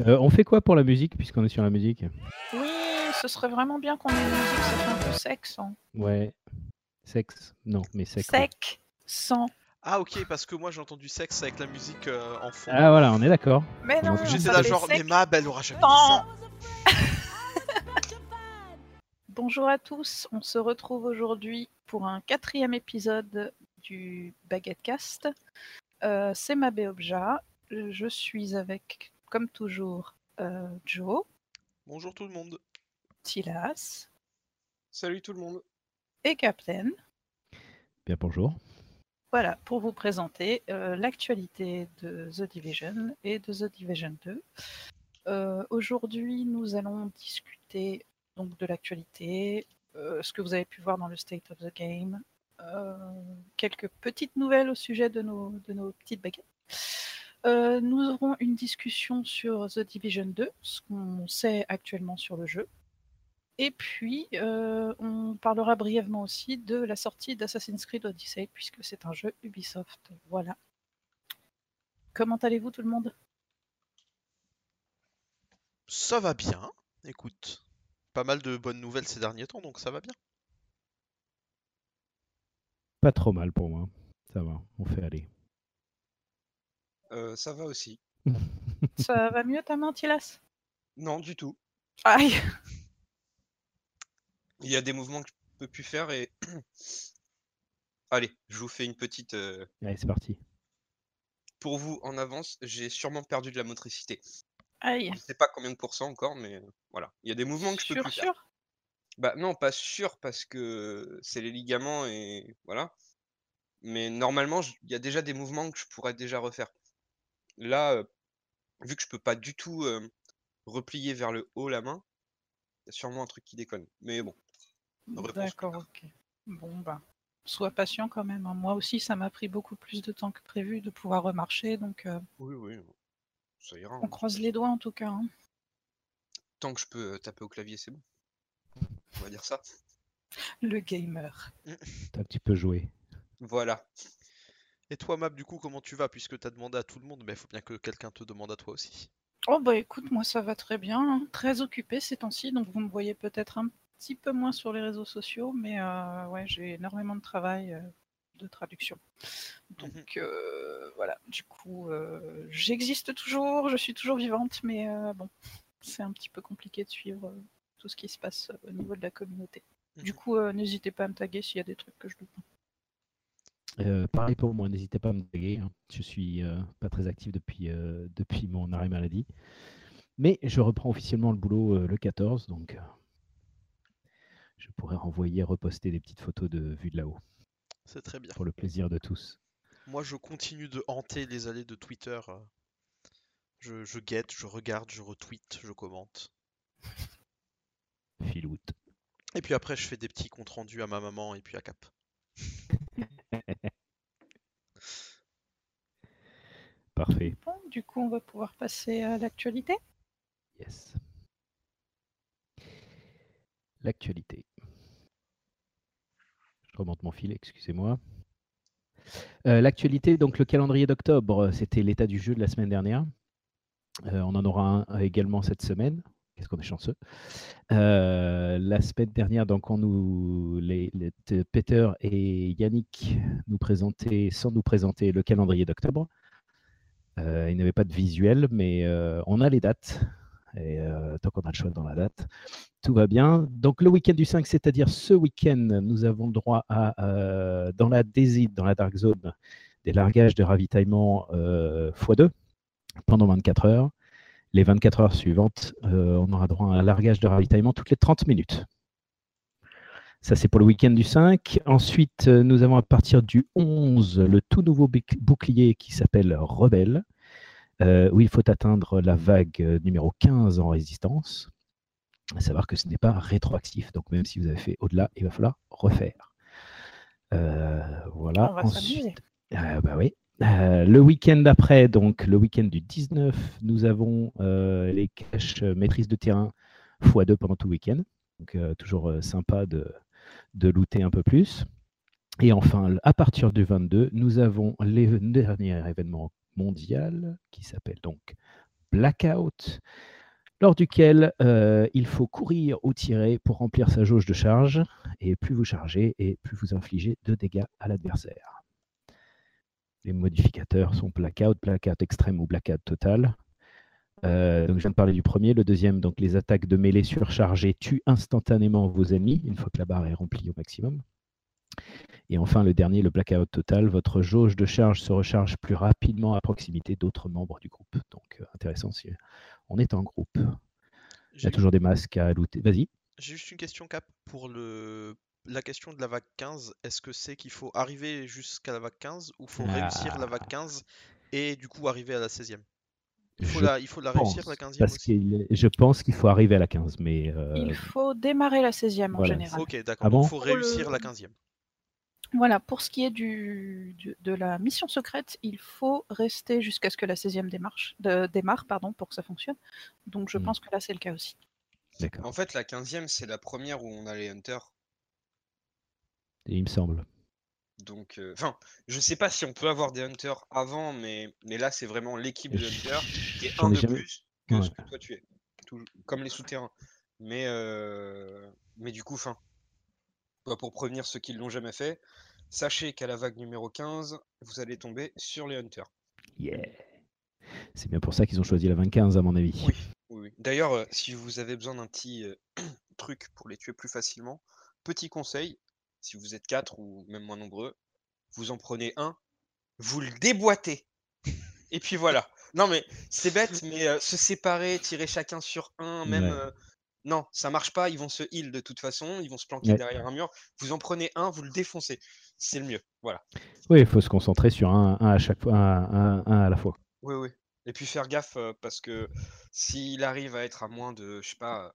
Euh, on fait quoi pour la musique, puisqu'on est sur la musique Oui, ce serait vraiment bien qu'on ait une musique, ça fait un peu sexe. hein. Ouais. Sexe Non, mais sexe. Sec, sans. Ah ok, parce que moi j'ai entendu sexe avec la musique euh, en fond. Ah voilà, on est d'accord. Mais non, J'étais là fait genre, mais Mab, elle aura jamais dit Non. ça. Bonjour à tous, on se retrouve aujourd'hui pour un quatrième épisode du Baguette Cast. Euh, C'est Mabé Obja, je suis avec, comme toujours, euh, Joe, Bonjour tout le monde. Tilas Salut tout le monde. et Captain. Bien, bonjour. Voilà, pour vous présenter euh, l'actualité de The Division et de The Division 2. Euh, Aujourd'hui, nous allons discuter donc de l'actualité, euh, ce que vous avez pu voir dans le State of the Game, euh, quelques petites nouvelles au sujet de nos, de nos petites baguettes. Euh, nous aurons une discussion sur The Division 2, ce qu'on sait actuellement sur le jeu. Et puis, euh, on parlera brièvement aussi de la sortie d'Assassin's Creed Odyssey, puisque c'est un jeu Ubisoft. Voilà. Comment allez-vous tout le monde? Ça va bien, écoute. Pas mal de bonnes nouvelles ces derniers temps, donc ça va bien. Pas trop mal pour moi. Ça va, on fait aller. Euh, ça va aussi. Ça va mieux ta main, Tilas? Non, du tout. Aïe Il y a des mouvements que je peux plus faire et. Allez, je vous fais une petite. euh, Allez, c'est parti. Pour vous, en avance, j'ai sûrement perdu de la motricité. Aïe Je sais pas combien de pourcents encore, mais euh, voilà. Il y a des mouvements que je peux Sûr, plus faire. sûr? Bah non, pas sûr parce que c'est les ligaments et voilà. Mais normalement, je- il y a déjà des mouvements que je pourrais déjà refaire. Là, euh, vu que je peux pas du tout euh, replier vers le haut la main, il y a sûrement un truc qui déconne. Mais bon, D'accord, ok. Bon, bah, sois patient quand même. hein. Moi aussi, ça m'a pris beaucoup plus de temps que prévu de pouvoir remarcher, donc euh, oui, oui, ça ira. on hein. croise les doigts en tout cas. hein. Tant que je peux euh, taper au clavier, c'est bon. On va dire ça. Le gamer. T'as un petit peu joué. Voilà. Et toi Mab, du coup, comment tu vas Puisque t'as demandé à tout le monde, mais il faut bien que quelqu'un te demande à toi aussi. Oh bah écoute, moi ça va très bien, hein. très occupé ces temps-ci, donc vous me voyez peut-être un petit peu moins sur les réseaux sociaux, mais euh, ouais, j'ai énormément de travail euh, de traduction. Donc euh, voilà, du coup, j'existe toujours, je suis toujours vivante, mais bon, c'est un petit peu compliqué de suivre tout ce qui se passe au niveau de la communauté. Du Mhm. coup, n'hésitez pas à me taguer s'il y a des trucs que je loupe. Euh, pareil pour moi, n'hésitez pas à me taguer. hein. Je suis euh, pas très actif depuis, euh, depuis mon arrêt maladie. Mais je reprends officiellement le boulot euh, le 14, donc je pourrais renvoyer, reposter des petites photos de vue de là-haut, C'est très bien. pour le plaisir de tous. Moi, je continue de hanter les allées de Twitter. Je, je guette, je regarde, je retweet, je commente. Filoute. Et puis après, je fais des petits comptes rendus à ma maman et puis à Cap. Parfait. Bon, du coup, on va pouvoir passer à l'actualité. Yes. L'actualité. Je remonte mon fil, excusez-moi. Euh, L'actualité, donc le calendrier d'octobre, c'était l'état du jeu de la semaine dernière. Euh, on en aura un euh, également cette semaine. Qu'est-ce qu'on est chanceux. Euh, la semaine dernière, donc, on nous, les, Peter et Yannick nous présentaient, sans nous présenter, le calendrier d'octobre. Euh, il n'y avait pas de visuel, mais euh, on a les dates. Et euh, tant qu'on a le choix dans la date, tout va bien. Donc le week-end du 5, c'est-à-dire ce week-end, nous avons le droit à, dans la Desert, dans la Dark Zone, des largages de ravitaillement euh, x2 pendant 24 heures. Les 24 heures suivantes, euh, on aura droit à un largage de ravitaillement toutes les 30 minutes. Ça, c'est pour le week-end du 5. Ensuite, euh, nous avons à partir du 11 le tout nouveau bouclier qui s'appelle Rebelle, euh, où il faut atteindre la vague numéro 15 en résistance. À savoir que ce n'est pas rétroactif. Donc, même si vous avez fait au-delà, il va falloir refaire. Euh, voilà. on va Ensuite- euh, bah oui. Euh, le week-end d'après, donc le week-end du 19, nous avons euh, les caches euh, maîtrise de terrain x2 pendant tout le week-end. Donc toujours sympa de, de looter un peu plus. Et enfin, à partir du 22, nous avons le dernier événement mondial qui s'appelle donc Blackout, lors duquel il faut courir ou tirer pour remplir sa jauge de charge. Et plus vous chargez, et plus vous infligez de dégâts à l'adversaire. Les modificateurs sont Blackout, Blackout extrême ou Blackout total. Euh, donc je viens de parler du premier. Le deuxième, donc les attaques de mêlée surchargées tuent instantanément vos ennemis une fois que la barre est remplie au maximum. Et enfin, le dernier, le blackout total. Votre jauge de charge se recharge plus rapidement à proximité d'autres membres du groupe. Donc, euh, intéressant si on est en groupe. Il y J'ai a toujours des masques à looter. Vas-y. j'ai juste une question, Cap, pour le... la question de la vague 15. Est-ce que c'est qu'il faut arriver jusqu'à la vague 15 ou faut réussir la vague Ah. 15 et du coup arriver à la 16e il faut, Je la... il faut la réussir, la pense, 15e Parce je pense qu'il faut arriver à la 15, mais euh, Il faut démarrer la 16e en général. Ok, d'accord. Ah donc bon? faut le- réussir la 15e. Voilà, pour ce qui est du, du- de la mission secrète, il faut rester jusqu'à ce que la 16e démarche, de- démarre pardon, pour que ça fonctionne. Donc je Hmm. pense que là c'est le cas aussi. d'accord. En fait, la 15e, c'est la première où on a les hunters. Il me semble. Donc, euh, enfin, je sais pas si on peut avoir des hunters avant, mais, mais là, c'est vraiment l'équipe de hunters qui est un de jamais- plus que ce que toi tu es. Tout- comme les souterrains. Mais, euh, mais du coup, fin. pour prévenir ceux qui l'ont jamais fait, sachez qu'à la vague numéro 15, vous allez tomber sur les hunters. Yeah. C'est bien pour ça qu'ils ont choisi la 25, à mon avis. Oui. Oui, oui. D'ailleurs, euh, si vous avez besoin d'un petit euh, truc pour les tuer plus facilement, petit conseil, si vous êtes 4 ou même moins nombreux, vous en prenez un, vous le déboîtez. Et puis voilà. Non mais c'est bête, mais euh, se séparer, tirer chacun sur un, même... Ouais. euh, non, ça marche pas, ils vont se heal de toute façon, ils vont se planquer Ouais. derrière un mur. Vous en prenez un, vous le défoncez. C'est le mieux. Voilà. Oui, il faut se concentrer sur un, un à chaque fois, un, un- un à la fois. Oui, oui. Et puis faire gaffe euh, parce que s'il arrive à être à moins de, je sais pas,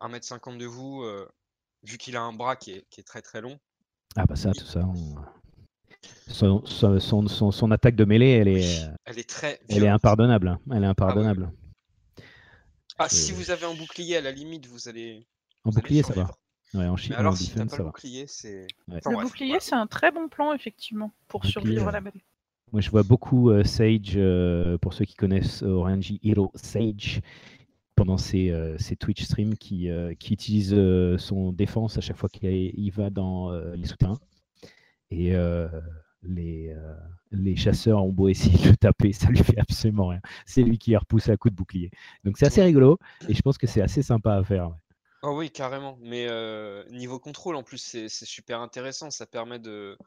1m50 de vous, vu qu'il a un bras qui est, qui est très très long, Ah bah ça, tout ça. on- Son, son, son- son- son attaque de mêlée, elle est, elle est très elle est impardonnable. hein. Elle est impardonnable. Ah, si Euh, vous avez un bouclier, à la limite, vous allez. En vous allez bouclier, ça va. Ouais, en, chi- Mais en alors, si t'as defense, pas le bouclier, c'est. Ouais. Enfin, le bref, bouclier, voilà. c'est un très bon plan, effectivement, pour Bouclier, survivre à euh, la mêlée. Moi, je vois beaucoup euh, Sage, euh, pour ceux qui connaissent Orange Hero Sage, pendant ses, euh, ses Twitch streams, qui, euh, qui utilise euh, son défense à chaque fois qu'il il va dans euh, les souterrains. Et euh, les, euh, les chasseurs ont beau essayer de le taper, ça lui fait absolument rien. C'est lui qui est repoussé à coup de bouclier. Donc c'est assez rigolo, et je pense que c'est assez sympa à faire. Oh oui, carrément. Mais euh, niveau contrôle, en plus, c'est super intéressant. Ça permet de,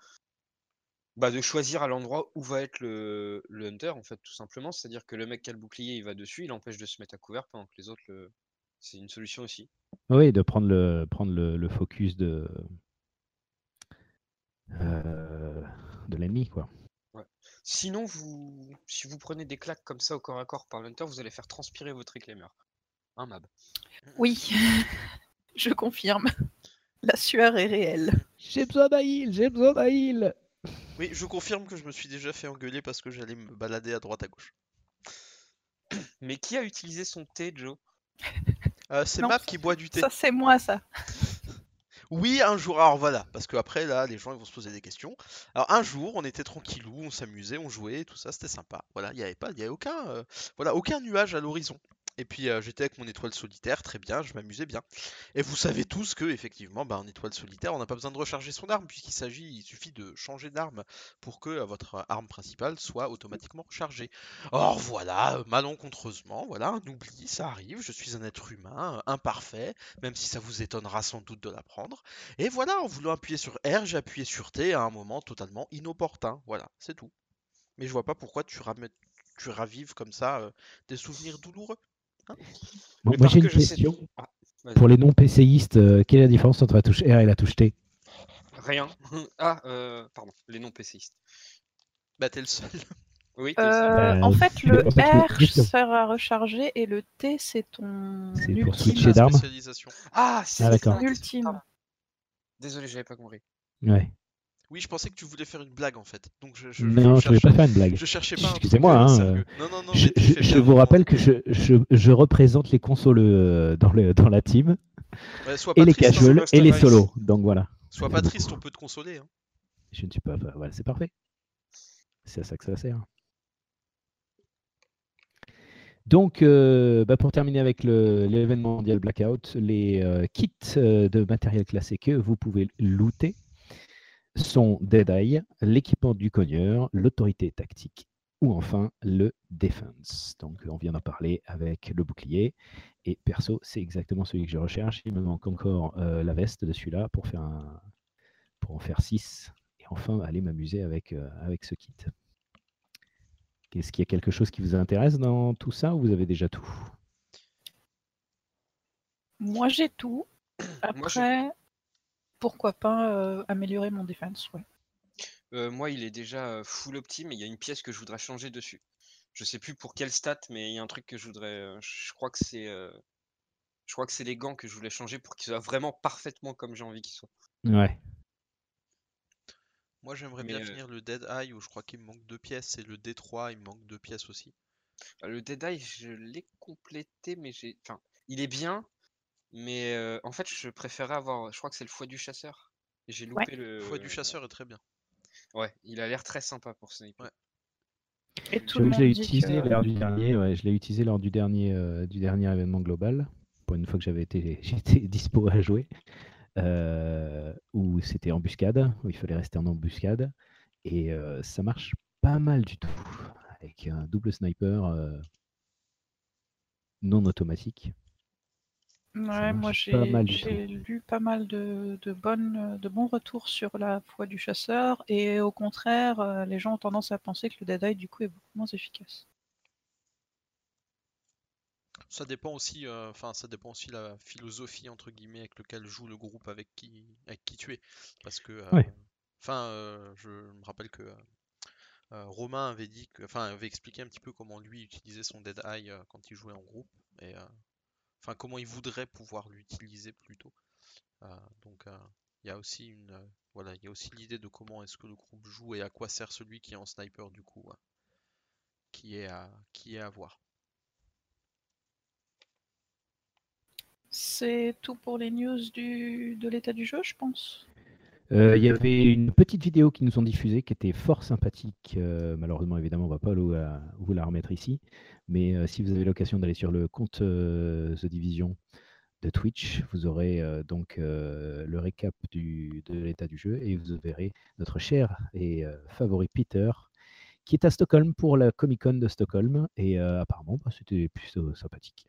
bah, de choisir à l'endroit où va être le, le hunter, en fait, tout simplement. C'est-à-dire que le mec qui a le bouclier, il va dessus, il empêche de se mettre à couvert pendant que les autres le. C'est une solution aussi. Oui, de prendre le, prendre le, le focus de, euh, de l'ennemi, quoi. Sinon, vous, si vous prenez des claques comme ça au corps à corps par l'hunter, vous allez faire transpirer votre réclaimeur. Hein, Mab Oui, je confirme. La sueur est réelle. J'ai besoin d'un heal, j'ai besoin d'un heal. Oui, je confirme que je me suis déjà fait engueuler parce que j'allais me balader à droite à gauche. Mais qui a utilisé son thé, Joe? Euh, c'est Non, Map qui boit du thé. Ça, c'est moi, ça. Oui, un jour, alors voilà, parce que après là, les gens ils vont se poser des questions. Alors un jour, on était tranquillou, on s'amusait, on jouait, tout ça, c'était sympa. Voilà, il n'y avait pas, il y avait aucun, euh, voilà, aucun nuage à l'horizon. Et puis euh, j'étais avec mon étoile solitaire, très bien, je m'amusais bien. Et vous savez tous que effectivement, bah, en étoile solitaire, on n'a pas besoin de recharger son arme puisqu'il s'agit, il suffit de changer d'arme pour que euh, votre arme principale soit automatiquement rechargée. Or voilà, malencontreusement, voilà, un oubli, ça arrive. Je suis un être humain, euh, imparfait, même si ça vous étonnera sans doute de l'apprendre. Et voilà, en voulant appuyer sur R, j'ai appuyé sur T à un moment totalement inopportun. Voilà, c'est tout. Mais je vois pas pourquoi tu, tu ravives comme ça des souvenirs douloureux. Bon, Mais moi j'ai une que je sais- question. Ah. Pour les non-PCistes, euh, quelle est la différence entre la touche R et la touche T Rien. ah, euh, pardon, les non-PCistes. Bah t'es le seul. Oui, t'es le seul. Euh, Euh, en fait, c'est le R sert à recharger et le T, c'est ton C'est pour ultime. switcher La d'arme spécialisation. Ah, c'est Ah, ça, d'accord. la question, Ultime. pardon. Désolé, j'avais pas compris. Ouais. Oui, je pensais que tu voulais faire une blague en fait. Donc je, je, Non, je ne cherchais, pas faire une blague. je cherchais pas Excusez-moi, euh, hein, sérieux. Non, non, non, Je, vous rappelle que je, représente les consoles euh, dans, le, dans la team, Ouais, sois et les hein. casuals, et les solos. Donc voilà. Sois pas triste, on peut te consoler. hein. Je ne suis pas. bah, voilà, c'est parfait. C'est à ça que ça sert. Donc, euh, bah, pour terminer avec l'événement mondial Blackout, les euh, kits euh, de matériel classé que vous pouvez looter sont Dead Eye, l'équipement du cogneur, l'autorité tactique ou enfin le Defense. Donc, on vient d'en parler avec le bouclier. Et perso, c'est exactement celui que je recherche. Il me manque encore euh, la veste de celui-là pour, faire un... pour en faire 6 et enfin aller m'amuser avec, euh, avec ce kit. Est-ce qu'il y a quelque chose qui vous intéresse dans tout ça ou vous avez déjà tout? Moi, j'ai tout. Après, pourquoi pas euh, améliorer mon defense, ouais. Euh, moi, il est déjà euh, full opti, mais il y a une pièce que je voudrais changer dessus. Je sais plus pour quelle stat, mais il y a un truc que je voudrais. je crois que c'est. euh, je crois que c'est les gants que je voulais changer pour qu'ils soient vraiment parfaitement comme j'ai envie qu'ils soient. Ouais. Moi, j'aimerais bien euh, finir le Dead Eye où je crois qu'il me manque deux pièces et le D3 il me manque deux pièces aussi. Euh, Le Dead Eye, je l'ai complété, mais j'ai. Enfin, il est bien, mais euh, en fait, je préférais avoir. Je crois que c'est le foie du chasseur. Et J'ai Ouais. loupé le. Le foie du chasseur est très bien. Ouais, il a l'air très sympa pour sniper. Ouais. Et tout je l'ai utilisé que- lors du dernier, ouais, je l'ai utilisé lors du dernier, euh, du dernier événement global, pour une fois que j'avais été, j'étais dispo à jouer, euh, où c'était embuscade, où il fallait rester en embuscade, et euh, ça marche pas mal du tout, avec un double sniper euh, non automatique. Ouais, moi j'ai lu pas mal de, de, bonnes, de bons retours sur la foi du chasseur et au contraire, euh, les gens ont tendance à penser que le Dead Eye du coup est beaucoup moins efficace. Ça dépend aussi, euh, enfin ça dépend aussi la philosophie entre guillemets avec lequel joue le groupe avec qui, avec qui tu es, parce que, euh, Ouais. enfin, euh, je me rappelle que Romain avait dit que, enfin, avait expliqué un petit peu comment lui utilisait son Dead Eye euh, quand il jouait en groupe, et euh, enfin comment il voudrait pouvoir l'utiliser plutôt. Euh, donc euh, il y a aussi une, euh, voilà, il y a aussi l'idée de comment est-ce que le groupe joue et à quoi sert celui qui est en sniper du coup, euh, qui est à, qui est à voir. C'est tout pour les news du, de l'état du jeu, je pense. Euh, Il y avait une petite vidéo qui nous ont diffusée qui était fort sympathique. euh, malheureusement, évidemment, on va pas vous la, remettre ici. Mais euh, si vous avez l'occasion d'aller sur le compte The Division de Twitch, vous aurez donc le récap de l'état du jeu et vous verrez notre cher et favori Peter qui est à Stockholm pour la Comic Con de Stockholm. Et apparemment, bah, c'était plutôt sympathique.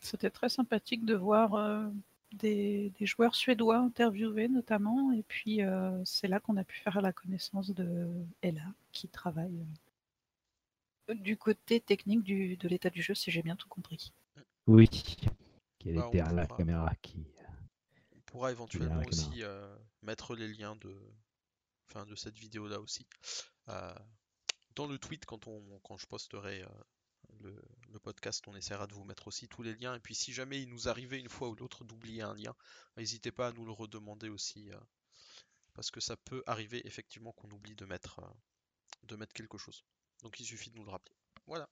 C'était très sympathique de voir des, des joueurs suédois interviewés notamment. Et puis euh, c'est là qu'on a pu faire la connaissance de Ella qui travaille euh, du côté technique du, de l'état du jeu, si j'ai bien tout compris. Oui, qui est Bah, on derrière la pourra- caméra qui. On pourra éventuellement aussi euh, mettre les liens de, enfin, de cette vidéo là aussi euh, dans le tweet quand, on, quand je posterai euh, le, podcast. On essaiera de vous mettre aussi tous les liens. Et puis si jamais il nous arrivait une fois ou l'autre d'oublier un lien, n'hésitez pas à nous le redemander aussi. euh, parce que ça peut arriver effectivement qu'on oublie de mettre, euh, de mettre quelque chose. Donc il suffit de nous le rappeler. Voilà.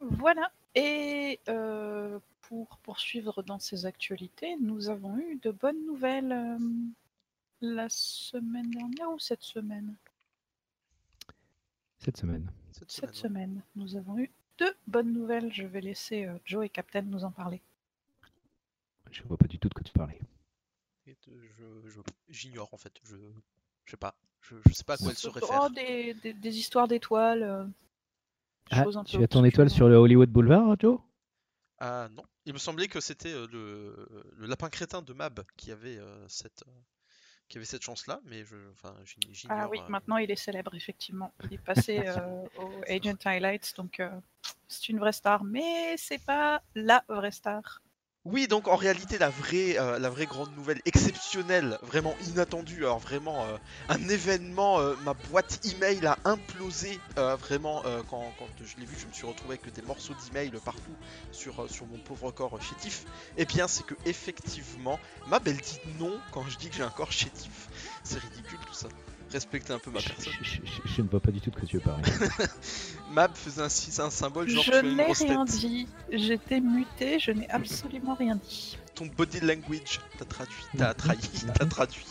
Voilà. Et euh, pour poursuivre dans ces actualités, nous avons eu de bonnes nouvelles la semaine dernière ou cette semaine? Cette semaine. Cette Cette semaine, nous avons eu deux bonnes nouvelles. Je vais laisser euh, Joe et Captain nous en parler. Je vois pas du tout de quoi tu parlais. Et de- je- je- J'ignore en fait. Je, je sais pas. Je, je sais pas à quoi elle se Oh, réfère. des, des- des histoires d'étoiles. euh, Ah, tu as ton étoile sur le Hollywood Boulevard, Joe? Ah non, il me semblait que c'était euh, le, le lapin crétin de Mab qui avait euh, cette euh, qui avait cette chance-là, mais je, enfin, j'ign- j'ignore. Ah oui, euh, maintenant il est célèbre, effectivement. Il est passé euh, au Agent Highlights, donc euh, c'est une vraie star, mais c'est pas la vraie star. Oui, donc en réalité, la vraie, euh, la vraie grande nouvelle exceptionnelle, vraiment inattendue, alors vraiment euh, un événement, euh, ma boîte email a implosé, vraiment, quand, je l'ai vu, je me suis retrouvé avec des morceaux d'email partout sur, sur mon pauvre corps chétif. Eh bien, c'est que effectivement, ma belle dit non quand je dis que j'ai un corps chétif. C'est ridicule tout ça. Respectez un peu ma je, personne. je- je- je- je ne vois pas du tout de quoi tu veux parler. Mab faisait ainsi un symbole genre je tu as une n'ai grosse rien tête. dit. J'étais mutée, je n'ai absolument rien dit. Ton body language t'a traduit, t'a trahi, t'a traduit.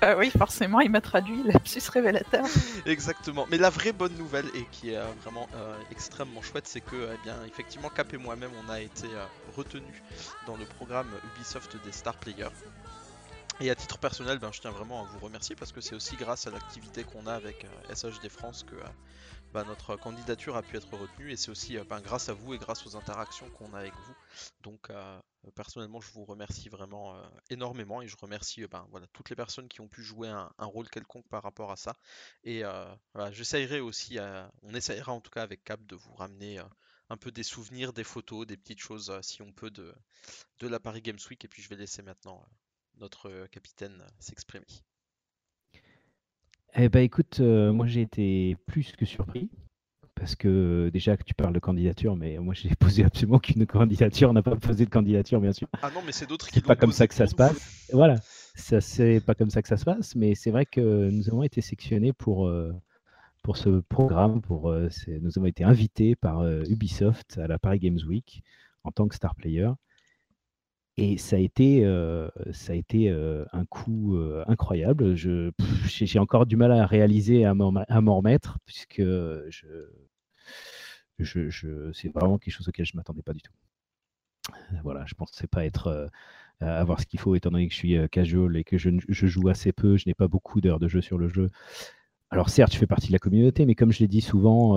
Bah oui, forcément, il m'a traduit lapsus révélateur. Exactement. Mais la vraie bonne nouvelle et qui est euh, vraiment euh, extrêmement chouette, c'est que, eh bien, effectivement, Cap et moi-même, on a été euh, retenus dans le programme Ubisoft des Star Players. Et à titre personnel, ben, je tiens vraiment à vous remercier parce que c'est aussi grâce à l'activité qu'on a avec euh, SHD France que euh, ben, notre candidature a pu être retenue et c'est aussi euh, ben, grâce à vous et grâce aux interactions qu'on a avec vous. Donc personnellement, je vous remercie vraiment énormément et je remercie ben, voilà, toutes les personnes qui ont pu jouer un, rôle quelconque par rapport à ça. Et voilà, j'essayerai aussi, on essayera en tout cas avec Cap de vous ramener un peu des souvenirs, des photos, des petites choses si on peut de, de la Paris Games Week et puis je vais laisser maintenant notre euh, capitaine euh, s'exprimer. Eh ben écoute, euh, moi j'ai été plus que surpris. Parce que déjà que tu parles de candidature, mais moi j'ai posé absolument aucune candidature, on n'a pas posé de candidature bien sûr. Ah non, mais c'est d'autres qui C'est pas comme ça que ça se passe. Voilà, ça c'est pas comme ça que ça se passe, mais c'est vrai que nous avons été sélectionnés pour, euh, pour ce programme, pour, euh, nous avons été invités par Ubisoft à la Paris Games Week en tant que star player. Et ça a été, euh, ça a été euh, un coup euh, incroyable. J'ai encore du mal à réaliser, à m'en remettre, puisque je, je, c'est vraiment quelque chose auquel je ne m'attendais pas du tout. Voilà, je pensais pas être, avoir ce qu'il faut, étant donné que je suis casual et que je, ne- joue assez peu, je n'ai pas beaucoup d'heures de jeu sur le jeu. Alors certes, je fais partie de la communauté, mais comme je l'ai dit souvent,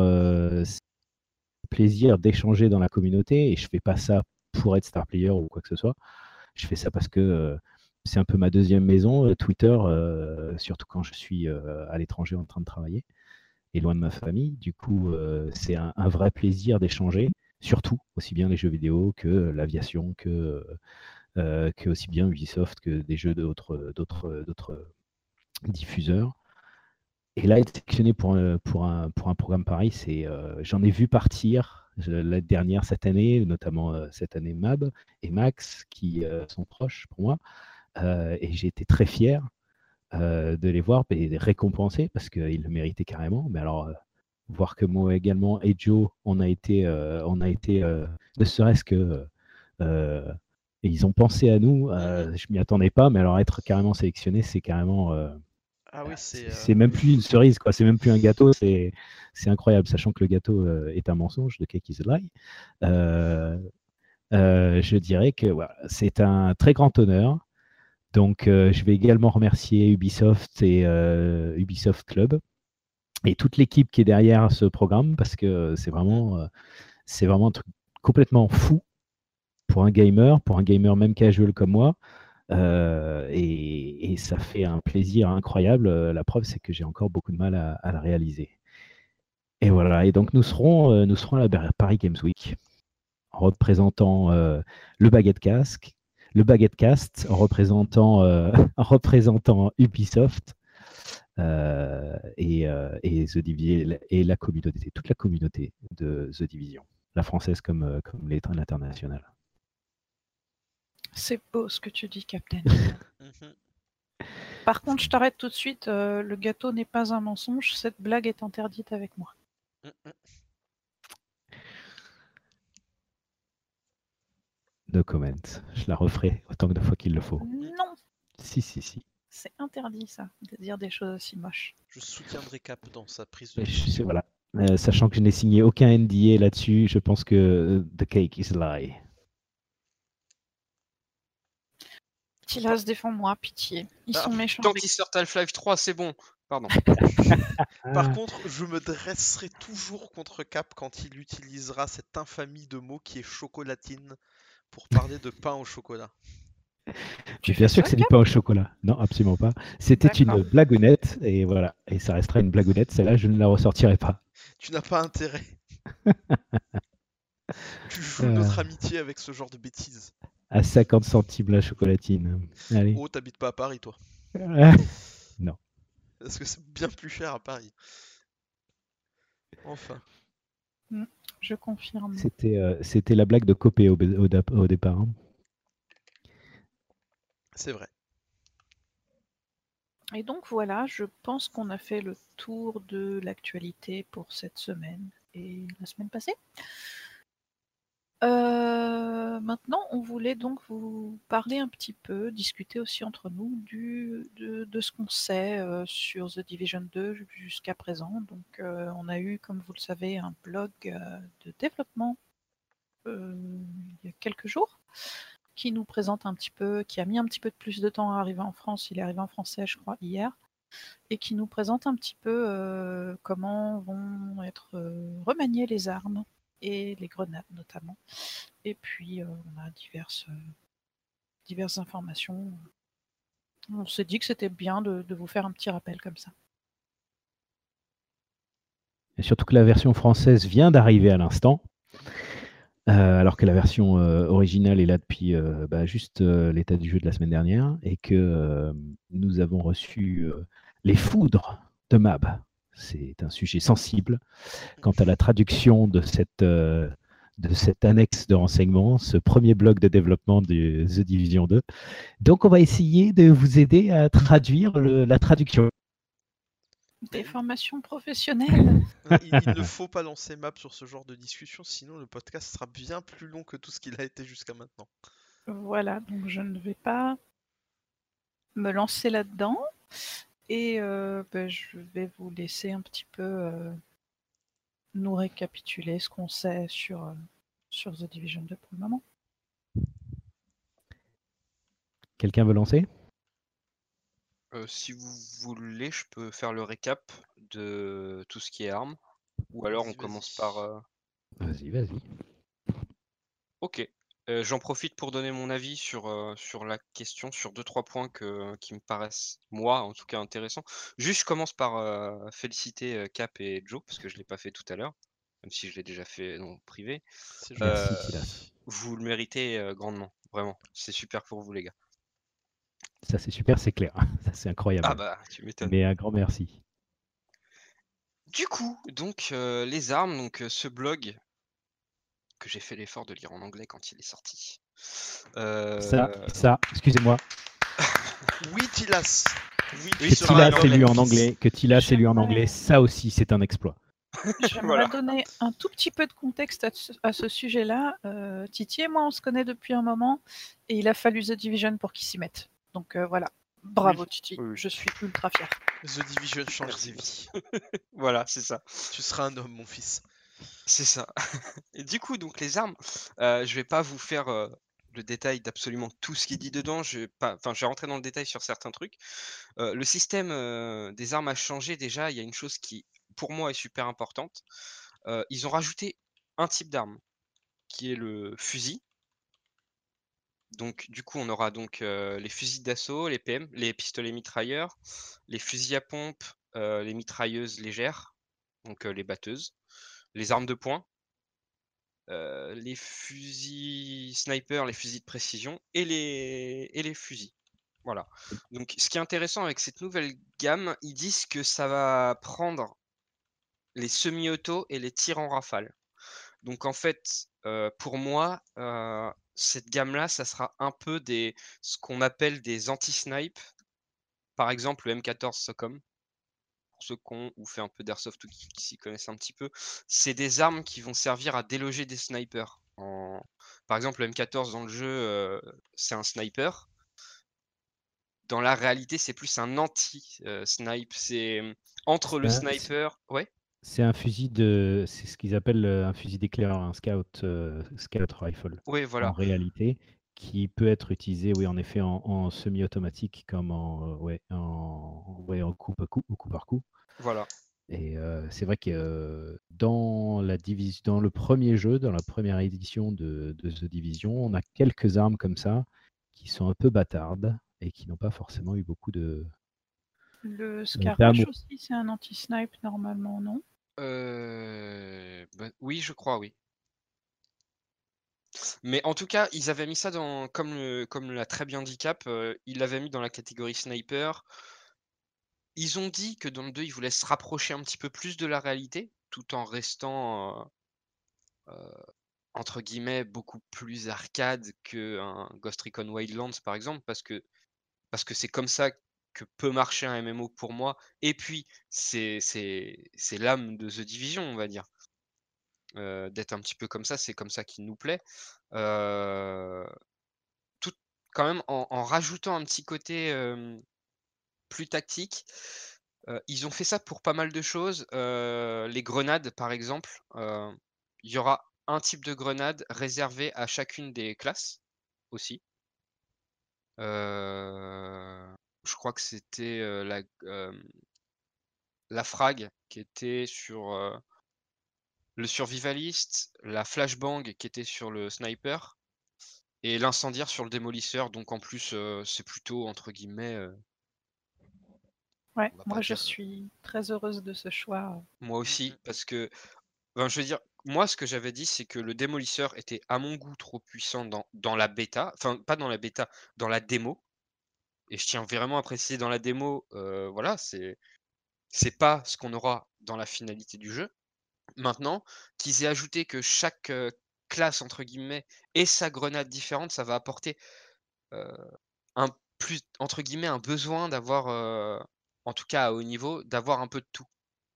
plaisir d'échanger dans la communauté et je fais pas ça pour être star player ou quoi que ce soit. Je fais ça parce que euh, c'est un peu ma deuxième maison, euh, Twitter, euh, surtout quand je suis à l'étranger en train de travailler et loin de ma famille. Du coup, c'est un, vrai plaisir d'échanger, surtout aussi bien les jeux vidéo que l'aviation, que, aussi bien Ubisoft que des jeux d'autres diffuseurs. Et là, être sélectionné pour, un- programme pareil, c'est, j'en ai vu partir l'année dernière, cette année, notamment euh, cette année Mab et Max, qui euh, sont proches pour moi. Euh, et j'ai été très fier de les voir et les récompenser parce qu'ils le méritaient carrément. Mais alors, voir que moi également et Joe, on a été, on a été ne serait-ce que. ils ont pensé à nous, euh, je m'y attendais pas, mais alors être carrément sélectionné, c'est carrément. Ah oui, c'est. c'est euh, c'est même plus une cerise, quoi. C'est même plus un gâteau. C'est incroyable, sachant que le gâteau euh, est un mensonge de Cake is a Lie. Euh, je dirais que c'est un très grand honneur. Donc, je vais également remercier Ubisoft et Ubisoft Club et toute l'équipe qui est derrière ce programme parce que c'est vraiment, c'est vraiment un truc complètement fou pour un gamer, pour un gamer même casual comme moi. Euh, et, ça fait un plaisir incroyable. Euh, La preuve, c'est que j'ai encore beaucoup de mal à, à la réaliser. Et voilà. Et donc, nous serons, euh, nous serons à la Paris Games Week en représentant le Baguette Casque, le Baguette Cast, en représentant, en représentant Ubisoft et, The et la communauté, toute la communauté de The Division, la française comme, comme l'état- l'international. C'est beau ce que tu dis, Captain. mhm. Par contre, je t'arrête tout de suite. euh, le gâteau n'est pas un mensonge. Cette blague est interdite avec moi. No comment. Je la referai autant de fois qu'il le faut. Non, Si, si, si. c'est interdit ça, de dire des choses aussi moches. Je soutiendrai Cap dans sa prise de Mais je- position. voilà. Euh, sachant que je n'ai signé aucun NDA là-dessus, je pense que euh, The Cake is a Lie. Tilas, défends-moi, pitié. Ils Ah, sont méchants. Tant qu'ils sortent Half-Life 3, c'est bon. Pardon. Par contre, je me dresserai toujours contre Cap quand il utilisera cette infamie de mots qui est chocolatine pour parler de pain au chocolat. Tu bien sûr que c'est du pain au chocolat. Non, absolument pas. C'était une blagounette et voilà. Et ça restera une blagounette. Celle-là, je ne la ressortirai pas. Tu n'as pas intérêt. tu joues Euh. notre amitié avec ce genre de bêtises. À 50 centimes la chocolatine. Allez. Oh, t'habites pas à Paris, toi. non. Parce que c'est bien plus cher à Paris. Enfin. Je confirme. C'était euh, c'était la blague de Copé au, au dap- au départ. hein. C'est vrai. Et donc voilà, je pense qu'on a fait le tour de l'actualité pour cette semaine et la semaine passée. Euh, maintenant, on voulait donc vous parler un petit peu, discuter aussi entre nous de, ce qu'on sait euh, sur The Division 2 jusqu'à présent. Donc, euh, on a eu, comme vous le savez, un blog de développement il y a quelques jours qui nous présente un petit peu, qui a mis un petit peu de plus de temps à arriver en France. Il est arrivé en français, je crois, hier. Et qui nous présente un petit peu comment vont être remaniées les armes et les grenades notamment. Et puis euh, on a diverses, euh, diverses informations. On s'est dit que c'était bien de, vous faire un petit rappel comme ça. Et surtout que la version française vient d'arriver à l'instant, euh, alors que la version originale est là depuis bah, juste l'état du jeu de la semaine dernière, et que nous avons reçu les foudres de Mab. C'est un sujet sensible quant à la traduction de cette, euh, de cette annexe de renseignement, ce premier bloc de développement de The Division 2. Donc on va essayer de vous aider à traduire le- la traduction. Des formations professionnelles. il, il ne faut pas lancer map sur ce genre de discussion, sinon le podcast sera bien plus long que tout ce qu'il a été jusqu'à maintenant. Voilà, donc je ne vais pas me lancer là-dedans. Et euh, ben, je vais vous laisser un petit peu euh, nous récapituler ce qu'on sait sur, euh, sur The Division 2 pour le moment. Quelqu'un veut lancer? Euh, si vous voulez, je peux faire le récap de tout ce qui est armes. Ou alors on commence par. euh, Vas-y, vas-y. Ok. Euh, J'en profite pour donner mon avis sur, euh, sur la question, sur deux, trois points que, qui me paraissent, moi, en tout cas, intéressants. Juste, je commence par euh, féliciter Cap et Joe, parce que je ne l'ai pas fait tout à l'heure, même si je l'ai déjà fait en privé. Vous le méritez grandement, vraiment. C'est super pour vous, les gars. Ça, c'est super, c'est clair. Ça, c'est incroyable. Ah bah, tu m'étonnes. Mais un grand merci. Du coup, donc, les armes, donc ce blog que j'ai fait l'effort de lire en anglais quand il est sorti. Euh, Ça, ça, excusez-moi, Oui, Tilas Oui, que ce seras sera Tila en c'est lu en anglais, que Tila c'est lu en anglais, ça aussi, c'est un exploit. J'aimerais Voilà. donner un tout petit peu de contexte à ce, à ce sujet-là. Euh, Titi et moi, on se connaît depuis un moment et il a fallu The Division pour qu'il s'y mette. Donc euh, voilà. Bravo Oui, Titi, oui, je suis ultra fier. The Division change des vies. Voilà, c'est ça. Tu seras un homme, mon fils. C'est ça. Du coup, donc les armes, euh, je vais pas vous faire euh, le détail d'absolument tout ce qui est dit dedans. Je vais rentrer dans le détail sur certains trucs. Euh, le système des armes a changé déjà. Il y a une chose qui, pour moi, est super importante. Ils ont rajouté un type d'arme, qui est le fusil. Donc, du coup, on aura donc les fusils d'assaut, les PM, les pistolets mitrailleurs, les fusils à pompe, les mitrailleuses légères, donc les batteuses, les armes de poing, euh, les fusils sniper, les fusils de précision et les, fusils. Voilà. Donc, ce qui est intéressant avec cette nouvelle gamme, ils disent que ça va prendre les semi-auto et les tirs en rafale. Donc, en fait, euh, pour moi, euh, cette gamme-là, ça sera un peu ce qu'on appelle des anti-snipe. Par exemple, le M14 SOCOM. Ceux qui ont ou fait un peu d'airsoft ou qui, qui s'y connaissent un petit peu, c'est des armes qui vont servir à déloger des snipers. En... Par exemple, le M14 dans le jeu, euh, c'est un sniper. Dans la réalité, c'est plus un anti-snipe. C'est euh, entre le sniper. Ouais. C'est un fusil de. C'est ce qu'ils appellent euh, un fusil d'éclaireur, un scout, euh, scout rifle. En voilà. réalité, qui peut être utilisé, oui, en effet, en, en semi-automatique, comme en, euh, ouais, en, ouais, en coup, par coup, au coup par coup. Voilà. Et euh, c'est vrai que euh, dans, la division, dans le premier jeu, dans la première édition de, de The Division, on a quelques armes comme ça qui sont un peu bâtardes et qui n'ont pas forcément eu beaucoup de. Le Scarrash aussi, c'est un anti-snipe normalement, non? Euh, bah, oui, je crois, oui. Mais en tout cas, ils avaient mis ça dans, comme le, l'a très bien dit Cap, euh, ils l'avaient mis dans la catégorie sniper. Ils ont dit que dans le 2, ils voulaient se rapprocher un petit peu plus de la réalité, tout en restant, euh, euh, entre guillemets, beaucoup plus arcade qu'un Ghost Recon Wildlands, par exemple, parce que parce que c'est comme ça que peut marcher un MMO pour moi. Et puis, c'est l'âme de The Division, on va dire. Euh, d'être un petit peu comme ça, c'est comme ça qu'il nous plaît. Euh, tout, quand même, en, rajoutant un petit côté euh, plus tactique, ils ont fait ça pour pas mal de choses. Les grenades, par exemple, il y aura un type de grenade réservé à chacune des classes aussi. Je crois que c'était la, la frag qui était sur le survivaliste, la flashbang qui était sur le sniper et l'incendiaire sur le démolisseur. Donc en plus, euh, c'est plutôt entre guillemets. euh, Ouais, moi je dire- suis très heureuse de ce choix. moi aussi, parce que, ben, je veux dire, moi ce que j'avais dit, c'est que le démolisseur était à mon goût trop puissant dans, dans la bêta, enfin pas dans la bêta, dans la démo. Et je tiens vraiment à préciser dans la démo, euh, voilà, c'est c'est pas ce qu'on aura dans la finalité du jeu. Maintenant, qu'ils aient ajouté que chaque classe entre guillemets ait sa grenade différente, ça va apporter un plus entre guillemets un besoin d'avoir, en tout cas à haut niveau, d'avoir un peu de tout.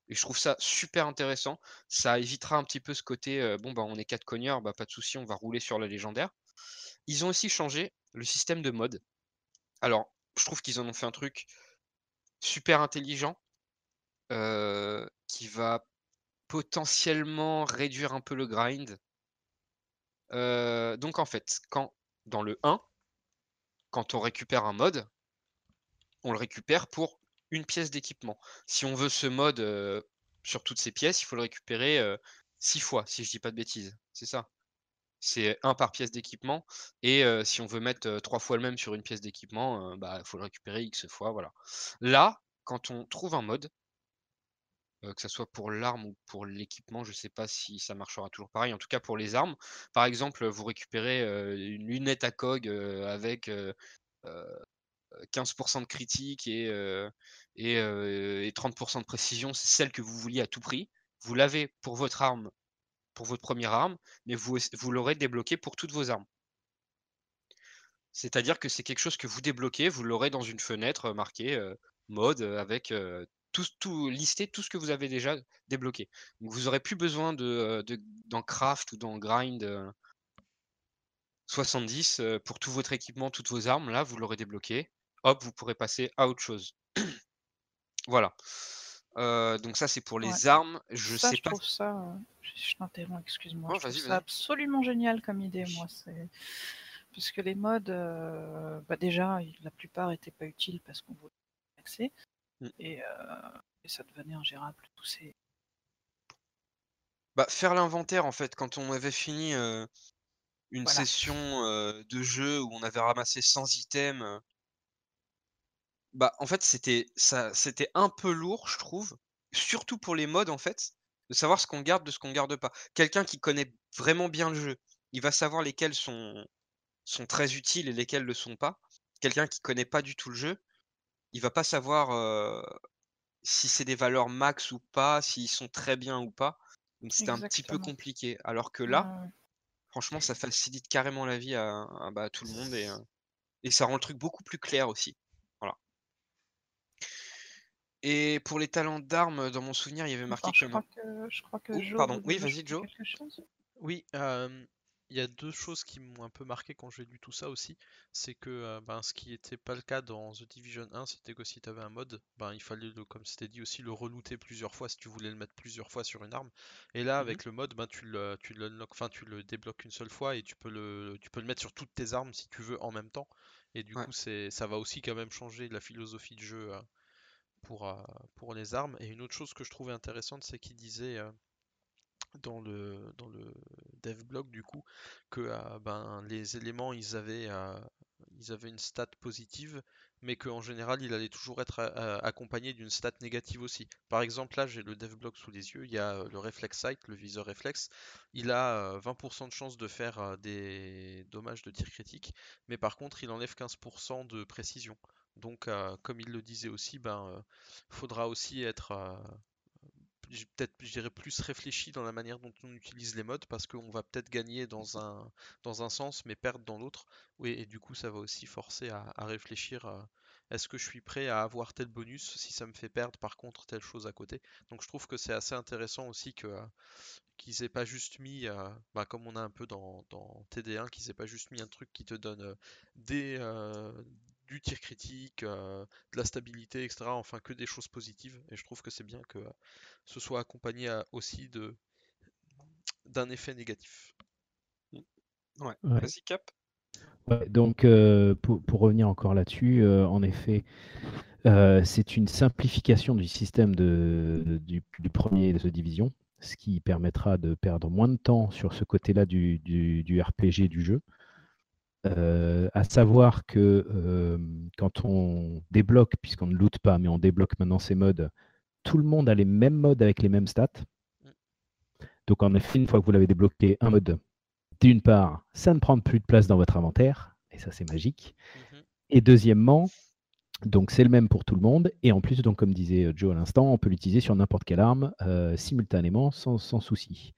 Et je trouve ça super intéressant. Ça évitera un petit peu ce côté, bon bah on est quatre cogneurs, bah pas de souci, on va rouler sur la légendaire. Ils ont aussi changé le système de mode. Alors, je trouve qu'ils en ont fait un truc super intelligent qui va potentiellement réduire un peu le grind. Euh, donc en fait, quand dans le 1, quand on récupère un mode, on le récupère pour une pièce d'équipement. Si on veut ce mode euh, sur toutes ces pièces, il faut le récupérer euh, six fois, si je dis pas de bêtises. C'est ça. C'est un par pièce d'équipement. Et si on veut mettre trois fois le même sur une pièce d'équipement, il bah, faut le récupérer X fois. Voilà. Là, quand on trouve un mode, que ce soit pour l'arme ou pour l'équipement, je sais pas si ça marchera toujours pareil. En tout cas, pour les armes, par exemple, vous récupérez une lunette à cog avec euh, euh, 15% de critique et, euh, et, euh, et 30% de précision, c'est celle que vous vouliez à tout prix. Vous l'avez pour votre arme, pour votre première arme, mais vous, vous l'aurez débloqué pour toutes vos armes. C'est-à-dire que c'est quelque chose que vous débloquez, vous l'aurez dans une fenêtre marquée mode avec tout, tout listé, tout ce que vous avez déjà débloqué. Donc vous n'aurez plus besoin de, de, d'en craft ou d'en grind euh, 70 euh, pour tout votre équipement, toutes vos armes. Là, vous l'aurez débloqué. Hop, vous pourrez passer à autre chose. voilà. Euh, donc ça, c'est pour les Ouais. armes. Je ça, sais je pas. trouve ça. euh, Je, je t'interromps, excuse-moi. Vas-y, ça vas-y. absolument génial comme idée, moi. C'est parce que les modes, euh, bah déjà, la plupart n'étaient pas utiles parce qu'on voulait accès Mm. et, euh, et ça devenait ingérable. Tous ces... Bah, faire l'inventaire, en fait, quand on avait fini euh, une Voilà. session euh, de jeu où on avait ramassé 100 items, bah, en fait, c'était ça, c'était un peu lourd, je trouve. Surtout pour les modes, en fait, de savoir ce qu'on garde de ce qu'on garde pas. Quelqu'un qui connaît vraiment bien le jeu, il va savoir lesquels sont, sont très utiles et lesquels le sont pas. Quelqu'un qui connaît pas du tout le jeu, il va pas savoir euh, si c'est des valeurs max ou pas, s'ils sont très bien ou pas. Donc c'était un petit peu compliqué. Alors que là, ouais. franchement, ça facilite carrément la vie à, à, bah, à tout le monde et, et ça rend le truc beaucoup plus clair aussi. Voilà. Et pour les talents d'armes, dans mon souvenir, il y avait marqué Attends, je que crois que je crois que Oh, Joe pardon. Oui, vas-y, Joe. Oui, euh, il y a deux choses qui m'ont un peu marqué quand j'ai lu tout ça aussi. C'est que euh, ben, ce qui n'était pas le cas dans The Division 1, c'était que si tu avais un mode, ben, il fallait, le, comme c'était dit aussi, le relooter plusieurs fois si tu voulais le mettre plusieurs fois sur une arme. Et là, Mhm. avec le mode, ben, tu le, tu enfin, tu le débloques une seule fois et tu peux le, tu peux le mettre sur toutes tes armes si tu veux en même temps. Et du Ouais. coup, c'est, ça va aussi quand même changer la philosophie de jeu euh, pour, euh, pour les armes. Et une autre chose que je trouvais intéressante, c'est qu'il disait dans le, dans le dev blog du coup que euh, ben, les éléments ils avaient, euh, ils avaient une stat positive mais qu'en général il allait toujours être euh, accompagné d'une stat négative aussi. Par exemple là j'ai le dev blog sous les yeux, il y a euh, le reflex sight, le viseur réflexe, il a euh, 20% de chance de faire des dommages de tir critique mais par contre il enlève 15% de précision. Donc comme il le disait aussi, ben faudra aussi être peut-être, je dirais, plus réfléchi dans la manière dont on utilise les modes parce qu'on va peut-être gagner dans un, dans un sens mais perdre dans l'autre. Oui, et du coup, ça va aussi forcer à, réfléchir euh, est-ce que je suis prêt à avoir tel bonus si ça me fait perdre par contre telle chose à côté. Donc je trouve que c'est assez intéressant aussi que qu'ils aient pas juste mis, bah, comme on a un peu dans, TD1, qu'ils aient pas juste mis un truc qui te donne des, du tir critique, de la stabilité, etc. Enfin que des choses positives. Et je trouve que c'est bien que ce soit accompagné aussi de d'un effet négatif. Ouais. Vas-y Cap. donc pour, revenir encore là-dessus, en effet, c'est une simplification du système de, du, premier de division, ce qui permettra de perdre moins de temps sur ce côté-là du, du, RPG du jeu. À savoir que quand on débloque, puisqu'on ne loot pas, mais on débloque maintenant ces modes, tout le monde a les mêmes modes avec les mêmes stats. Donc en effet, une fois que vous l'avez débloqué, un mode d'une part, ça ne prend plus de place dans votre inventaire, et ça c'est magique. Mhm. Et deuxièmement, donc c'est le même pour tout le monde, et en plus, donc comme disait euh, Joe à l'instant, on peut l'utiliser sur n'importe quelle arme euh, simultanément sans, souci.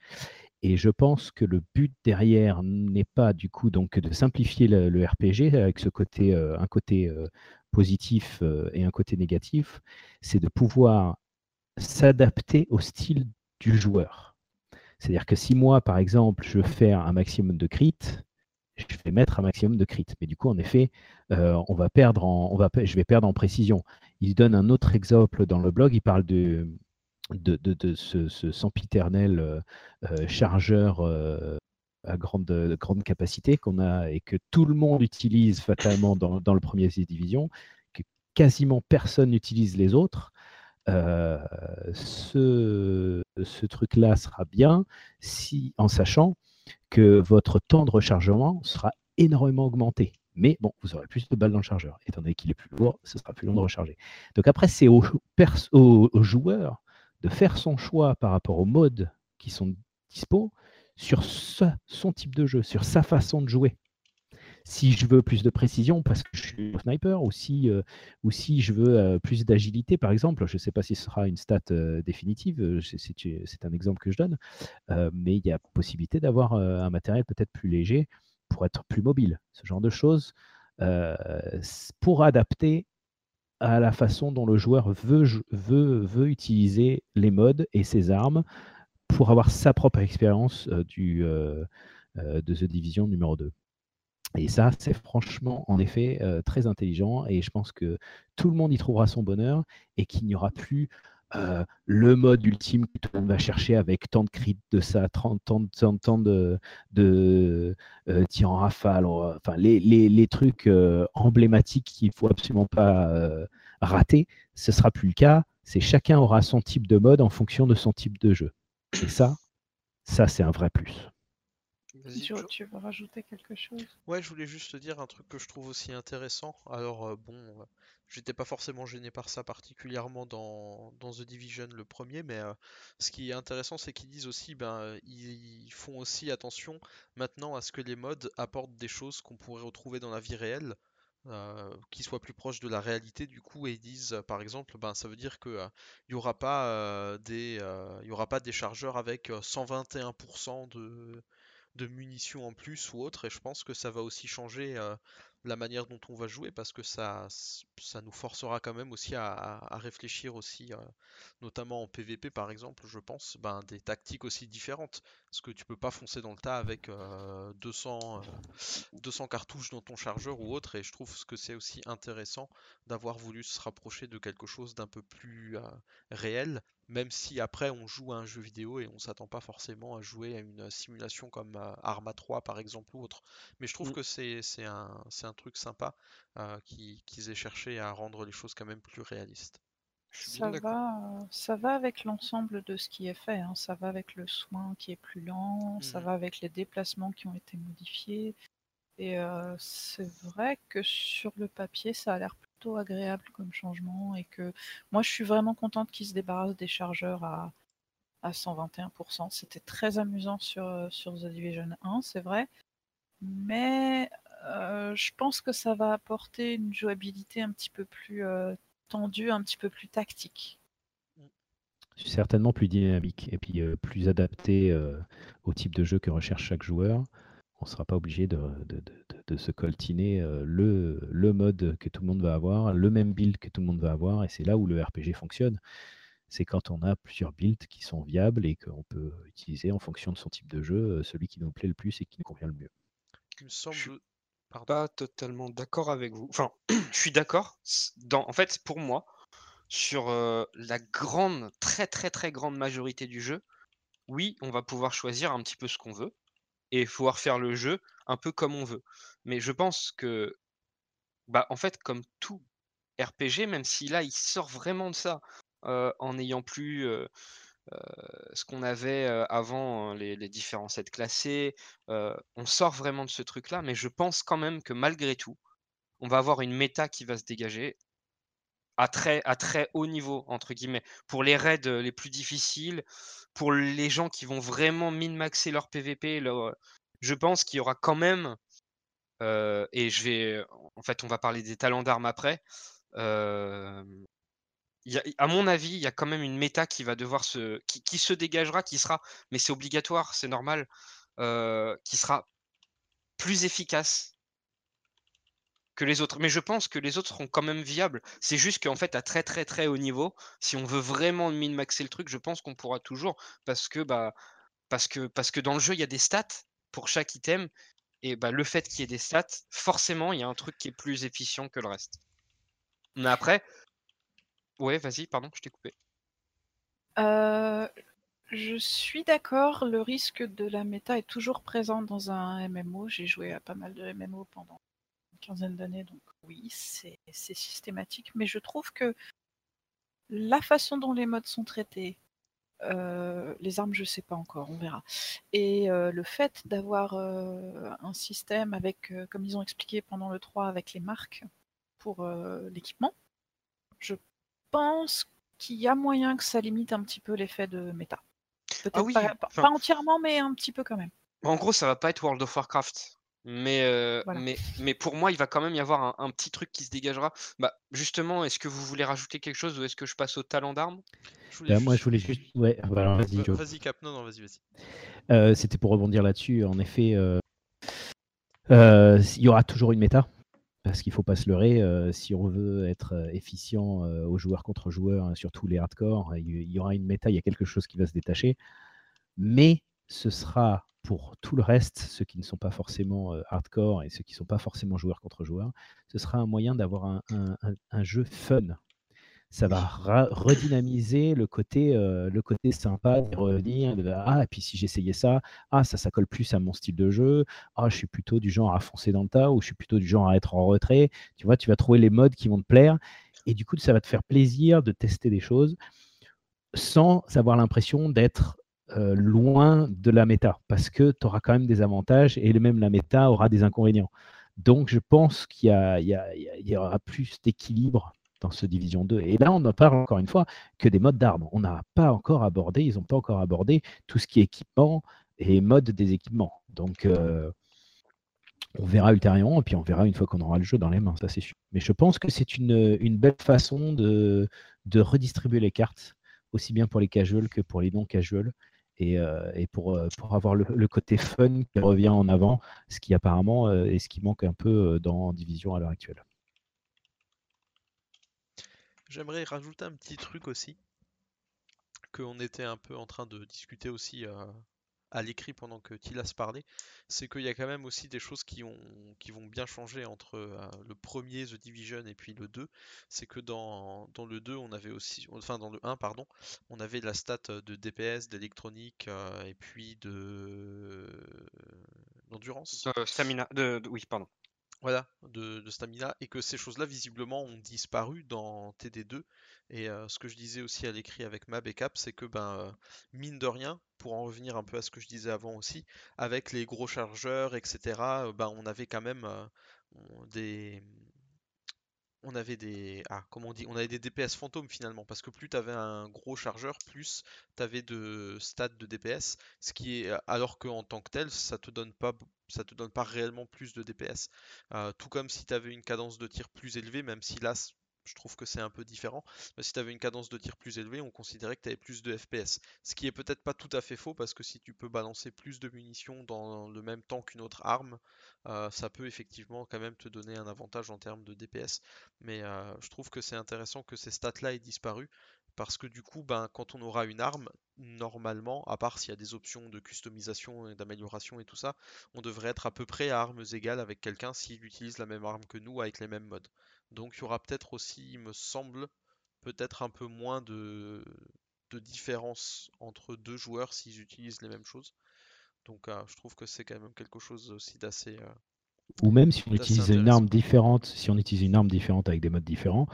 Et je pense que le but derrière n'est pas du coup donc de simplifier le, RPG avec ce côté, euh, un côté positif et un côté négatif, c'est de pouvoir s'adapter au style du joueur. C'est-à-dire que si moi, par exemple, je veux faire un maximum de crit, je vais mettre un maximum de crit. Mais du coup, en effet, euh, on va perdre en, on va, je vais perdre en précision. Il donne un autre exemple dans le blog. Il parle de, de, ce, sempiternel euh, euh, chargeur à grande, grande capacité qu'on a et que tout le monde utilise fatalement dans, dans le premier division, que quasiment personne n'utilise les autres. Euh, ce, ce truc-là sera bien si, en sachant que votre temps de rechargement sera énormément augmenté. Mais bon, vous aurez plus de balles dans le chargeur. Étant donné qu'il est plus lourd, ce sera plus long de recharger. Donc après, c'est au, au, joueur de faire son choix par rapport aux modes qui sont dispo sur son type de jeu, sur sa façon de jouer si je veux plus de précision parce que je suis sniper ou si, euh, ou si je veux euh, plus d'agilité, par exemple. Je ne sais pas si ce sera une stat euh, définitive, c'est un exemple que je donne, mais il y a possibilité d'avoir un matériel peut-être plus léger pour être plus mobile. Ce genre de choses pour adapter à la façon dont le joueur veut, utiliser les modes et ses armes pour avoir sa propre expérience du, de The Division numéro 2. Et ça, c'est franchement, en effet, euh, très intelligent. Et je pense que tout le monde y trouvera son bonheur et qu'il n'y aura plus euh, le mode ultime que tout le monde va chercher avec tant de crit de ça, tant, tant, de, de euh, tirs en rafale, enfin les, les, les trucs emblématiques qu'il ne faut absolument pas rater. Ce ne sera plus le cas. C'est chacun aura son type de mode en fonction de son type de jeu. Et ça, ça c'est un vrai plus. Tu, tu, veux rajouter quelque chose? Ouais, je voulais juste te dire un truc que je trouve aussi intéressant. Alors, euh, bon, euh, j'étais pas forcément gêné par ça particulièrement dans, dans The Division le premier, mais euh, ce qui est intéressant, c'est qu'ils disent aussi, ben, ils font aussi attention maintenant à ce que les modes apportent des choses qu'on pourrait retrouver dans la vie réelle. qui soient plus proches de la réalité du coup et ils disent par exemple ben ça veut dire que y aura pas des aura pas des chargeurs avec 121% de de munitions en plus ou autre, et je pense que ça va aussi changer euh, la manière dont on va jouer parce que ça, ça nous forcera quand même aussi à, réfléchir aussi, euh, notamment en PVP par exemple, je pense, ben, des tactiques aussi différentes. Parce que tu peux pas foncer dans le tas avec 200, euh, 200 cartouches dans ton chargeur ou autre, et je trouve que c'est aussi intéressant d'avoir voulu se rapprocher de quelque chose d'un peu plus réel même si après on joue à un jeu vidéo et on s'attend pas forcément à jouer à une simulation comme euh, Arma 3 par exemple ou autre. Mais je trouve mm. que c'est un, un, truc sympa euh, qu'ils aient cherché à rendre les choses quand même plus réalistes. Ça va, ça va avec l'ensemble de ce qui est fait. Hein. Ça va avec le soin qui est plus lent, ça mm. va avec les déplacements qui ont été modifiés. Et euh, c'est vrai que sur le papier, ça a l'air plutôt agréable comme changement et que moi, je suis vraiment contente qu'ils se débarrassent des chargeurs à, à 121%. C'était très amusant sur, sur The Division 1, c'est vrai. Mais euh, je pense que ça va apporter une jouabilité un petit peu plus tendue, un petit peu plus tactique. Certainement plus dynamique et puis plus adapté au type de jeu que recherche chaque joueur. on ne sera pas obligé de, de- de- de se coltiner euh, le, le mode que tout le monde va avoir, le même build que tout le monde va avoir, et c'est là où le RPG fonctionne. C'est quand on a plusieurs builds qui sont viables et qu'on peut utiliser en fonction de son type de jeu euh, celui qui nous plaît le plus et qui nous convient le mieux. Il me semble. Pas totalement d'accord avec vous. Enfin, je suis d'accord. Dans, en fait, pour moi, sur la grande, très très très grande majorité du jeu, oui, on va pouvoir choisir un petit peu ce qu'on veut et pouvoir faire le jeu un peu comme on veut. Mais je pense que, bah, en fait, comme tout RPG, même si là, il sort vraiment de ça, en n'ayant plus ce qu'on avait euh, avant, hein, les, différents sets classés, euh, on sort vraiment de ce truc-là, mais je pense quand même que malgré tout, on va avoir une méta qui va se dégager à très, haut niveau, entre guillemets, pour les raids euh, les plus difficiles, pour les gens qui vont vraiment min-maxer leur PVP, euh, je pense qu'il y aura quand même, euh, et je vais, en fait, on va parler des talents d'armes après. euh, à mon avis, il y a quand même une méta qui va devoir se, qui, qui se dégagera, qui sera, mais c'est obligatoire, c'est normal, euh, qui sera plus efficace que les autres. Mais je pense que les autres seront quand même viables. C'est juste qu'en fait, à très très très haut niveau, si on veut vraiment min-maxer le truc, je pense qu'on pourra toujours, parce que bah, parce que parce que dans le jeu, il y a des stats pour chaque item, et bah le fait qu'il y ait des stats, forcément, il y a un truc qui est plus efficient que le reste. Mais après, ouais, vas-y, pardon, je t'ai coupé. Euh, je suis d'accord, le risque de la méta est toujours présent dans un MMO. J'ai joué à pas mal de MMO pendant une quinzaine d'années, donc oui, c'est systématique. Mais je trouve que la façon dont les modes sont traités, euh, les armes, je sais pas encore, on verra. Et euh, le fait d'avoir un système avec, comme ils ont expliqué pendant le 3, avec les marques pour l'équipement, je pense qu'il y a moyen que ça limite un petit peu l'effet de méta. Peut-être Ah oui, pas, pas- enfin- pas entièrement, mais un petit peu quand même. En gros, ça va pas être World of Warcraft. Mais, euh, Voilà. mais, mais pour moi, il va quand même y avoir un, un petit truc qui se dégagera. Bah, justement, est-ce que vous voulez rajouter quelque chose ou est-ce que je passe au talent d'armes? Là, moi, je voulais juste. Ouais, bah, alors, vas-y, Cap. Non, non, vas-y, vas-y. Euh, C'était pour rebondir là-dessus. En effet, euh, euh, il y aura toujours une méta. Parce qu'il ne faut pas se leurrer, euh, si on veut être euh, efficient euh, aux joueurs contre joueurs, hein, surtout les hardcore, il y- aura une méta, il y a quelque chose qui va se détacher. Mais ce sera pour tout le reste, ceux qui ne sont pas forcément euh, hardcore et ceux qui ne sont pas forcément joueurs contre joueurs, ce sera un moyen d'avoir un jeu fun. Ça va redynamiser le côté, euh, le côté sympa de revenir. de, ah, et puis si j'essayais ça, ah, ça, ça colle plus à mon style de jeu. Ah, je suis plutôt du genre à foncer dans le tas ou je suis plutôt du genre à être en retrait. Tu vois, tu vas trouver les modes qui vont te plaire. Et du coup, ça va te faire plaisir de tester des choses sans avoir l'impression d'être euh, loin de la méta, parce que tu auras quand même des avantages et même la méta aura des inconvénients. Donc je pense qu'il y, y y a- il y aura plus d'équilibre dans ce Division 2. Et là, on ne parle encore une fois que des modes d'armes. On n'a pas encore abordé, ils n'ont pas encore abordé tout ce qui est équipement et mode des équipements. Donc euh, on verra ultérieurement, et puis on verra une fois qu'on aura le jeu dans les mains, ça c'est sûr. Mais je pense que c'est une, belle façon de, redistribuer les cartes, aussi bien pour les casuals que pour les non-casuals, et, euh, et pour, euh, pour avoir le, le côté fun qui revient en avant, ce qui apparemment est ce qui manque un peu dans Division à l'heure actuelle. J'aimerais rajouter un petit truc aussi, qu'on était un peu en train de discuter aussi à l'écrit pendant que Tilas parlait, c'est qu'il y a quand même aussi des choses qui, ont, qui vont bien changer entre euh, le premier The Division et puis le 2. C'est que dans, le 2, on avait aussi, enfin dans le 1, pardon, on avait la stat de DPS, d'électronique euh, et puis de d'endurance. Euh, Stamina. De, de- oui, pardon. Voilà, de, stamina, et que ces choses-là, visiblement, ont disparu dans TD2. Et euh, ce que je disais aussi à l'écrit avec Mab et Cap, c'est que, ben, euh, mine de rien, pour en revenir un peu à ce que je disais avant aussi, avec les gros chargeurs, etc., euh, ben, on avait quand même des. On avait des. Ah, comment on dit? On avait des DPS fantômes finalement, parce que plus tu avais un gros chargeur, plus tu avais de stats de DPS, ce qui est. Alors qu'en tant que tel, ça te donne pas, ça te donne pas réellement plus de DPS. Euh, tout comme si tu avais une cadence de tir plus élevée, même si là, Je trouve que c'est un peu différent. Mais si tu avais une cadence de tir plus élevée, on considérait que tu avais plus de FPS. Ce qui est peut-être pas tout à fait faux parce que si tu peux balancer plus de munitions dans le même temps qu'une autre arme, euh, ça peut effectivement quand même te donner un avantage en termes de DPS. Mais euh, je trouve que c'est intéressant que ces stats-là aient disparu parce que du coup, ben, quand on aura une arme, normalement, à part s'il y a des options de customisation et d'amélioration et tout ça, on devrait être à peu près à armes égales avec quelqu'un s'il utilise la même arme que nous avec les mêmes modes. Donc il y aura peut-être aussi, il me semble, peut-être un peu moins de, de différence entre deux joueurs s'ils utilisent les mêmes choses. Donc euh, je trouve que c'est quand même quelque chose aussi d'assez... Euh, Ou même si on utilise une arme différente, si on utilise une arme différente avec des modes différents,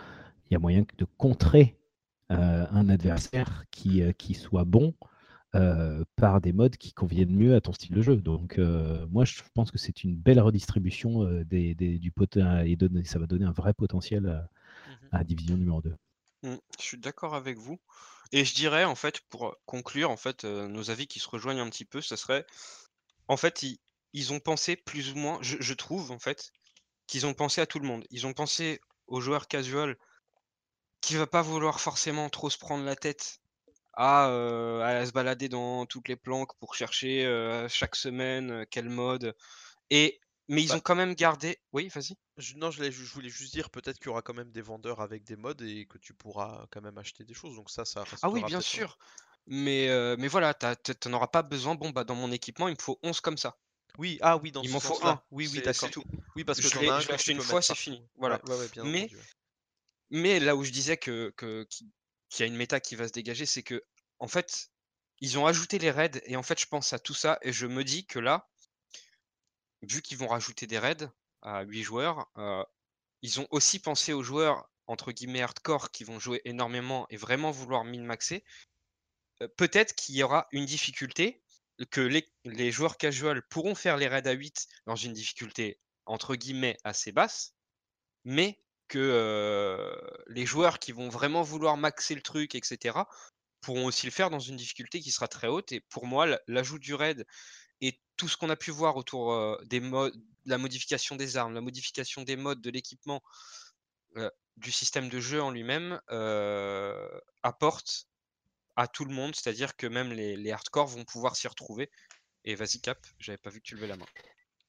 il y a moyen de contrer un adversaire qui, euh, qui soit bon euh, par des modes qui conviennent mieux à ton style de jeu. Donc moi je pense que c'est une belle redistribution des, du potentiel et ça va donner un vrai potentiel à, mmh Division numéro 2. Mmh, je suis d'accord avec vous. Et je dirais, en fait, pour conclure, en fait, nos avis qui se rejoignent un petit peu, ce serait, en fait, ils, ont pensé plus ou moins, je, je trouve, en fait, qu'ils ont pensé à tout le monde. Ils ont pensé aux joueurs casual qui va pas vouloir forcément trop se prendre la tête à, se balader dans toutes les planques pour chercher chaque semaine quel mode. Et mais ils bah ont quand même gardé. Oui, vas-y. non, je, je, voulais juste dire peut-être qu'il y aura quand même des vendeurs avec des modes et que tu pourras quand même acheter des choses. Donc ça, ça Ah oui, bien sûr. Mais, mais voilà, tu n'en auras pas besoin. Bon, bah dans mon équipement, il me faut 11 comme ça. Oui, ah oui, dans il m'en faut un. Oui, oui, d'accord. Oui, parce que je l'ai acheté une fois, c'est fini. Voilà. mais mais là où je disais que, qu'il y a une méta qui va se dégager, c'est que en fait, ils ont ajouté les raids et en fait, je pense à tout ça et je me dis que là, vu qu'ils vont rajouter des raids à 8 joueurs, euh, ils ont aussi pensé aux joueurs entre guillemets hardcore qui vont jouer énormément et vraiment vouloir min-maxer. Euh, peut-être qu'il y aura une difficulté que les, les joueurs casual pourront faire les raids à 8 dans une difficulté entre guillemets assez basse, mais que les joueurs qui vont vraiment vouloir maxer le truc, etc., pourront aussi le faire dans une difficulté qui sera très haute. Et pour moi, l'ajout du raid et tout ce qu'on a pu voir autour des modes, la modification des armes, la modification des modes, de l'équipement, du système de jeu en lui-même, apporte à tout le monde. C'est-à-dire que même les, les hardcore vont pouvoir s'y retrouver. Et vas-y Cap, j'avais pas vu que tu levais la main.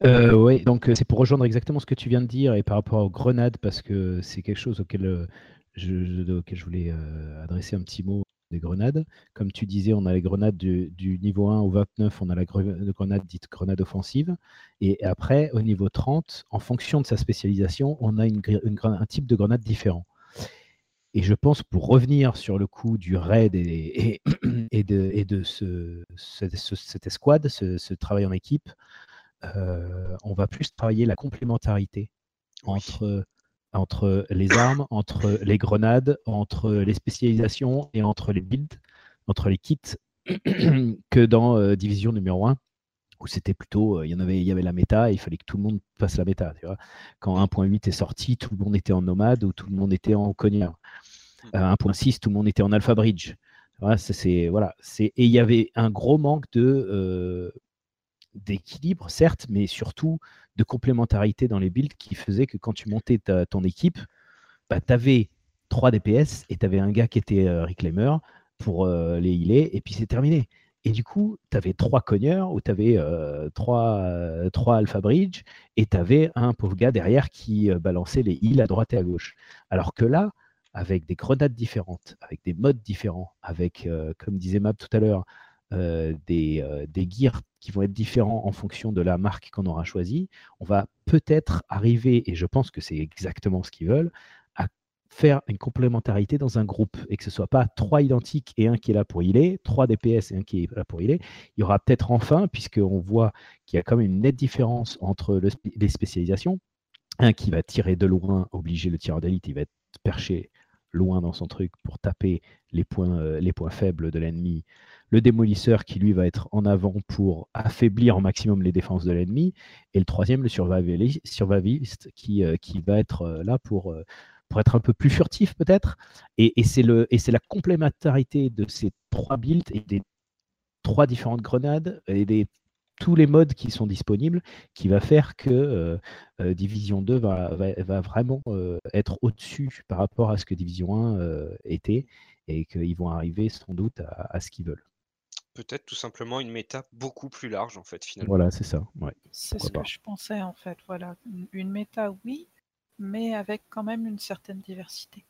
Euh, oui, donc euh, c'est pour rejoindre exactement ce que tu viens de dire et par rapport aux grenades, parce que c'est quelque chose auquel, euh, je, auquel je voulais adresser un petit mot des grenades. Comme tu disais, on a les grenades du, niveau 1 au 29, on a la grenade dite grenade offensive. Et après, au niveau 30, en fonction de sa spécialisation, on a une, un type de grenade différent. Et je pense, pour revenir sur le coup du raid et, et, de, et de ce, cette escouade, ce, travail en équipe, euh, on va plus travailler la complémentarité entre, entre les armes, entre les grenades, entre les spécialisations et entre les builds, entre les kits, que dans euh, Division numéro 1 où c'était plutôt, euh, il y en avait, il y avait la méta, et il fallait que tout le monde fasse la méta. Tu vois Quand 1.8 est sorti, tout le monde était en nomade ou tout le monde était en cogneur. 1.6, tout le monde était en alpha bridge. Voilà, c'est, voilà, et il y avait un gros manque de, d'équilibre, certes, mais surtout de complémentarité dans les builds qui faisait que quand tu montais ton équipe, bah, tu avais 3 DPS et tu avais un gars qui était euh, reclaimer pour euh, les healer, et puis c'est terminé. Et du coup, tu avais 3 cogneurs ou tu avais 3, 3 Alpha Bridge et tu avais un pauvre gars derrière qui euh, balançait les heals à droite et à gauche. Alors que là, avec des grenades différentes, avec des modes différents, avec, comme disait Mab tout à l'heure, des, des gears qui vont être différents en fonction de la marque qu'on aura choisie, on va peut-être arriver, et je pense que c'est exactement ce qu'ils veulent, à faire une complémentarité dans un groupe et que ce ne soit pas trois identiques et un qui est là pour healer, trois DPS et un qui est là pour healer. Il y aura peut-être enfin, puisqu'on voit qu'il y a quand même une nette différence entre les spécialisations, un qui va tirer de loin, obliger le tireur d'élite, il va être perché loin dans son truc pour taper les points, euh, les points faibles de l'ennemi le démolisseur qui lui va être en avant pour affaiblir au maximum les défenses de l'ennemi, et le troisième, le survivaliste, qui, euh, qui va être euh, là pour, pour être un peu plus furtif peut-être. Et, et c'est la complémentarité de ces trois builds et des trois différentes grenades et des tous les modes qui sont disponibles qui va faire que euh, euh, Division 2 va, va, va vraiment euh, être au-dessus par rapport à ce que Division 1 était et qu'ils vont arriver sans doute à, à ce qu'ils veulent. Peut-être tout simplement une méta beaucoup plus large en fait finalement. Voilà, c'est ça. Ouais. C'est ce que je pensais en fait. Voilà, une, une méta, oui, mais avec quand même une certaine diversité.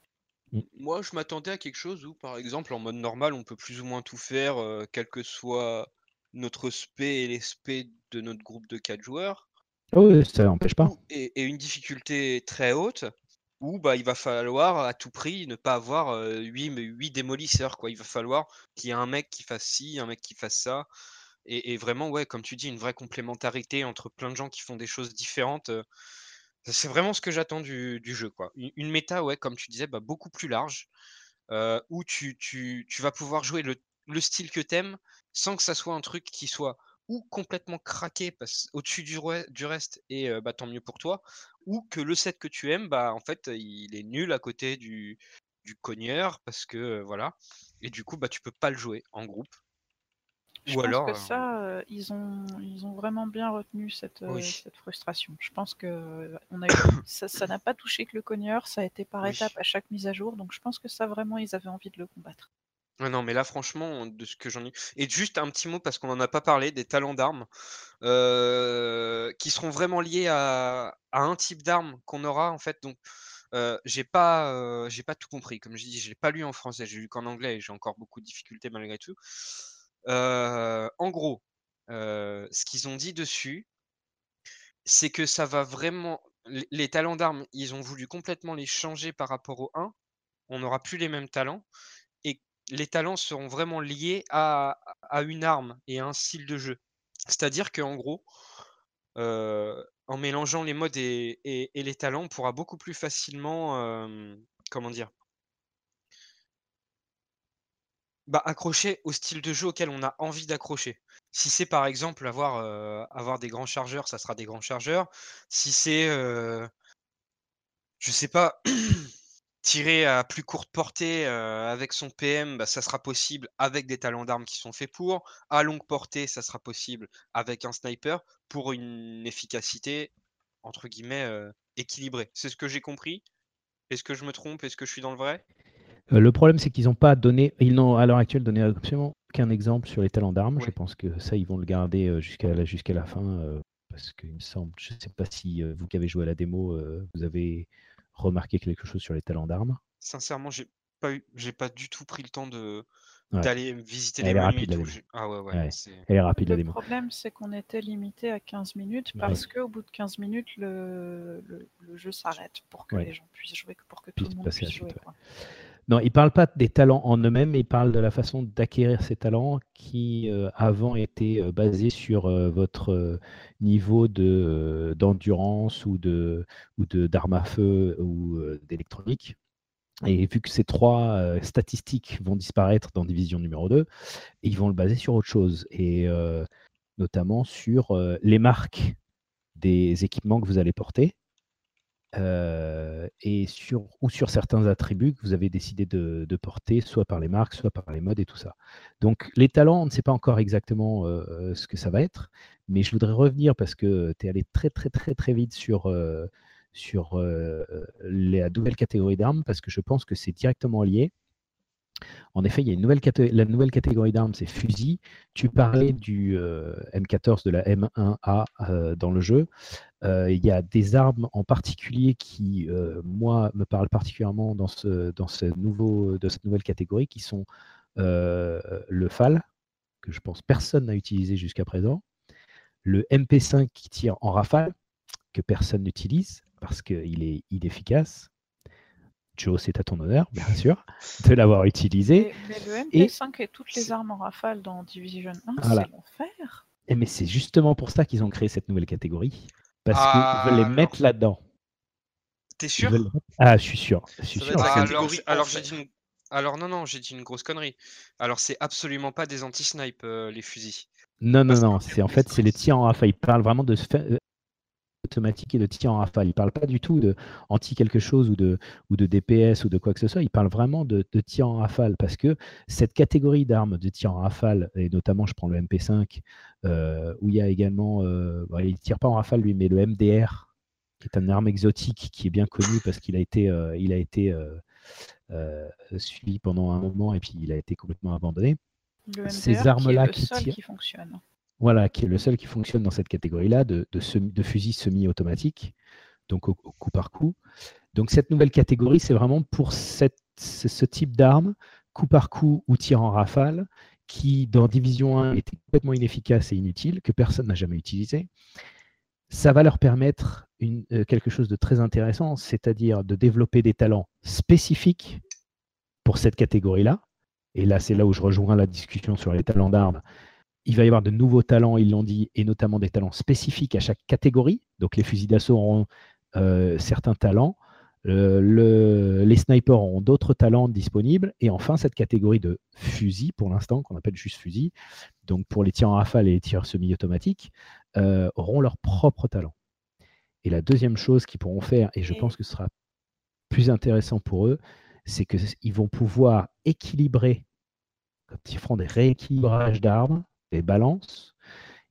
Moi, je m'attendais à quelque chose où, par exemple, en mode normal, on peut plus ou moins tout faire, euh, quel que soit notre spé et les spé de notre groupe de 4 joueurs, Oh, oui, ça n'empêche pas. et, et une difficulté très haute, où bah, il va falloir à tout prix ne pas avoir 8, 8 démolisseurs. Quoi. Il va falloir qu'il y ait un mec qui fasse ci, un mec qui fasse ça. Et, et vraiment, ouais, comme tu dis, une vraie complémentarité entre plein de gens qui font des choses différentes. euh, c'est vraiment ce que j'attends du, du jeu. Quoi. Une, une méta, ouais, comme tu disais, bah, beaucoup plus large, euh, où tu, tu, tu vas pouvoir jouer le, le style que t'aimes sans que ça soit un truc qui soit ou complètement craqué au-dessus du, re- du reste et euh, bah, tant mieux pour toi, ou que le set que tu aimes, bah, en fait, il est nul à côté du, du cogneur parce que euh, voilà. Et du coup, bah, tu peux pas le jouer en groupe. Je Ou pense alors, que euh, ça, ils, ont, ils ont vraiment bien retenu cette, Oui. cette frustration. Je pense que on a eu- ça n'a pas touché que le cogneur, ça a été par Oui. étapes à chaque mise à jour, donc je pense que ça vraiment, ils avaient envie de le combattre. Non, mais là, franchement, de ce que j'en ai. Et juste un petit mot, parce qu'on n'en a pas parlé, des talents d'armes, qui seront vraiment liés à, un type d'arme qu'on aura, en fait. Donc, euh, j'ai pas, pas tout compris. Comme je dis, je l'ai pas lu en français, j'ai lu qu'en anglais et j'ai encore beaucoup de difficultés malgré tout. En gros, ce qu'ils ont dit dessus, c'est que ça va vraiment. Les, les talents d'armes, ils ont voulu complètement les changer par rapport au 1. On n'aura plus les mêmes talents les talents seront vraiment liés à, une arme et à un style de jeu. C'est-à-dire qu'en gros, euh, en mélangeant les modes et, les talents, on pourra beaucoup plus facilement, euh, comment dire, bah, accrocher au style de jeu auquel on a envie d'accrocher. Si c'est par exemple avoir, euh, avoir des grands chargeurs, ça sera des grands chargeurs. Si c'est, je sais pas, tirer à plus courte portée euh, avec son PM, bah, ça sera possible avec des talents d'armes qui sont faits pour. À longue portée, ça sera possible avec un sniper pour une efficacité entre guillemets euh, équilibrée. C'est ce que j'ai compris? Est-ce que je me trompe? Est-ce que je suis dans le vrai? Euh, le problème, c'est qu'ils n'ont pas donné, ils n'ont à l'heure actuelle donné absolument aucun exemple sur les talents d'armes. Je pense que ça, ils vont le garder jusqu'à la, jusqu'à la fin. parce qu'il me semble, je ne sais pas si vous qui avez joué à la démo, vous avez remarqué quelque chose sur les talents d'armes? Sincèrement, j'ai pas eu, j'ai pas du tout pris le temps de Ouais. d'aller visiter Elle les est menus Ah ouais, ouais. Ouais. c'est- Elle est rapide la Le démo. problème, c'est qu'on était limité à 15 minutes Ouais. parce qu'au bout de 15 minutes, le, le, le jeu s'arrête pour que Ouais. les gens puissent jouer, pour que tout le monde puisse jouer. suite, ouais. quoi. Non, ils ne parlent pas des talents en eux-mêmes, mais ils parlent de la façon d'acquérir ces talents qui, euh, avant, étaient euh, basés sur euh, votre niveau de, d'endurance ou de, ou de, d'armes à feu ou d'électronique. Et vu que ces trois statistiques vont disparaître dans Division numéro 2, ils vont le baser sur autre chose, et notamment sur les marques des équipements que vous allez porter, euh, et sur, ou sur certains attributs que vous avez décidé de, porter, soit par les marques, soit par les modes et tout ça. Donc les talents, on ne sait pas encore exactement euh, ce que ça va être, mais je voudrais revenir parce que tu es allé très très très très vite sur, euh, sur euh, la nouvelle catégorie d'armes, parce que je pense que c'est directement lié. En effet, il y a la nouvelle catégorie d'armes, c'est fusil. Tu parlais du euh, M14, de la M1A euh, dans le jeu. Euh, il y a des armes en particulier qui, moi, me parlent particulièrement dans, de cette nouvelle catégorie, qui sont le FAL, que je pense personne n'a utilisé jusqu'à présent, le MP5 qui tire en rafale, que personne n'utilise parce qu'il est inefficace. Joe, c'est à ton honneur, bien sûr, de l'avoir utilisé. Mais, mais le Et- MP5 et toutes les armes en rafale dans Division 1, Voilà. c'est l'enfer. Et mais c'est justement pour ça qu'ils ont créé cette nouvelle catégorie. Parce Ah, qu'ils veulent les mettre là-dedans. T'es sûr veulent- Ah, je suis sûr. Je suis sûr. Ah, alors, catégorie j- alors en j'ai fait. dit une... Alors non, non, j'ai dit une grosse connerie. Alors c'est absolument pas des anti-snipe, euh, les fusils. Non, non, Parce non. C'est en fait c'est le tir en rafale. Ils parlent vraiment de, se faire- automatique et de tir en rafale. Il ne parle pas du tout de anti quelque chose ou de, ou de DPS ou de quoi que ce soit. Il parle vraiment de, tir en rafale parce que cette catégorie d'armes de tir en rafale, et notamment je prends le MP5, euh, où il y a également, euh, il ne tire pas en rafale lui, mais le MDR, qui est une arme exotique qui est bien connu parce qu'il a été, euh, il a été suivi pendant un moment et puis il a été complètement abandonné. Ces armes-là qui, tirent. Qui fonctionne. Voilà, qui est le seul qui fonctionne dans cette catégorie-là de, de, fusil semi-automatique, donc au, coup par coup. Donc cette nouvelle catégorie, c'est vraiment pour ce type d'arme, coup par coup ou tir en rafale, qui dans Division 1 était complètement inefficace et inutile, que personne n'a jamais utilisé. Ça va leur permettre euh, quelque chose de très intéressant, c'est-à-dire de développer des talents spécifiques pour cette catégorie-là. Et là, c'est là où je rejoins la discussion sur les talents d'armes il va y avoir de nouveaux talents, ils l'ont dit, et notamment des talents spécifiques à chaque catégorie. Donc les fusils d'assaut auront euh, certains talents, euh, les snipers auront d'autres talents disponibles, et enfin cette catégorie de fusils, pour l'instant, qu'on appelle juste fusil, donc pour les tirs en rafale et les tirs semi-automatiques, euh, auront leurs propres talents. Et la deuxième chose qu'ils pourront faire, et je pense que ce sera plus intéressant pour eux, c'est qu'ils vont pouvoir équilibrer, quand ils feront des rééquilibrages d'armes, des balances,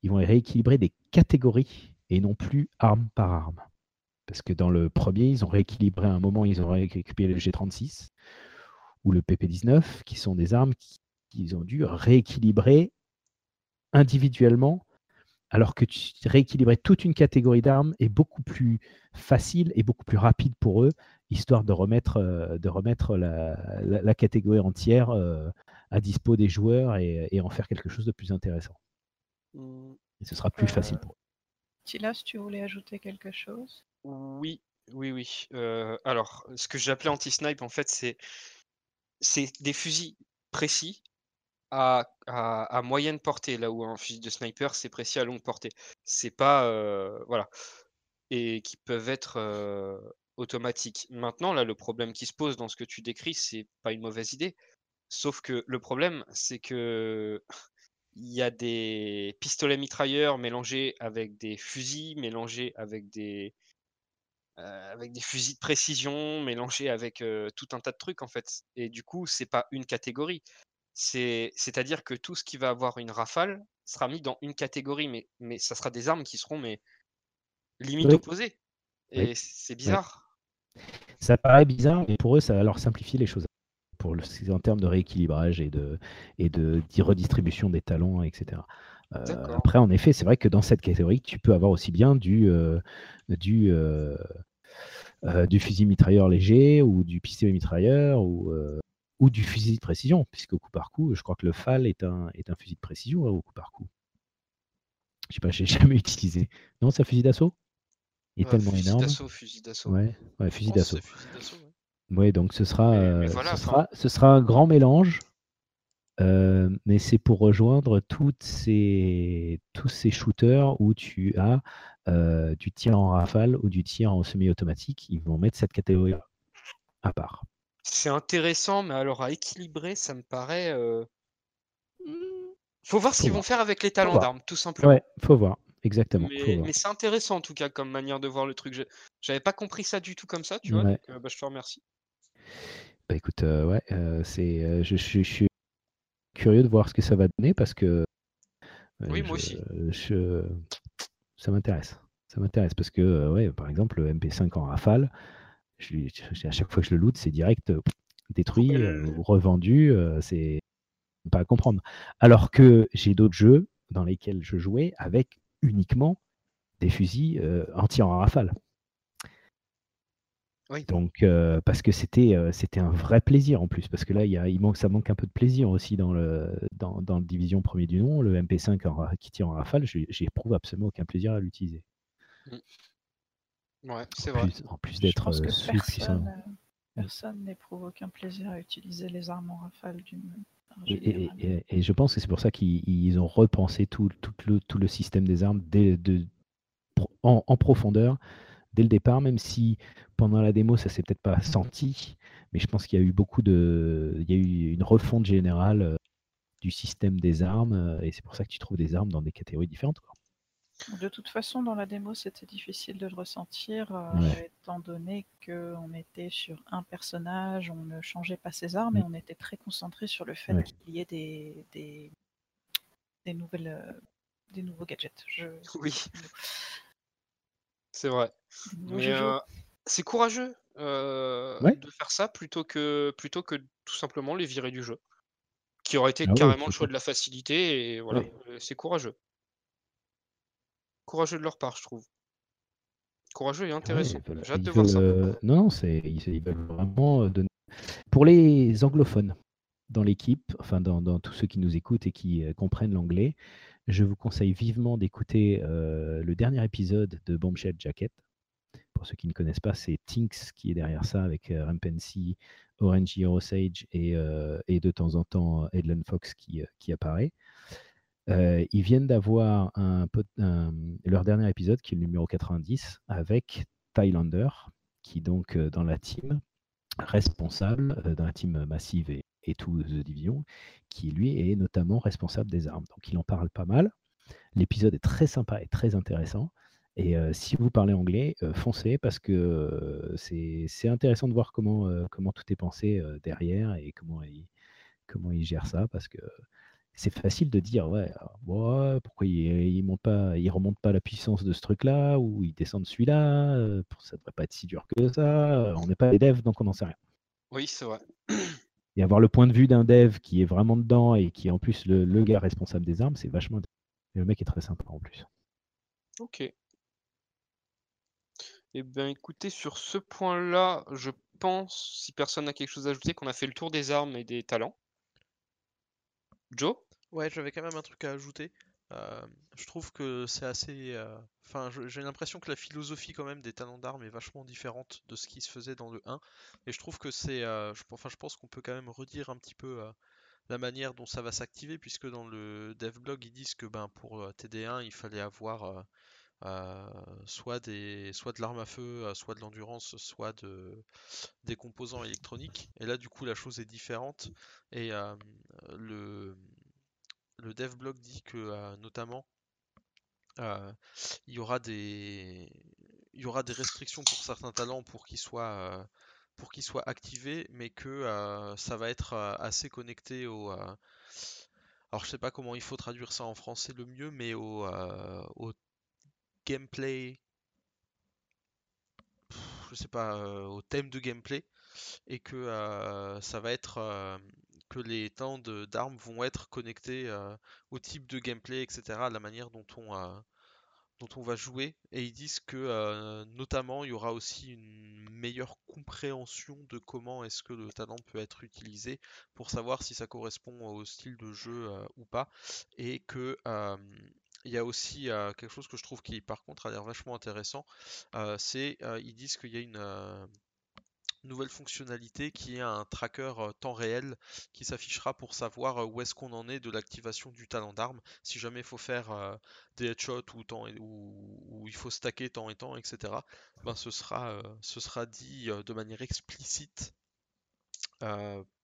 ils vont rééquilibrer des catégories et non plus arme par arme. Parce que dans le premier, ils ont rééquilibré à un moment, ils ont rééquilibré le G36 ou le PP19, qui sont des armes qu'ils ont dû rééquilibrer individuellement, alors que rééquilibrer toute une catégorie d'armes est beaucoup plus facile et beaucoup plus rapide pour eux, histoire de remettre, euh, de remettre la, catégorie entière euh, à dispo des joueurs et, en faire quelque chose de plus intéressant. Mmh. Et ce sera plus facile pour eux. Tilas, tu voulais ajouter quelque chose? Oui, oui, oui. Euh, alors, ce que j'appelais anti-snipe, en fait, c'est c'est des fusils précis à, à, moyenne portée, là où un fusil de sniper, c'est précis à longue portée. C'est pas. Euh, voilà. Et qui peuvent être euh, automatiques. Maintenant, là, le problème qui se pose dans ce que tu décris, c'est pas une mauvaise idée. Sauf que le problème, c'est que il y a des pistolets mitrailleurs mélangés avec des fusils, mélangés avec des, euh, avec des fusils de précision, mélangés avec euh, tout un tas de trucs en fait. Et du coup, c'est pas une catégorie. C'est, c'est-à-dire que tout ce qui va avoir une rafale sera mis dans une catégorie, mais, mais ça sera des armes qui seront mais limite opposées. Et c'est bizarre. Ça paraît bizarre, mais pour eux, ça va leur simplifier les choses en termes de rééquilibrage et de, et de, redistribution des talents, etc. Euh, après, en effet, c'est vrai que dans cette catégorie, tu peux avoir aussi bien du, euh, du, euh, du fusil mitrailleur léger ou du pistolet mitrailleur ou, ou du fusil de précision, puisque au coup par coup, je crois que le FAL est un, est un fusil de précision hein, au coup par coup. Je sais pas, j'ai jamais utilisé. Non, c'est un fusil d'assaut? Il est tellement énorme. Fusil d'assaut. Ouais, ouais, fusil d'assaut. Oui, donc ce sera, euh, ce, sera, ce sera un grand mélange, euh, mais c'est pour rejoindre toutes ces, tous ces shooters où tu as euh, du tir en rafale ou du tir en semi-automatique. Ils vont mettre cette catégorie à part. C'est intéressant, mais alors à équilibrer, ça me paraît. Mmh, faut voir ce qu'ils vont faire avec les talents d'armes, tout simplement. Ouais, faut voir. Exactement. Mais, c'est intéressant en tout cas comme manière de voir le truc. J'avais pas compris ça du tout comme ça, tu vois. Donc, bah, je te remercie. Bah écoute, euh, ouais, euh, c'est, euh, je, suis curieux de voir ce que ça va donner parce que Oui, moi aussi. ça m'intéresse. Ça m'intéresse parce que, ouais, par exemple, le MP5 en rafale, à chaque fois que je le loot, c'est direct détruit ou revendu. c'est pas à comprendre. Alors que j'ai d'autres jeux dans lesquels je jouais avec uniquement des fusils anti en Donc, euh, parce que c'était euh, c'était un vrai plaisir en plus, parce que là, il, y a, il manque, ça manque un peu de plaisir aussi dans le, dans, dans le division premier du nom. Le MP5 qui tire en rafale, j'éprouve absolument aucun plaisir à l'utiliser. Mmh. Ouais, c'est vrai. en plus d'être euh, personne, personne n'éprouve aucun plaisir à utiliser les armes en rafale d'une. Et, et, je pense que c'est pour ça qu'ils ont repensé tout, tout, le, tout le système des armes de, en, en profondeur dès le départ, même si pendant la démo, ça s'est peut-être pas senti, mais je pense qu'il y a eu beaucoup de. Il y a eu une refonte générale euh, du système des armes, euh, et c'est pour ça que tu trouves des armes dans des catégories différentes. De toute façon, dans la démo, c'était difficile de le ressentir, euh, Ouais. étant donné qu'on était sur un personnage, on ne changeait pas ses armes et on était très concentré sur le fait Ouais. qu'il y ait des, des, des nouvelles, euh, des nouveaux gadgets. Je- Oui, c'est vrai. Mais euh, c'est courageux euh, Ouais. de faire ça plutôt que, plutôt que tout simplement les virer du jeu. Qui aurait été Ah carrément le choix de la facilité et voilà, Ouais. euh, c'est courageux. Courageux de leur part, je trouve. Courageux et Ouais, intéressant. J'ai hâte de voir ça. euh, non, non, c'est, ils, ils veulent vraiment donner. Pour les anglophones dans l'équipe, enfin dans, dans tous ceux qui nous écoutent et qui euh, comprennent l'anglais, je vous conseille vivement d'écouter euh, le dernier épisode de Bombshell Jacket. Pour ceux qui ne connaissent pas, c'est Tinks qui est derrière ça avec euh, Rampancy, Orange Hero Sage et, euh, et de temps en temps Edlon Fox qui, euh, apparaît. Euh, ils viennent d'avoir leur dernier épisode, qui est le numéro 90, avec Thailander, qui donc euh, dans la team responsable, euh, dans la team massive et, et tout The Division, qui lui est notamment responsable des armes. Donc il en parle pas mal. L'épisode est très sympa et très intéressant. Et euh, si vous parlez anglais, euh, foncez parce que euh, c'est intéressant de voir comment, euh, comment tout est pensé derrière et comment ils comment ils gèrent ça parce que c'est facile de dire ouais, ouais, pourquoi ils ne pas remontent pas la puissance de ce truc là ou ils descendent celui-là ça devrait pas être si dur que ça on n'est pas des devs donc on n'en sait rien Oui, c'est vrai. Et avoir le point de vue d'un dev qui est vraiment dedans et qui est en plus le, le gars responsable des armes c'est vachement intéressant. et le mec est très sympa en plus Ok. Eh bien, écoutez, sur ce point-là, je pense, si personne n'a quelque chose à ajouter, qu'on a fait le tour des armes et des talents. Joe? Ouais, j'avais quand même un truc à ajouter. Euh, je trouve que c'est assez. euh, Enfin, j'ai l'impression que la philosophie quand même des talents d'armes est vachement différente de ce qui se faisait dans le 1. Et je trouve que c'est. euh, enfin, je pense qu'on peut quand même redire un petit peu la manière dont ça va s'activer, puisque dans le devblog ils disent que ben pour euh, TD1 il fallait avoir soit des, soit de l'arme à feu, soit de l'endurance, soit de, des composants électroniques. Et là, du coup, la chose est différente. Et le, le devblog dit que, euh, notamment, euh, il y aura des, il y aura des restrictions pour certains talents pour qu'ils soient, euh, pour qu'ils soient activés, mais que ça va être assez connecté au. alors, je sais pas comment il faut traduire ça en français le mieux, mais au, au gameplay je sais pas, au thème de gameplay et que ça va être les temps d'armes vont être connectés euh, au type de gameplay, etc., à la manière dont on, euh, dont on va jouer. Et ils disent que euh, notamment il y aura aussi une meilleure compréhension de comment est-ce que le talent peut être utilisé pour savoir si ça correspond au style de jeu ou pas. Et que il y a aussi quelque chose que je trouve qui par contre a l'air vachement intéressant, c'est ils disent qu'il y a une nouvelle fonctionnalité qui est un tracker euh, temps réel qui s'affichera pour savoir euh, où est-ce qu'on en est de l'activation du talent d'arme. Si jamais il faut faire euh, des headshots ou, temps et- il faut stacker temps et temps, etc. Ben, ce sera, ce sera dit de manière explicite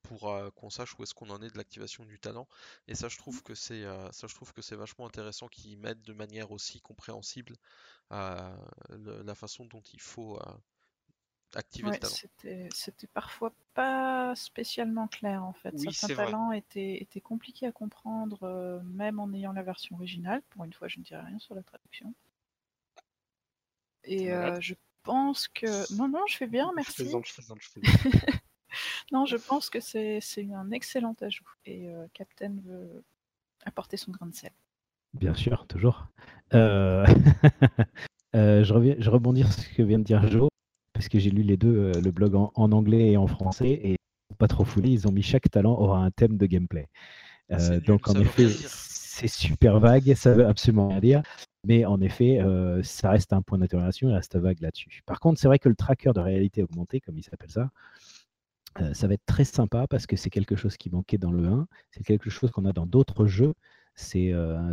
pour qu'on sache où est-ce qu'on en est de l'activation du talent. Et ça, je trouve que c'est ça, je trouve que c'est vachement intéressant qu'ils mettent de manière aussi compréhensible le- la façon dont il faut le talent. c'était parfois pas spécialement clair en fait. Oui, Certains talents étaient, étaient compliqués à comprendre, euh, même en ayant la version originale. Pour une fois, je ne dirai rien sur la traduction. Et euh, je pense que. Non, non, je fais bien, Je merci. je je. Non, je pense que c'est c'est un excellent ajout. Et euh, Captain veut apporter son grain de sel. Bien sûr, toujours. Euh, euh, je, reviens, je rebondis sur ce que vient de dire Joe, parce que j'ai lu les deux, euh, le blog en, en anglais et en français, et pas trop foulé, ils ont mis chaque talent aura un thème de gameplay. Euh, nul, donc en effet, c'est super vague, ça veut absolument rien dire, mais en effet, euh, ça reste un point d'interrogation, il reste vague là-dessus. Par contre, c'est vrai que le tracker de réalité augmentée, comme il s'appelle ça, euh, ça va être très sympa parce que c'est quelque chose qui manquait dans le 1, c'est quelque chose qu'on a dans d'autres jeux. C'est, euh,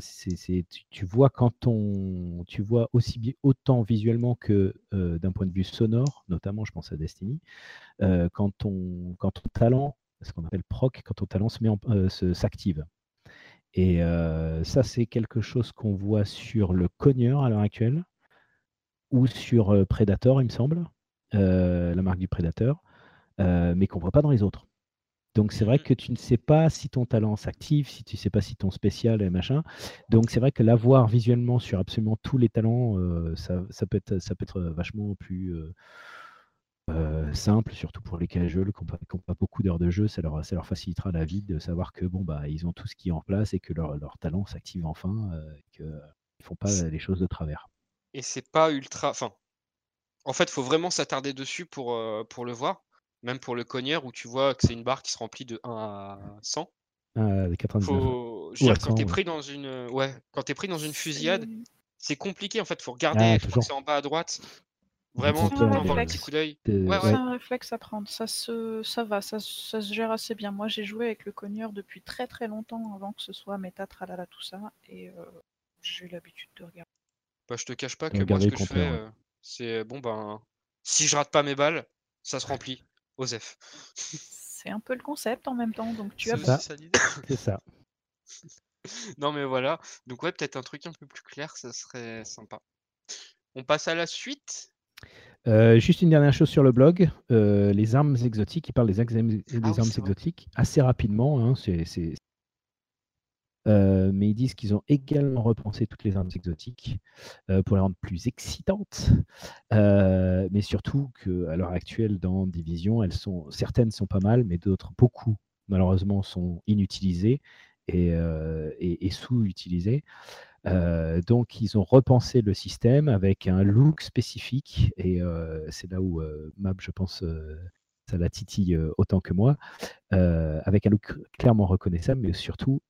tu, vois quand on, tu vois aussi bien autant visuellement que euh, d'un point de vue sonore, notamment, je pense à Destiny, euh, quand ton, quand ton talent, ce qu'on appelle proc, quand ton talent se met s'active. Et ça, c'est quelque chose qu'on voit sur le cogneur à l'heure actuelle, ou sur Predator, il me semble, la marque du Predator, mais qu'on voit pas dans les autres. Donc c'est vrai Mhm. que tu ne sais pas si ton talent s'active, si tu ne sais pas si ton spécial est machin. Donc c'est vrai que l'avoir visuellement sur absolument tous les talents, euh, ça, ça peut être, ça peut être vachement plus euh, euh, simple, surtout pour les casuals qui n'ont pas, beaucoup d'heures de jeu. Ça leur, ça leur facilitera la vie de savoir que bon bah ils ont tout ce qui est en place et que leur, leur talent s'active enfin, euh, qu'ils ne font pas les choses de travers. Et c'est pas ultra. Enfin, en fait, faut vraiment s'attarder dessus pour, euh, pour le voir. Même pour le cogneur où tu vois que c'est une barre qui se remplit de 1 à 100. Ah, 99. Faut... Je veux dire, quand 100, t'es ouais. pris dans une. Ouais, quand t'es pris dans une fusillade, C'est- compliqué en fait. Faut regarder, Ah, c'est en bas à droite. Vraiment, tout le peur temps avoir un de- petit coup d'œil. Ouais, C'est un réflexe à prendre, ça, se... ça va, ça, ça se gère assez bien. Moi, j'ai joué avec le cogneur depuis très très longtemps avant que ce soit méta, tralala, tout ça, et euh, j'ai eu l'habitude de regarder. Bah, je te cache pas que Euh, moi, ce que je fais, euh, c'est bon, ben, si je rate pas mes balles, ça se remplit. Osef. C'est un peu le concept en même temps, donc tu as ça. ça. C'est ça. non, mais voilà. Donc, ouais, peut-être un truc un peu plus clair, ça serait sympa. On passe à la suite. Euh, juste une dernière chose sur le blog, euh, les armes exotiques, ils parlent des, des Ah oui, armes exotiques assez rapidement. hein, c'est- Euh, mais ils disent qu'ils ont également repensé toutes les armes exotiques euh, pour les rendre plus excitantes. Euh, mais surtout qu'à l'heure actuelle, dans Division, certaines sont pas mal, mais d'autres, beaucoup, malheureusement, sont inutilisées et, sous-utilisées. Donc, ils ont repensé le système avec un look spécifique, et c'est là où euh, Mab, je pense, ça la titille autant que moi, avec un look clairement reconnaissable, mais surtout,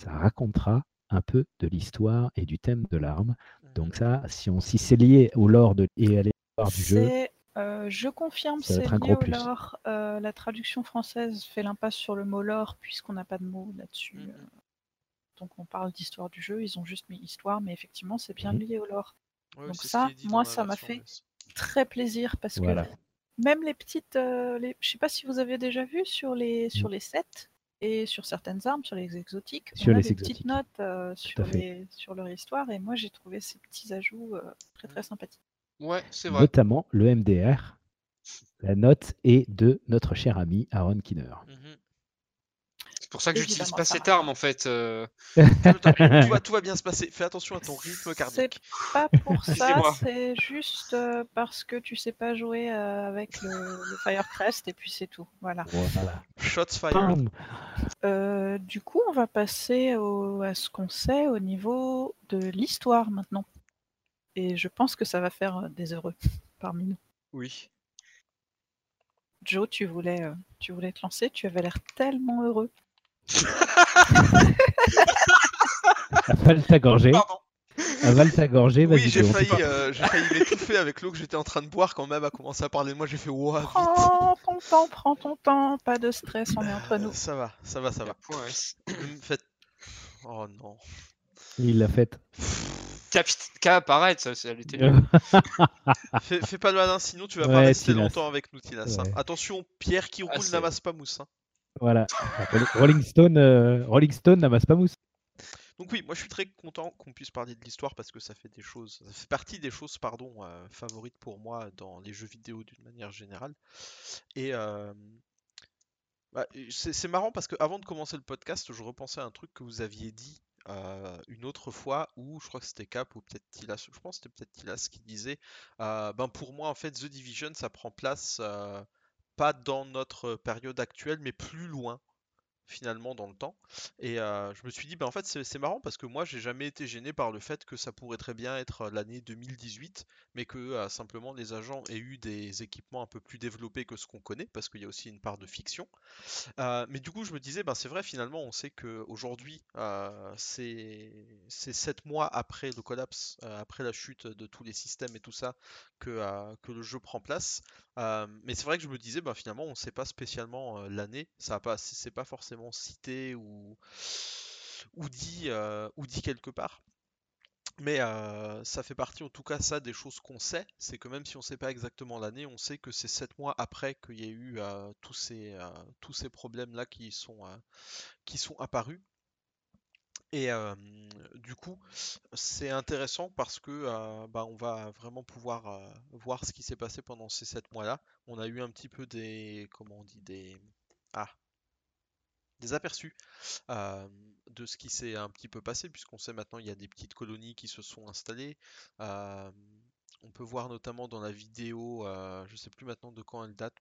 ça racontera un peu de l'histoire et du thème de l'arme. Donc ça, si, on, si c'est lié au lore de, et à l'histoire du jeu, euh, je confirme, c'est lié gros au plus. lore. Euh, la traduction française fait l'impasse sur le mot lore puisqu'on n'a pas de mot là-dessus. Mhm. Euh, Donc on parle d'histoire du jeu, ils ont juste mis histoire, mais effectivement c'est bien Mhm. lié au lore. Ouais, Donc ça, moi, ça m'a fait. Très plaisir parce Voilà. que même les petites, euh, les... je sais pas si vous avez déjà vu sur les sur les sets et sur certaines armes, sur les exotiques, Sur on a les des petites notes euh, sur, les... sur leur histoire et moi j'ai trouvé ces petits ajouts euh, très très sympathiques. Ouais, c'est vrai. notamment le MDR, la note est de notre cher ami Aaron Kinner. Mhm. Pour ça que j'utilise pas cette arme en fait. euh. Tout, va, tout va bien se passer. Fais attention à ton rythme C'est cardiaque. pas pour ça, c'est juste euh, parce que tu sais pas jouer euh, avec le, le Firecrest et puis c'est tout. Voilà. Voilà. Shots fired. Euh, du coup, on va passer au- à ce qu'on sait au niveau de l'histoire maintenant. Et je pense que ça va faire des heureux parmi nous. Oui. Joe, tu voulais, tu voulais te lancer, tu avais l'air tellement heureux. Avale ta gorgée. Pardon. Avale ta gorgée. Oui, vas-y, j'ai Joe, on failli, euh, j'ai failli m'étouffer avec l'eau que j'étais en train de boire quand même a commencé à parler de moi. J'ai fait vite. Prends ton temps, prends ton temps, pas de stress, on est entre nous. Ça va, ça va, ça va. Faites. Oh non. Il l'a faite. Cap, arrête, ça, ça, elle était. Fais, fais pas le malin, sinon tu vas Ouais, pas rester longtemps avec nous, Tilas. hein. Ouais. Attention, Pierre qui Ah, roule c'est- n'amasse pas mousse. hein. Voilà. Rolling Stone, euh, Rolling Stone n'amasse pas mousse. Donc oui, moi je suis très content qu'on puisse parler de l'histoire parce que ça fait des choses, ça fait partie des choses pardon euh, favorites pour moi dans les jeux vidéo d'une manière générale. Et euh, bah, c'est marrant parce que avant de commencer le podcast, je repensais à un truc que vous aviez dit une autre fois où je crois que c'était Cap ou peut-être Tilas, je pense que c'était peut-être Tilas qui disait, ben pour moi en fait The Division ça prend place pas dans notre période actuelle mais plus loin finalement dans le temps. Et euh, je me suis dit, bah, en fait, c'est marrant parce que moi, j'ai jamais été gêné par le fait que ça pourrait très bien être euh, l'année 2018, mais que euh, simplement les agents aient eu des équipements un peu plus développés que ce qu'on connaît, parce qu'il y a aussi une part de fiction. Euh, mais du coup, je me disais, ben, c'est vrai, finalement, on sait qu'aujourd'hui, euh, c'est sept mois après le collapse, euh, après la chute de tous les systèmes et tout ça, euh, que le jeu prend place. Euh, mais c'est vrai que je me disais, ben, finalement, on ne sait pas spécialement euh, l'année, ça a pas, forcément cité ou, dit, euh, ou dit quelque part. Mais ça fait partie, en tout cas, ça, des choses qu'on sait. C'est que même si on ne sait pas exactement l'année, on sait que c'est 7 mois après qu'il y a eu tous ces, ces sont, euh, qui sont apparus. Et euh, du coup, c'est intéressant parce que euh, bah, on va vraiment pouvoir euh, voir ce qui s'est passé pendant ces sept mois-là. On a eu un petit peu des, comment on dit, des, ah, des aperçus de ce qui s'est un petit peu passé, puisqu'on sait maintenant il y a des petites colonies qui se sont installées. On peut voir notamment dans la vidéo, je sais plus maintenant de quand elle date,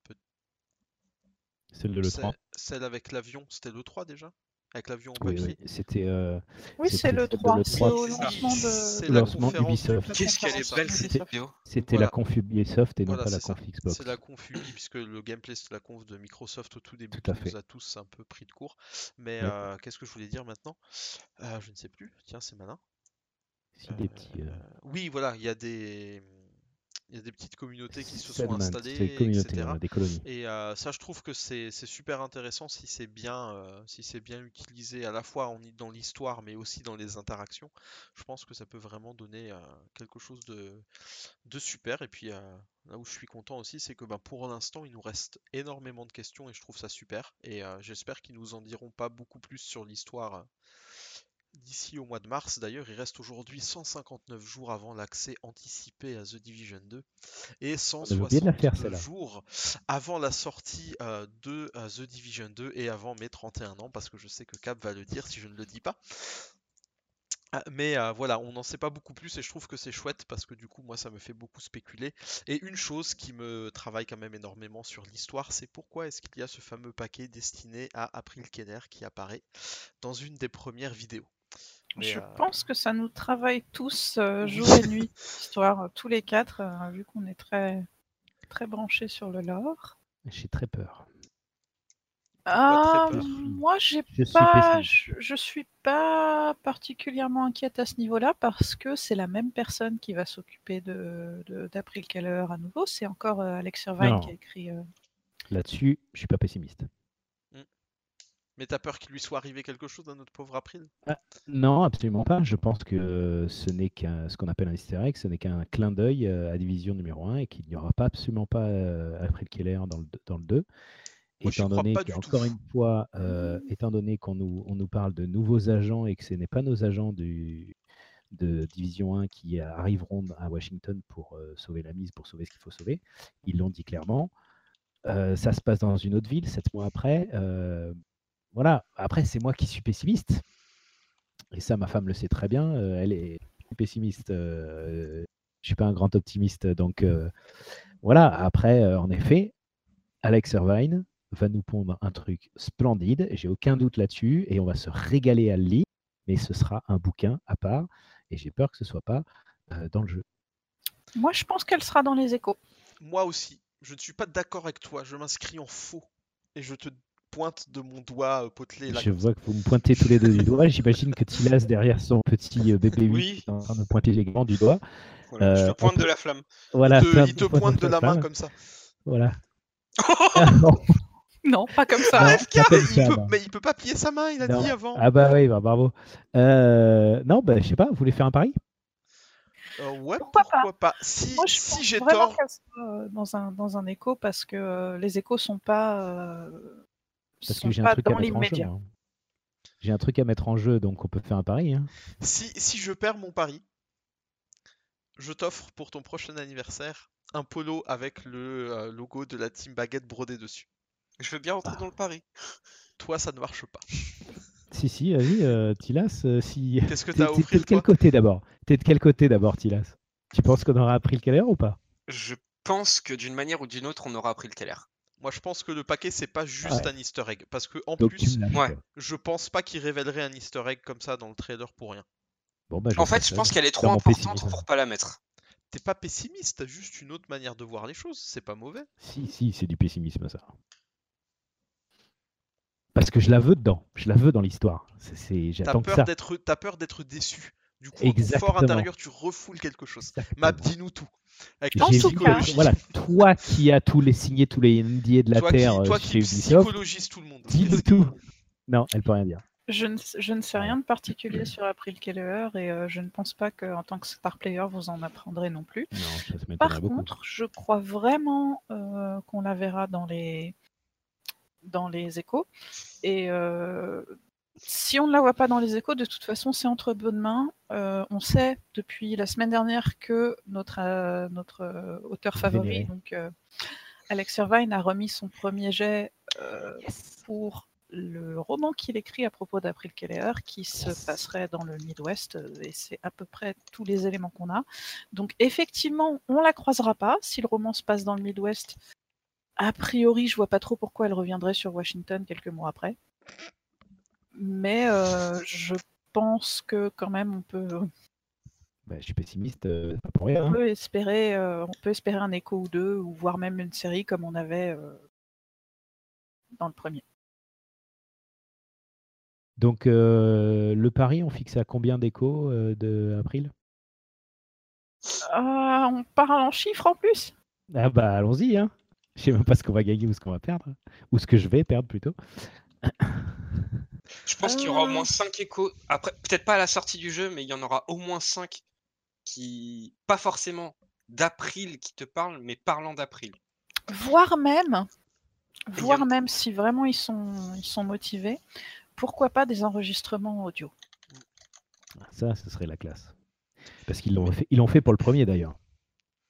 Celle de c'est- l'E3. celle avec l'avion, c'était l'E3 déjà? Avec l'avion en papier? oui. C'était euh, Oui, c'est le celle de 3. le C'est 3. au lancement de. C'est le la lancement conférence Ubisoft. Qu'est-ce qu'elle est belle cette vidéo? C'était Voilà. la conf Ubisoft et non Voilà, pas la ça. conf Xbox. C'est la conf puisque le gameplay c'est la conf de Microsoft au tout début Tout à qui nous fait. a tous un peu pris de court. Mais Ouais. euh, qu'est-ce que je voulais dire maintenant? Euh, je ne sais plus. Tiens, c'est malin. Si des petits. euh, Oui, voilà, il y a des, il y a des petites communautés qui se sont installées, etc. des colonies. Et euh, ça, je trouve que c'est super intéressant si c'est bien, euh, si c'est bien utilisé à la fois en, dans l'histoire, mais aussi dans les interactions. Je pense que ça peut vraiment donner euh, quelque chose de, de super. Et puis là où je suis content aussi, c'est que bah, pour l'instant, il nous reste énormément de questions et je trouve ça super. Et j'espère qu'ils nous en diront pas beaucoup plus sur l'histoire d'ici au mois de mars. D'ailleurs, il reste aujourd'hui 159 jours avant l'accès anticipé à The Division 2 et avait oublié de la faire, 169 celle-là. jours avant la sortie euh, de euh, The Division 2 et avant mes 31 ans, parce que je sais que Cap va le dire si je ne le dis pas. Ah, Mais euh, voilà, on n'en sait pas beaucoup plus et je trouve que c'est chouette parce que du coup, moi, ça me fait beaucoup spéculer. Et une chose qui me travaille quand même énormément sur l'histoire, c'est pourquoi est-ce qu'il y a ce fameux paquet destiné à April Kenner qui apparaît dans une des premières vidéos. Mais, Je euh, pense que ça nous travaille tous euh, jour et nuit, histoire euh, tous les quatre, euh, vu qu'on est très très branchés sur le lore. J'ai très peur. Ah, très peur moi j'ai Je suis pas, je, je suis pas particulièrement inquiète à ce niveau-là parce que c'est la même personne qui va s'occuper de de- d'April Keller à nouveau. C'est encore euh, Alex Irvine Non. qui a écrit. euh, Là-dessus, je suis pas pessimiste. Mais t'as peur qu'il lui soit arrivé quelque chose à notre pauvre April? Non, absolument pas. Je pense que ce n'est qu'un ce qu'on appelle un easter egg, ce n'est qu'un clin d'œil euh, à Division numéro 1 et qu'il n'y aura pas absolument pas euh, Alfred Keller dans le, dans le 2. Moi, étant donné qu'encore une fois, euh, étant donné qu'on nous, on nous parle de nouveaux agents et que ce n'est pas nos agents du, de Division 1 qui arriveront à Washington pour euh, sauver la mise, pour sauver ce qu'il faut sauver, ils l'ont dit clairement. Euh, ça se passe dans une autre ville, sept mois après. Voilà, après, c'est moi qui suis pessimiste. Et ça, ma femme le sait très bien. euh, elle est pessimiste. euh, je suis pas un grand optimiste. Donc euh, voilà, après, euh, en effet, Alex Irvine va nous pondre un truc splendide. J'ai aucun doute là-dessus. Et on va se régaler à le lire. Mais ce sera un bouquin à part. Et j'ai peur que ce soit pas euh, dans le jeu. Moi, je pense qu'elle sera dans les échos. Moi aussi, je ne suis pas d'accord avec toi. Je m'inscris en faux et je te pointe de mon doigt euh, potelé là. Je vois que vous me pointez tous les deux du doigt. J'imagine que Tilas, derrière son petit euh, bébé Oui. est en train de me pointer également du doigt. Voilà, je Euh, te pointe on de la flamme. Voilà, Il te, il pointe de la main comme ça. Voilà. Ah, non, Non, pas comme ça. non, AFK, pas comme il peut- mais il peut pas plier sa main, il a Non. dit avant. Ah bah oui, bah, bravo. Euh, non, bah, je sais pas, vous voulez faire un pari? Euh, ouais, Pourquoi pourquoi, pas pas, Si, Moi, je si pense j'ai vraiment tort, euh, dans un dans un écho parce que euh, les échos sont pas euh, Parce sont que j'ai un truc à dans mettre en jeu. l'immédiat. moi. J'ai un truc à mettre en jeu, donc on peut faire un pari. Hein. si, si je perds mon pari, je t'offre pour ton prochain anniversaire un polo avec le euh, logo de la Team Baguette brodé dessus. Je veux bien rentrer Ah. dans le pari. Toi, ça ne marche pas. Si, si, vas-y, euh, Tilas, euh, si... Qu'est-ce que T'es t'as à t'es- t'es offrir, de quel côté d'abord? T'es de quel côté d'abord, Tilas Tu penses qu'on aura appris le Keller ou pas? Je pense que d'une manière ou d'une autre, on aura appris le Keller. Moi, je pense que le paquet, c'est pas juste Ouais. un easter egg. Parce que, en Donc plus, ouais. je pense pas qu'il révélerait un easter egg comme ça dans le trailer pour rien. Bon, bah, En fait, je pense qu'elle est trop importante pour pas la mettre. T'es pas pessimiste, t'as juste une autre manière de voir les choses, c'est pas mauvais. Si, si, c'est du pessimisme, ça. Parce que je la veux dedans. Je la veux dans l'histoire. T'as peur d'être déçu. Du coup, en ton fort Exactement. intérieur, tu refoules quelque chose. Map, Exactement. dis-nous tout. Avec ta psychologie. voilà, toi qui as tous les signés tous les NDA de la toi Terre qui, euh, toi chez qui Ubisoft, psychologises tout le monde. dis-nous tout. Non, elle peut rien dire. Je ne, je ne sais rien de particulier sur April Keller et euh, je ne pense pas qu'en tant que star player vous en apprendrez non plus. Non, ça, Par beaucoup. contre, je crois vraiment euh, qu'on la verra dans les dans les échos et euh, si on ne la voit pas dans les échos, de toute façon, c'est entre bonnes mains. Euh, on sait depuis la semaine dernière que notre, euh, notre euh, auteur favori, donc Alex Irvine, a remis son premier jet Yes. pour le roman qu'il écrit à propos d'April Keller, qui Yes. se passerait dans le Midwest, et c'est à peu près tous les éléments qu'on a. Donc effectivement, on la croisera pas si le roman se passe dans le Midwest. A priori, je vois pas trop pourquoi elle reviendrait sur Washington quelques mois après. Mais euh, je pense que quand même on peut, Bah, je suis pessimiste, euh, pas pour rien. on hein. peut espérer, euh, on peut espérer un écho ou deux, ou voire même une série comme on avait euh, dans le premier. Donc, euh, le pari, on fixe à combien d'échos euh, de Ah, on parle en chiffres en plus Ah bah allons-y, hein. Je sais même pas ce qu'on va gagner ou ce qu'on va perdre. Ou ce que je vais perdre plutôt. Je pense qu'il y aura au moins 5 échos. Après, peut-être pas à la sortie du jeu, mais il y en aura au moins 5 qui, pas forcément d'April qui te parlent, mais parlant d'April. Voire même, voire même si vraiment ils sont, ils sont motivés, pourquoi pas des enregistrements audio? Ça, ce serait la classe. Parce qu'ils l'ont fait, ils l'ont fait pour le premier d'ailleurs.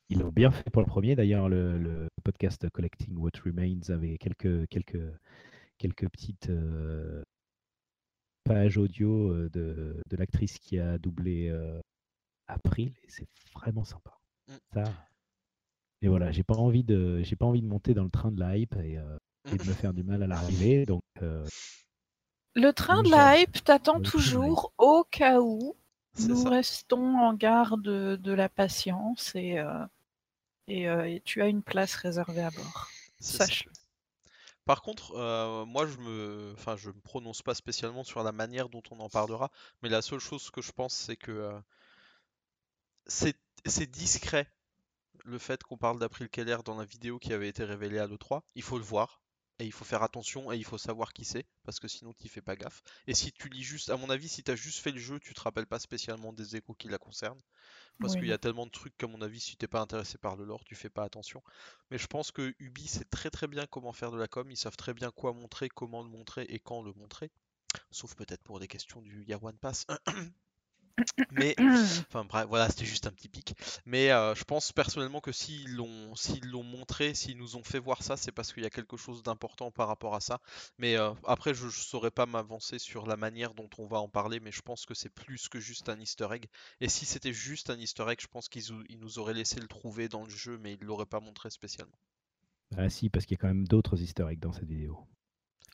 Ils l'ont bien fait pour le premier d'ailleurs. Le, le podcast Collecting What Remains avait quelques, quelques, quelques petites euh, pages audio de, de l'actrice qui a doublé euh, April et c'est vraiment sympa. Mm. Ça. Et voilà, j'ai pas envie de, j'ai pas envie de monter dans le train de la hype et, euh, et de me faire du mal à l'arrivée. Donc, euh, Le train de la hype t'attend toujours au cas où nous ça. restons en garde de, de la patience et, euh, et, euh, et tu as une place réservée à bord. Sache-le. Par contre, euh, moi je me, enfin je me prononce pas spécialement sur la manière dont on en parlera, mais la seule chose que je pense c'est que euh, c'est discret le fait qu'on parle d'April Keller dans la vidéo qui avait été révélée à l'E3. Il faut le voir et il faut faire attention et il faut savoir qui c'est parce que sinon tu fais pas gaffe. Et si tu lis juste, à mon avis, si tu as juste fait le jeu, tu te rappelles pas spécialement des échos qui la concernent. Parce qu'il y a tellement de trucs qu'à mon avis, si t'es pas intéressé par le lore, tu fais pas attention. Mais je pense que Ubi sait très très bien comment faire de la com, ils savent très bien quoi montrer, comment le montrer et quand le montrer. Sauf peut-être pour des questions du One Pass. Mais, enfin bref, voilà, c'était juste un petit pic. Mais euh, je pense personnellement que s'ils l'ont s'ils l'ont montré, s'ils nous ont fait voir ça, c'est parce qu'il y a quelque chose d'important par rapport à ça. Mais euh, après, je ne saurais pas m'avancer sur la manière dont on va en parler, mais je pense que c'est plus que juste un easter egg. Et si c'était juste un easter egg, je pense qu'ils ils nous auraient laissé le trouver dans le jeu, mais ils l'auraient pas montré spécialement. ah si, parce qu'il y a quand même d'autres easter eggs dans cette vidéo.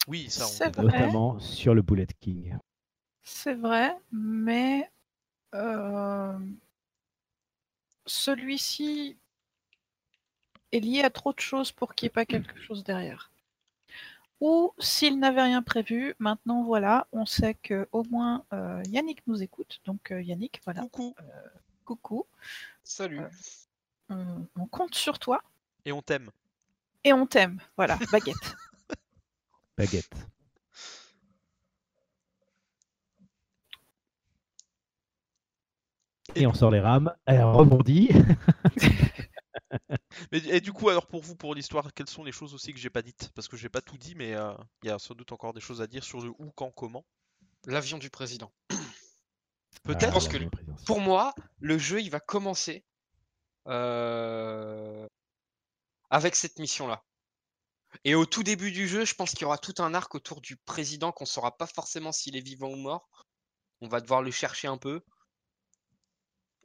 Oui, ça, on. Notamment sur le Bullet King. C'est vrai, mais euh, celui-ci est lié à trop de choses pour qu'il n'y ait pas quelque chose derrière. Ou s'il n'avait rien prévu, maintenant voilà, on sait que au moins euh, Yannick nous écoute. Donc euh, Yannick, voilà, Coucou, coucou, Salut. Euh. on, on compte sur toi et on t'aime. et on t'aime. Voilà, baguette. Baguette. Et on sort les rames, elle rebondit. Mais et du coup, alors pour vous, pour l'histoire, quelles sont les choses aussi que j'ai pas dites? Parce que j'ai pas tout dit, mais euh, il y a sans doute encore des choses à dire sur le où, quand, comment. L'avion du président. Peut-être. Ah, que. Pour moi, le jeu, il va commencer euh, avec cette mission-là. Et au tout début du jeu, je pense qu'il y aura tout un arc autour du président qu'on saura pas forcément s'il est vivant ou mort. On va devoir le chercher un peu.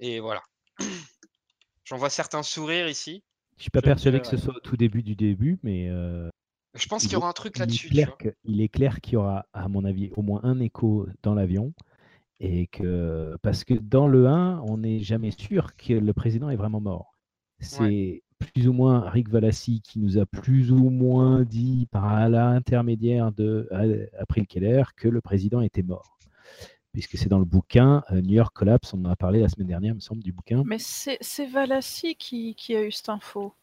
Et voilà. J'en vois certains sourires ici. Je suis pas je persuadé que ce soit au tout début du début, mais euh, Je pense Il qu'il y aura un truc là-dessus. il est clair qu'il y aura, à mon avis, au moins un écho dans l'avion. Et que, parce que dans le 1, on n'est jamais sûr que le président est vraiment mort. C'est plus ou moins Rick Valassi qui nous a plus ou moins dit par l'intermédiaire de euh, April Keller que le président était mort. Puisque c'est dans le bouquin euh, New York Collapse, on en a parlé la semaine dernière, il me semble, du bouquin. Mais c'est Valassi qui, qui a eu cette info.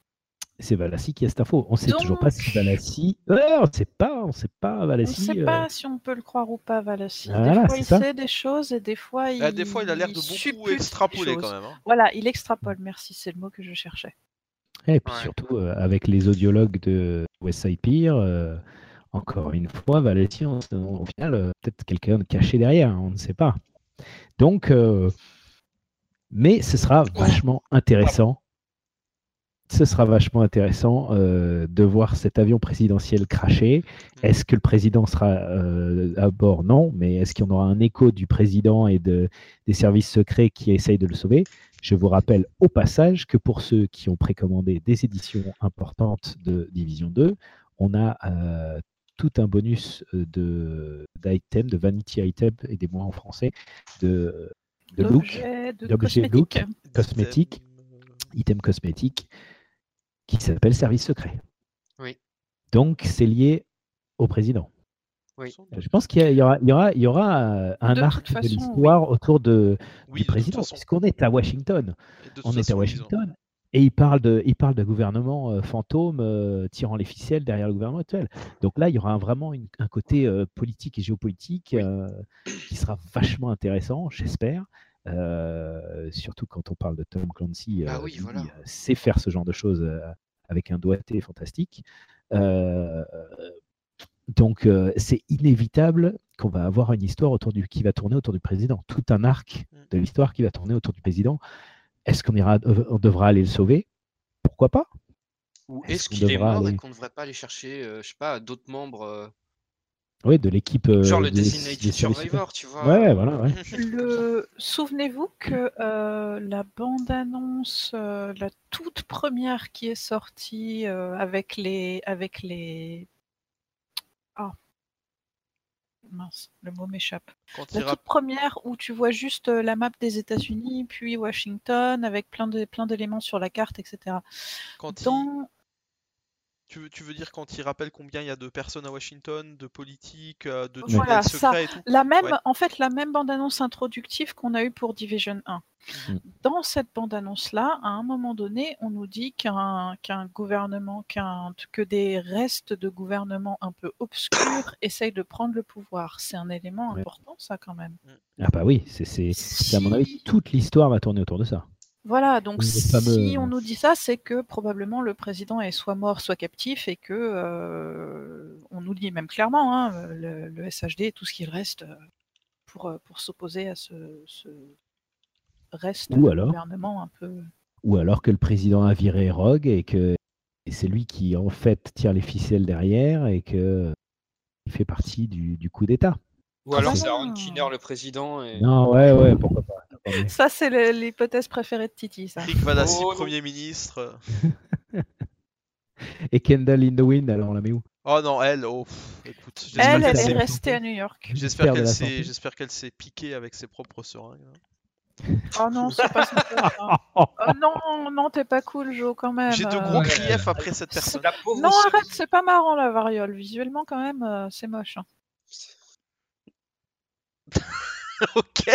C'est Valassi qui a cette info. On ne sait toujours pas si Valassi. Ouais, on ne sait pas, on sait pas On ne Valassi. sait euh, pas si on peut le croire ou pas, Valassi. Des fois, il ça. sait des choses et des fois, il. Ah, des fois, il a l'air de beaucoup extrapoler choses. quand même. hein. Voilà, il extrapole, merci, c'est le mot que je cherchais. Et puis Ouais. surtout euh, avec les audiologues de West Side Pier, euh, encore une fois, Valétie, on- au final, euh, peut-être quelqu'un de caché derrière, on ne sait pas. Donc, euh, mais ce sera vachement intéressant. Ce sera vachement intéressant euh, de voir cet avion présidentiel cracher. Est-ce que le président sera euh, à bord? Non, mais est-ce qu'il y en aura un écho du président et de, des services secrets qui essayent de le sauver? Je vous rappelle au passage que pour ceux qui ont précommandé des éditions importantes de Division 2, on a tout un bonus euh, de d'items, de vanity items, aidez-moi en français, de, de look, D'objets, de d'objets cosmétiques. look. Cosmétique. Item cosmétique, qui s'appelle service secret. Oui. Donc c'est lié au président. Oui. Je pense qu'il y, y aura, il y aura, il y aura euh, un De arc façon, de l'histoire autour de, Oui, du président, puisqu'on est à Washington. Et On est à Washington. Et il parle de, il parle de gouvernement euh, fantôme euh, tirant les ficelles derrière le gouvernement actuel. Donc là, il y aura vraiment une- un côté euh, politique et géopolitique qui sera vachement intéressant, j'espère. Surtout quand on parle de Tom Clancy, oui, voilà. euh, sait faire ce genre de choses avec un doigté fantastique. Donc c'est inévitable qu'on va avoir une histoire autour du, qui va tourner autour du président, tout un arc Mm. de l'histoire qui va tourner autour du président. Est-ce qu'on ira, euh, on devra aller le sauver? Pourquoi pas? Ou Est-ce qu'il est mort et qu'on ne devrait pas aller chercher, euh, je sais pas, d'autres membres, euh, Oui, de l'équipe. euh, genre le des- Designated des Survivor, tu vois secrets. Ouais, voilà, ouais. Le... Souvenez-vous que euh, la bande-annonce, euh, la toute première qui est sortie euh, avec les, avec les, ah, mince, le mot m'échappe. La toute première où tu vois juste euh, la map des États-Unis, puis Washington avec plein de plein d'éléments sur la carte, etc. quand il- Dans tu, veux, tu veux dire quand il rappelle combien il y a de personnes à Washington, de politiques, euh, de Voilà, secrets et tout? La même, Ouais. en fait, la même bande-annonce introductive qu'on a eue pour Division 1. Mhm. Dans cette bande-annonce-là, à un moment donné, on nous dit qu'un qu'un gouvernement, qu'un que des restes de gouvernement un peu obscurs essayent de prendre le pouvoir. C'est un élément Ouais. important, ça, quand même. Ah bah oui, c'est, à mon avis, toute l'histoire va tourner autour de ça. Voilà, donc si fameux- on nous dit ça, c'est que probablement le président est soit mort, soit captif, et que euh, on nous dit même clairement, hein, le, le SHD et tout ce qu'il reste euh, pour, euh, pour s'opposer à ce, ce reste Ou de alors- gouvernement un peu. Ou alors que le président a viré Rogue et que et c'est lui qui en fait tire les ficelles derrière et que il fait partie du, du coup d'État. Ou alors Ah. c'est Aaron Kinner le président et... Non, ouais, ouais, pourquoi pas. Ça, c'est l'hypothèse préférée de Titi, ça. Rick Valassi, Oh. Premier ministre. Et Kendall in the Wind, alors on la met où? Oh non, elle, oh, pff, écoute, Elle, elle est restée à New York. j'espère qu'elle s'est Santé. j'espère qu'elle s'est piquée avec ses propres seringues. Oh non, c'est pas sympa. ça. Oh non, non, t'es pas cool, Joe, quand même. J'ai de euh. gros Ouais. griefs après cette personne. Non, arrête, c'est pas marrant la variole. Visuellement, quand même, euh, c'est moche. hein. ok,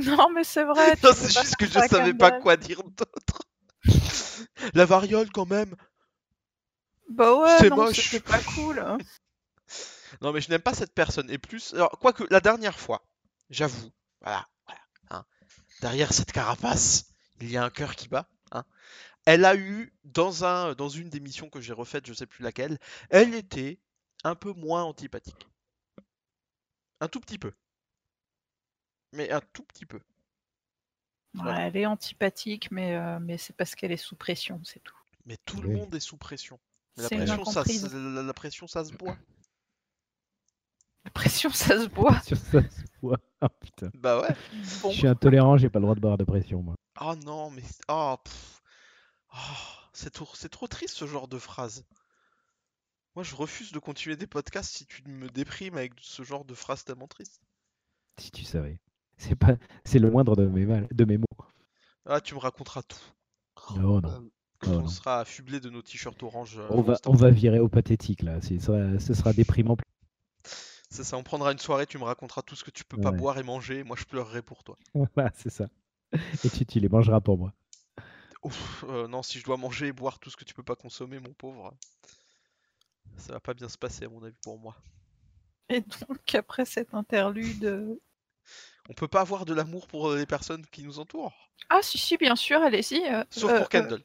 Non, mais c'est vrai. non, c'est juste que je savais pas quoi dire d'autre. La variole quand même. Bah ouais, C'est moche. c'était pas cool. hein. Non, mais je n'aime pas cette personne. Et plus, alors, quoique la dernière fois, j'avoue, voilà, voilà, hein, derrière cette carapace, il y a un cœur qui bat. hein. Elle a eu, dans, un, dans une des missions que j'ai refaites, je sais plus laquelle, elle était un peu moins antipathique. Un tout petit peu. Mais un tout petit peu. Ouais, elle est antipathique, mais, euh, mais c'est parce qu'elle est sous pression, c'est tout. Mais tout le monde est sous pression. Mais La pression, ça, se- la, la pression, ça se boit. La pression, ça se boit. Ça, se. Oh, putain. Bah ouais. Bon. Je suis intolérant, j'ai pas le droit de boire de pression, moi. Oh non, mais. Oh. Oh, c'est trop, c'est trop triste ce genre de phrase. Moi, je refuse de continuer des podcasts si tu me déprimes avec ce genre de phrases tellement tristes. Si tu savais. C'est pas, c'est le moindre de mes, mal, de mes mots. Ah, tu me raconteras tout. Non, non. Euh, Quand Oh on non. sera affublé de nos t-shirts orange. euh, On va, on va virer au pathétique là. C'est- ça- ce sera déprimant. C'est ça, on prendra une soirée, tu me raconteras tout ce que tu peux pas boire et manger, moi je pleurerai pour toi. Voilà, c'est ça. Et tu, tu les mangeras pour moi. Ouf, euh, non, si je dois manger et boire tout ce que tu peux pas consommer, mon pauvre, ça va pas bien se passer à mon avis pour moi. Et donc, après cette interlude. Euh, On peut pas avoir de l'amour pour les personnes qui nous entourent. Ah, si, si, bien sûr, allez-y. euh, Sauf euh, pour euh, Kendall.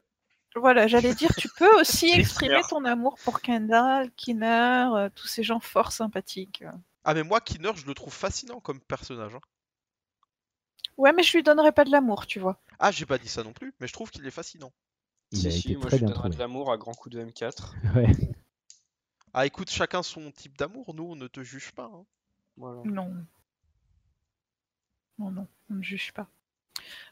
Voilà, j'allais dire, tu peux aussi exprimer clair. ton amour pour Kendall, Kinner, euh, tous ces gens fort sympathiques. Ah, mais moi, Kinner, je le trouve fascinant comme personnage. hein. Ouais, mais je lui donnerais pas de l'amour, tu vois. Ah, j'ai pas dit ça non plus, mais je trouve qu'il est fascinant. Il Si, a si, été moi très je lui donnerais de l'amour à grands coups de M4. Ouais. Ah, écoute, chacun son type d'amour, nous, on ne te juge pas. hein. Voilà. Non. Non, non, on ne juge pas.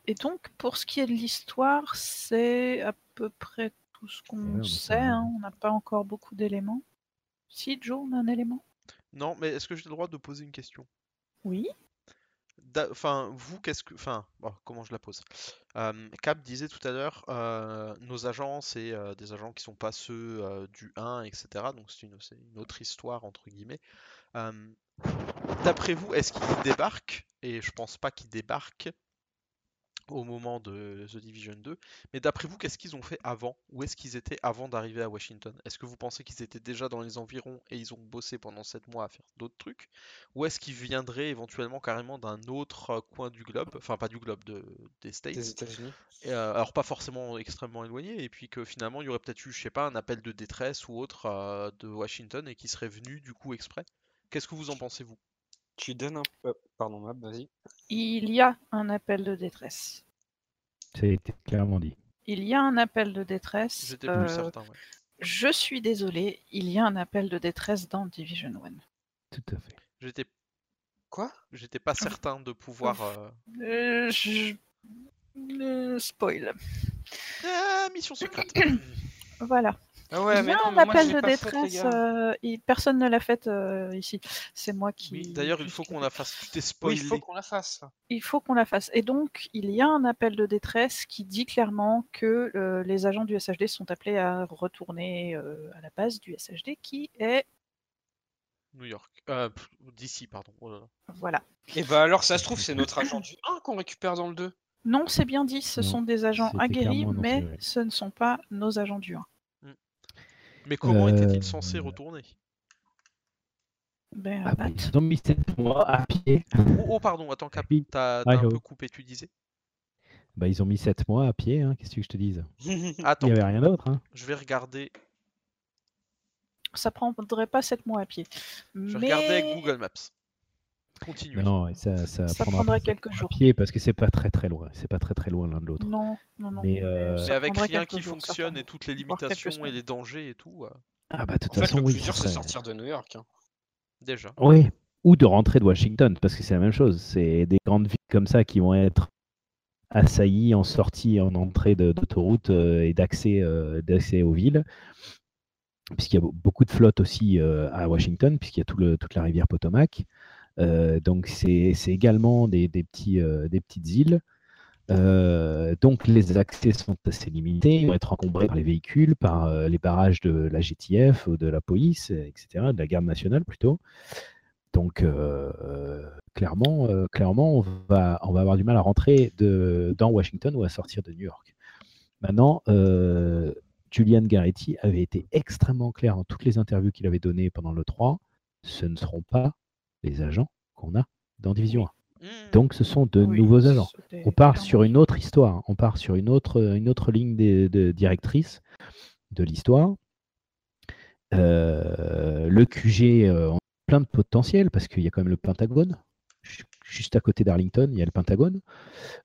Et donc, pour ce qui est de l'histoire, c'est à peu près tout ce qu'on Ouais, sait. hein, On n'a pas encore beaucoup d'éléments. Si, Joe, on a un élément? Non, mais est-ce que j'ai le droit de poser une question? Oui. Enfin, vous, qu'est-ce que. Enfin, bon, comment je la pose? Euh, Cap disait tout à l'heure, euh, nos agents, c'est euh, des agents qui sont pas ceux euh, du 1, etc. Donc c'est une, c'est une autre histoire, entre guillemets. D'après vous, est-ce qu'ils débarquent Et je pense pas qu'ils débarquent au moment de The Division 2. Mais d'après vous, qu'est-ce qu'ils ont fait avant? Où est-ce qu'ils étaient avant d'arriver à Washington? Est-ce que vous pensez qu'ils étaient déjà dans les environs et ils ont bossé pendant 7 mois à faire d'autres trucs? Ou est-ce qu'ils viendraient éventuellement carrément d'un autre euh, coin du globe Enfin, pas du globe, de, des States? Des États-Unis. Euh, alors pas forcément extrêmement éloigné, et puis que finalement il y aurait peut-être eu, je sais pas, un appel de détresse ou autre euh, de Washington et qui serait venu du coup exprès? Qu'est-ce que vous en pensez vous? Tu donnes un peu. Pardon, Mab, vas-y. Il y a un appel de détresse. Ça a été clairement dit. Il y a un appel de détresse. J'étais euh, plus certain. ouais. Je suis désolé, il y a un appel de détresse dans Division 1. Tout à fait. J'étais, Quoi? j'étais pas certain de pouvoir. euh, Euh, je... euh, spoil. Ah, mission secrète. Voilà. Ah ouais, il y mais a non, un mais moi, je appel l'ai de détresse. euh, personne ne l'a fait euh, ici. C'est moi qui. Oui, d'ailleurs il faut qu'on la fasse. Tu t'es Oui, spoilé. il faut qu'on la fasse. Il faut qu'on la fasse. Et donc, il y a un appel de détresse qui dit clairement que euh, les agents du SHD sont appelés à retourner euh, à la base du SHD qui est. New York. Euh, d'ici, pardon. Oh là là. Voilà. Et bah alors, ça se trouve, c'est notre agent du 1 qu'on récupère dans le 2. Non, c'est bien dit, ce Non, sont des agents aguerris, mais ce ne sont pas nos agents du 1. Mais comment Euh, était-il censé retourner? Ben, Ah ont mis 7 mois à pied. oh, oh, pardon, attends, Cap, Oui. t'as un oh. peu coupé, tu disais? Bah, ils ont mis 7 mois à pied, hein, qu'est-ce que je te dise? Il Attends, n'y avait rien d'autre. Hein. je vais regarder. Ça prendrait pas 7 mois à pied. Je mais regardais avec Google Maps. Continuez. Non, ça, ça, ça prendra prendrait pas quelques jours. à pied parce que c'est pas très très loin. C'est pas très très loin l'un de l'autre. Non, non, non. Mais, euh, Mais avec rien qui jours, fonctionne et toutes les limitations et les dangers et tout, euh, Ah bah de toute En fait, façon, le oui. plus dur, c'est sortir de New York. hein. déjà. Oui, ou de rentrer de Washington, parce que c'est la même chose. C'est des grandes villes comme ça qui vont être assaillies en sortie et en entrée de- d'autoroute euh, et d'accès d'accès aux villes. Puisqu'il y a be- beaucoup de flottes aussi euh, à Washington, puisqu'il y a tout le, toute la rivière Potomac. Euh, donc c'est également des, petits, euh, des petites îles. Euh, donc les accès sont assez limités, ils vont être encombrés par les véhicules, par les barrages de la GTF, ou de la police, etc., de la garde nationale plutôt. Donc clairement, clairement, on va, on va avoir du mal à rentrer dans Washington ou à sortir de New York. Maintenant, Julian Garretti avait été extrêmement clair dans toutes les interviews qu'il avait données pendant le 3. Ce ne seront pas les agents qu'on a dans Division 1. Hmm. Donc ce sont de Oui, nouveaux agents. c'était On part sur une autre histoire. On part sur une autre, une autre ligne de, de directrice de l'histoire. Euh, le QG, euh, on a plein de potentiel parce qu'il y a quand même le Pentagone. Ju- Juste à côté d'Arlington, il y a le Pentagone.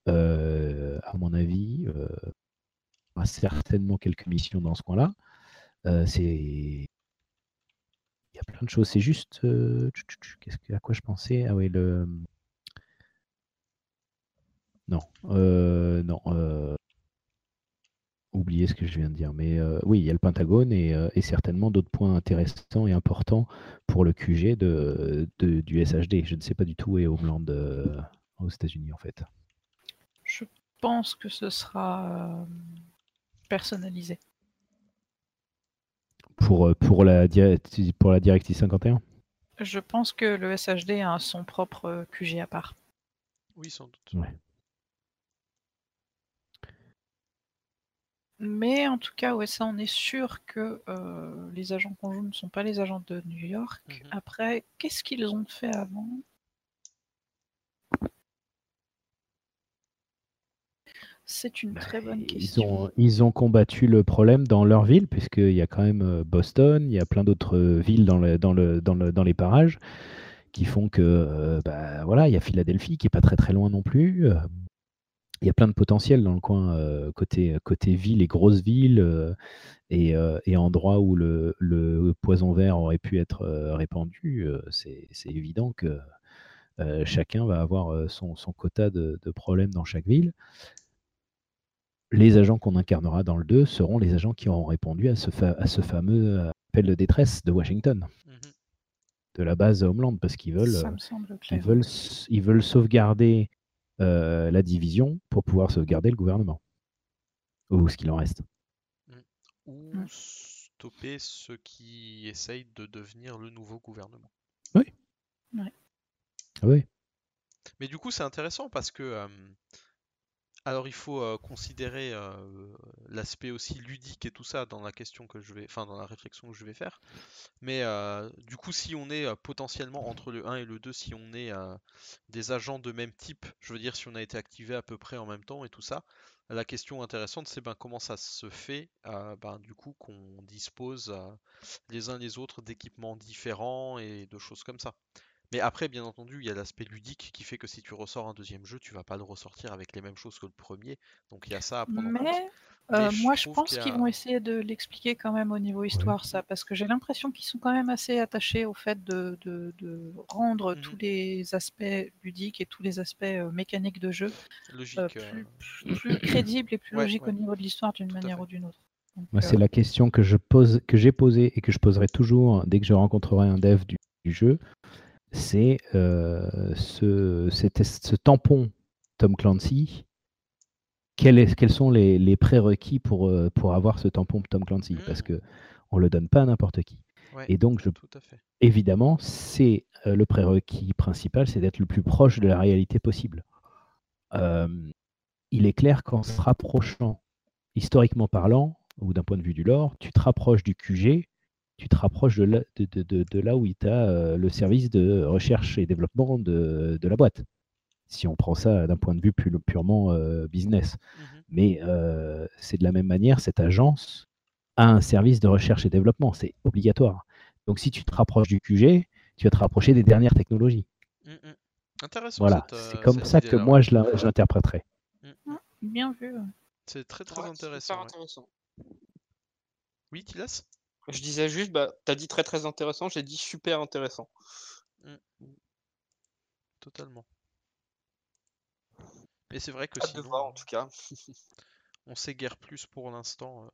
Euh, à mon avis, euh, il y aura certainement quelques missions dans ce coin-là. Euh, c'est y a plein de choses. C'est juste. Qu'est-ce que, à quoi je pensais? Ah oui, le. Non, euh, non. euh, Oubliez ce que je viens de dire. Mais oui, il y a le Pentagone et, certainement d'autres points intéressants et importants pour le QG de, du SHD. Je ne sais pas du tout où est Homeland aux États-Unis en fait. Je pense que ce sera personnalisé. Pour, euh, pour, la, pour la Directive 51 Je pense que le SHD a son propre euh, QG à part. Oui, sans doute. Ouais. Mais en tout cas, ouais, ça, on est sûr que euh, les agents conjoints ne sont pas les agents de New York. Mhm. Après, qu'est-ce qu'ils ont fait avant? C'est une très bonne Ils question. ont, ils ont combattu le problème dans leur ville, puisqu'il y a quand même euh, Boston, il y a plein d'autres euh, villes dans, le- dans, le, dans, le- dans les parages qui font que, euh, bah, voilà, il y a Philadelphie qui est pas très très loin non plus. Il y a plein de potentiel dans le coin euh, côté, côté ville et grosses villes euh, et, et endroits où le, le poison vert aurait pu être répandu. c'est évident que chacun va avoir son, son quota de, de problèmes dans chaque ville. Les agents qu'on incarnera dans le 2 seront les agents qui auront répondu à ce, fa- à ce fameux euh, appel de détresse de Washington, Mhm. de la base Homeland, parce qu'ils veulent, euh, ils veulent, ils veulent sauvegarder euh, la division pour pouvoir sauvegarder le gouvernement. Ou ce qu'il en reste. Ou Mm. stopper ceux qui essayent de devenir le nouveau gouvernement. Ah oui. Mais du coup, c'est intéressant parce que euh, alors il faut euh, considérer euh, l'aspect aussi ludique et tout ça dans la question que je vais, enfin dans la réflexion que je vais faire. Mais euh, du coup, si on est potentiellement entre le 1 et le 2, si on est des agents de même type, je veux dire si on a été activé à peu près en même temps et tout ça, la question intéressante c'est ben, comment ça se fait ben, du coup qu'on dispose les uns les autres d'équipements différents et de choses comme ça. Mais après, bien entendu, il y a l'aspect ludique qui fait que si tu ressors un deuxième jeu, tu vas pas le ressortir avec les mêmes choses que le premier. Donc il y a ça à prendre en compte. Mais, euh, je moi, je pense qu'ils a- vont essayer de l'expliquer quand même au niveau histoire, ça, parce que j'ai l'impression qu'ils sont quand même assez attachés au fait de, de- de rendre Mhm. tous les aspects ludiques et tous les aspects euh, mécaniques de jeu Logique. euh, plus, plus- plus crédibles et plus Ouais, logiques ouais. au niveau de l'histoire d'une manière ou d'une autre. Euh, c'est la question que je pose, que j'ai posée et que je poserai toujours dès que je rencontrerai un dev du, du jeu. C'est euh, ce, tampon Tom Clancy. Quel est- quels sont les, les prérequis pour, euh, pour avoir ce tampon Tom Clancy? Parce Mm. que on le donne pas à n'importe qui. ouais, Et donc, je, tout à fait. évidemment, c'est euh, le prérequis principal, c'est d'être le plus proche de la réalité possible. Euh, il est clair qu'en se rapprochant, historiquement parlant, ou d'un point de vue du lore, tu te rapproches du QG, tu te rapproches de là, de, de- de- de là où tu as le service de recherche et développement de, de la boîte. Si on prend ça d'un point de vue pu- purement euh, business. Mhm. Mais euh, c'est de la même manière, cette agence a un service de recherche et développement, c'est obligatoire. Donc si tu te rapproches du QG, tu vas te rapprocher des dernières technologies. Mm, mm. Intéressant. Voilà, c'est euh, comme ça que moi je la- je l'interpréterai. bien vu. C'est très très Ouais, c'est intéressant. super ouais. intéressant. Oui, Tilas Je disais juste, bah, t'as dit très très intéressant, j'ai dit super intéressant. Totalement. Et c'est vrai que voir en tout cas. on sait guère plus pour l'instant euh,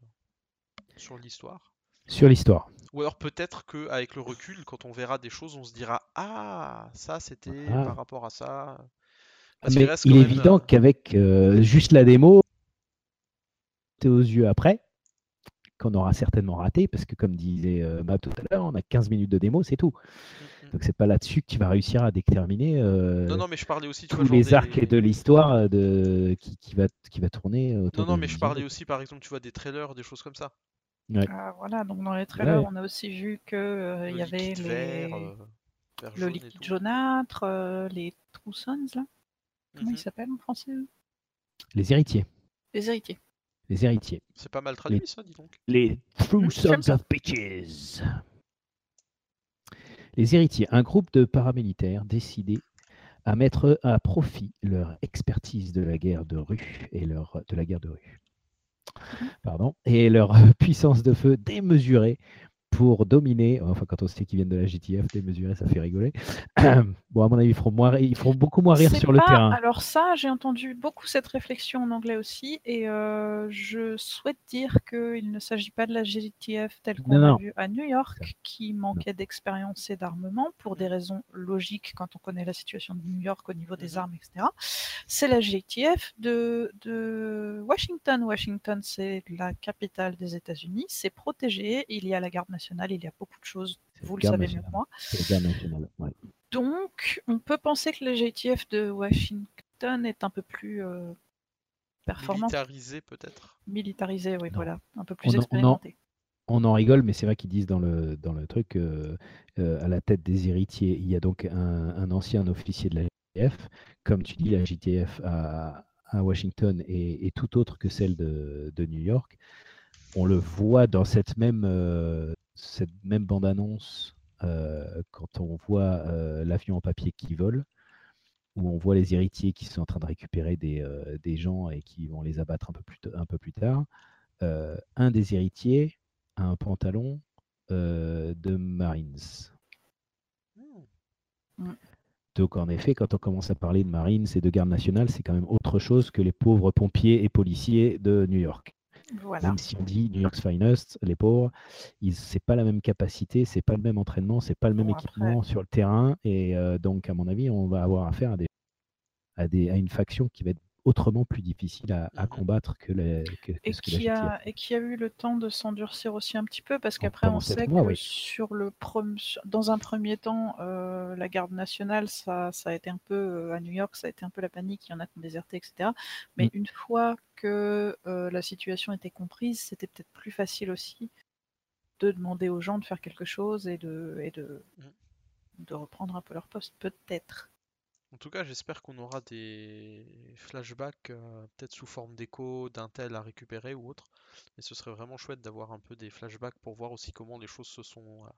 sur l'histoire. Sur l'histoire. Ou alors peut-être que avec le recul, quand on verra des choses, on se dira ah ça c'était Ah. par rapport à ça. Parce Mais reste il est même, évident euh, qu'avec euh, juste la démo, t'es aux yeux après, qu'on aura certainement raté, parce que comme disait euh, tout à l'heure, on a 15 minutes de démo, c'est tout. mm, mm. Donc c'est pas là-dessus que tu vas réussir à déterminer euh, Non non mais je parlais aussi tu tous vois, les des- arcs de l'histoire euh, de... qui, qui va, qui va tourner autour Non non mais je parlais aussi par exemple tu vois des trailers, des choses comme ça. Ah, voilà, donc dans les trailers, Ouais. on a aussi vu que euh, il Le y avait liquide les... vert, euh, vert le liquide jaunâtre, euh, les Troussons, là. Comment ils s'appellent en français Les héritiers. Les héritiers. Les héritiers. C'est pas mal traduit ça, dis donc. Les True Sons of Bitches. Les héritiers, un groupe de paramilitaires décidés à mettre à profit leur expertise de la guerre de rue et leur de la guerre de rue. Pardon, et leur puissance de feu démesurée pour dominer, enfin quand on sait qu'ils viennent de la GTF, démesurée, ça fait rigoler. bon, à mon avis, ils feront, moins, ils feront beaucoup moins rire sur le terrain. Alors ça, j'ai entendu beaucoup cette réflexion en anglais aussi, et euh, je souhaite dire qu'il ne s'agit pas de la GTF telle qu'on l'a vue à New York, qui manquait d'expérience et d'armement pour des raisons logiques quand on connaît la situation de New York au niveau des Mhm. armes, etc. C'est la GTF de, de Washington. Washington, c'est la capitale des États-Unis, c'est protégé, il y a la garde nationale, il y a beaucoup de choses, vous le savez mieux que moi. Ouais. Donc, on peut penser que le GTF de Washington est un peu plus euh, performant, Militarisé peut-être. militarisé, oui, Non. voilà, un peu plus On en- on en- expérimenté. on en rigole, mais c'est vrai qu'ils disent dans le, dans le truc, euh, euh, à la tête des héritiers, il y a donc un, un ancien officier de la GTF. Comme tu dis, la GTF a, à Washington est, est tout autre que celle de, de New York. On le voit dans cette même, euh, cette même bande-annonce euh, quand on voit euh, l'avion en papier qui vole, où on voit les héritiers qui sont en train de récupérer des, euh, des gens et qui vont les abattre un peu plus, t- un peu plus tard. Un des héritiers a un pantalon de Marines. Hmm. Donc en effet, quand on commence à parler de Marines et de garde nationale, c'est quand même autre chose que les pauvres pompiers et policiers de New York. Voilà. Même si on dit New York's finest, les pauvres, ils c'est pas la même capacité, c'est pas le même entraînement, c'est pas le même Bon, après- équipement sur le terrain, et euh, donc à mon avis, on va avoir affaire à des, à des à une faction qui va être autrement plus difficile à, à Mhm. combattre que, les, que, que Et ce que la qui, a, et qui a eu le temps de s'endurcir aussi un petit peu, parce qu'après, on sait mois, que oui. sur le dans un premier temps, euh, la garde nationale, ça, ça a été un peu, euh, à New York, ça a été un peu la panique, il y en a qui ont déserté, etc. Mais Mm. une fois que euh, la situation était comprise, c'était peut-être plus facile aussi de demander aux gens de faire quelque chose et de, et de, Mm. de reprendre un peu leur poste, peut-être. En tout cas, j'espère qu'on aura des flashbacks, euh, peut-être sous forme d'écho, d'intel à récupérer ou autre. Et ce serait vraiment chouette d'avoir un peu des flashbacks pour voir aussi comment les choses se sont, euh,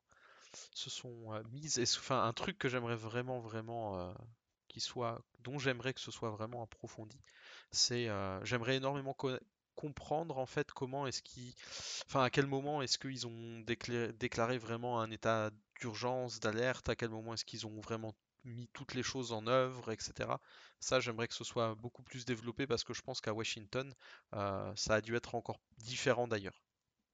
se sont euh, mises. Enfin, un truc que j'aimerais vraiment, vraiment, qui soit, dont j'aimerais que ce soit vraiment approfondi, c'est, j'aimerais énormément co- comprendre en fait comment est-ce qu'ils, enfin, à quel moment est-ce qu'ils ont déclaré, déclaré vraiment un état d'urgence, d'alerte, à quel moment est-ce qu'ils ont vraiment mis toutes les choses en œuvre, etc. Ça, j'aimerais que ce soit beaucoup plus développé parce que je pense qu'à Washington, euh, ça a dû être encore différent d'ailleurs.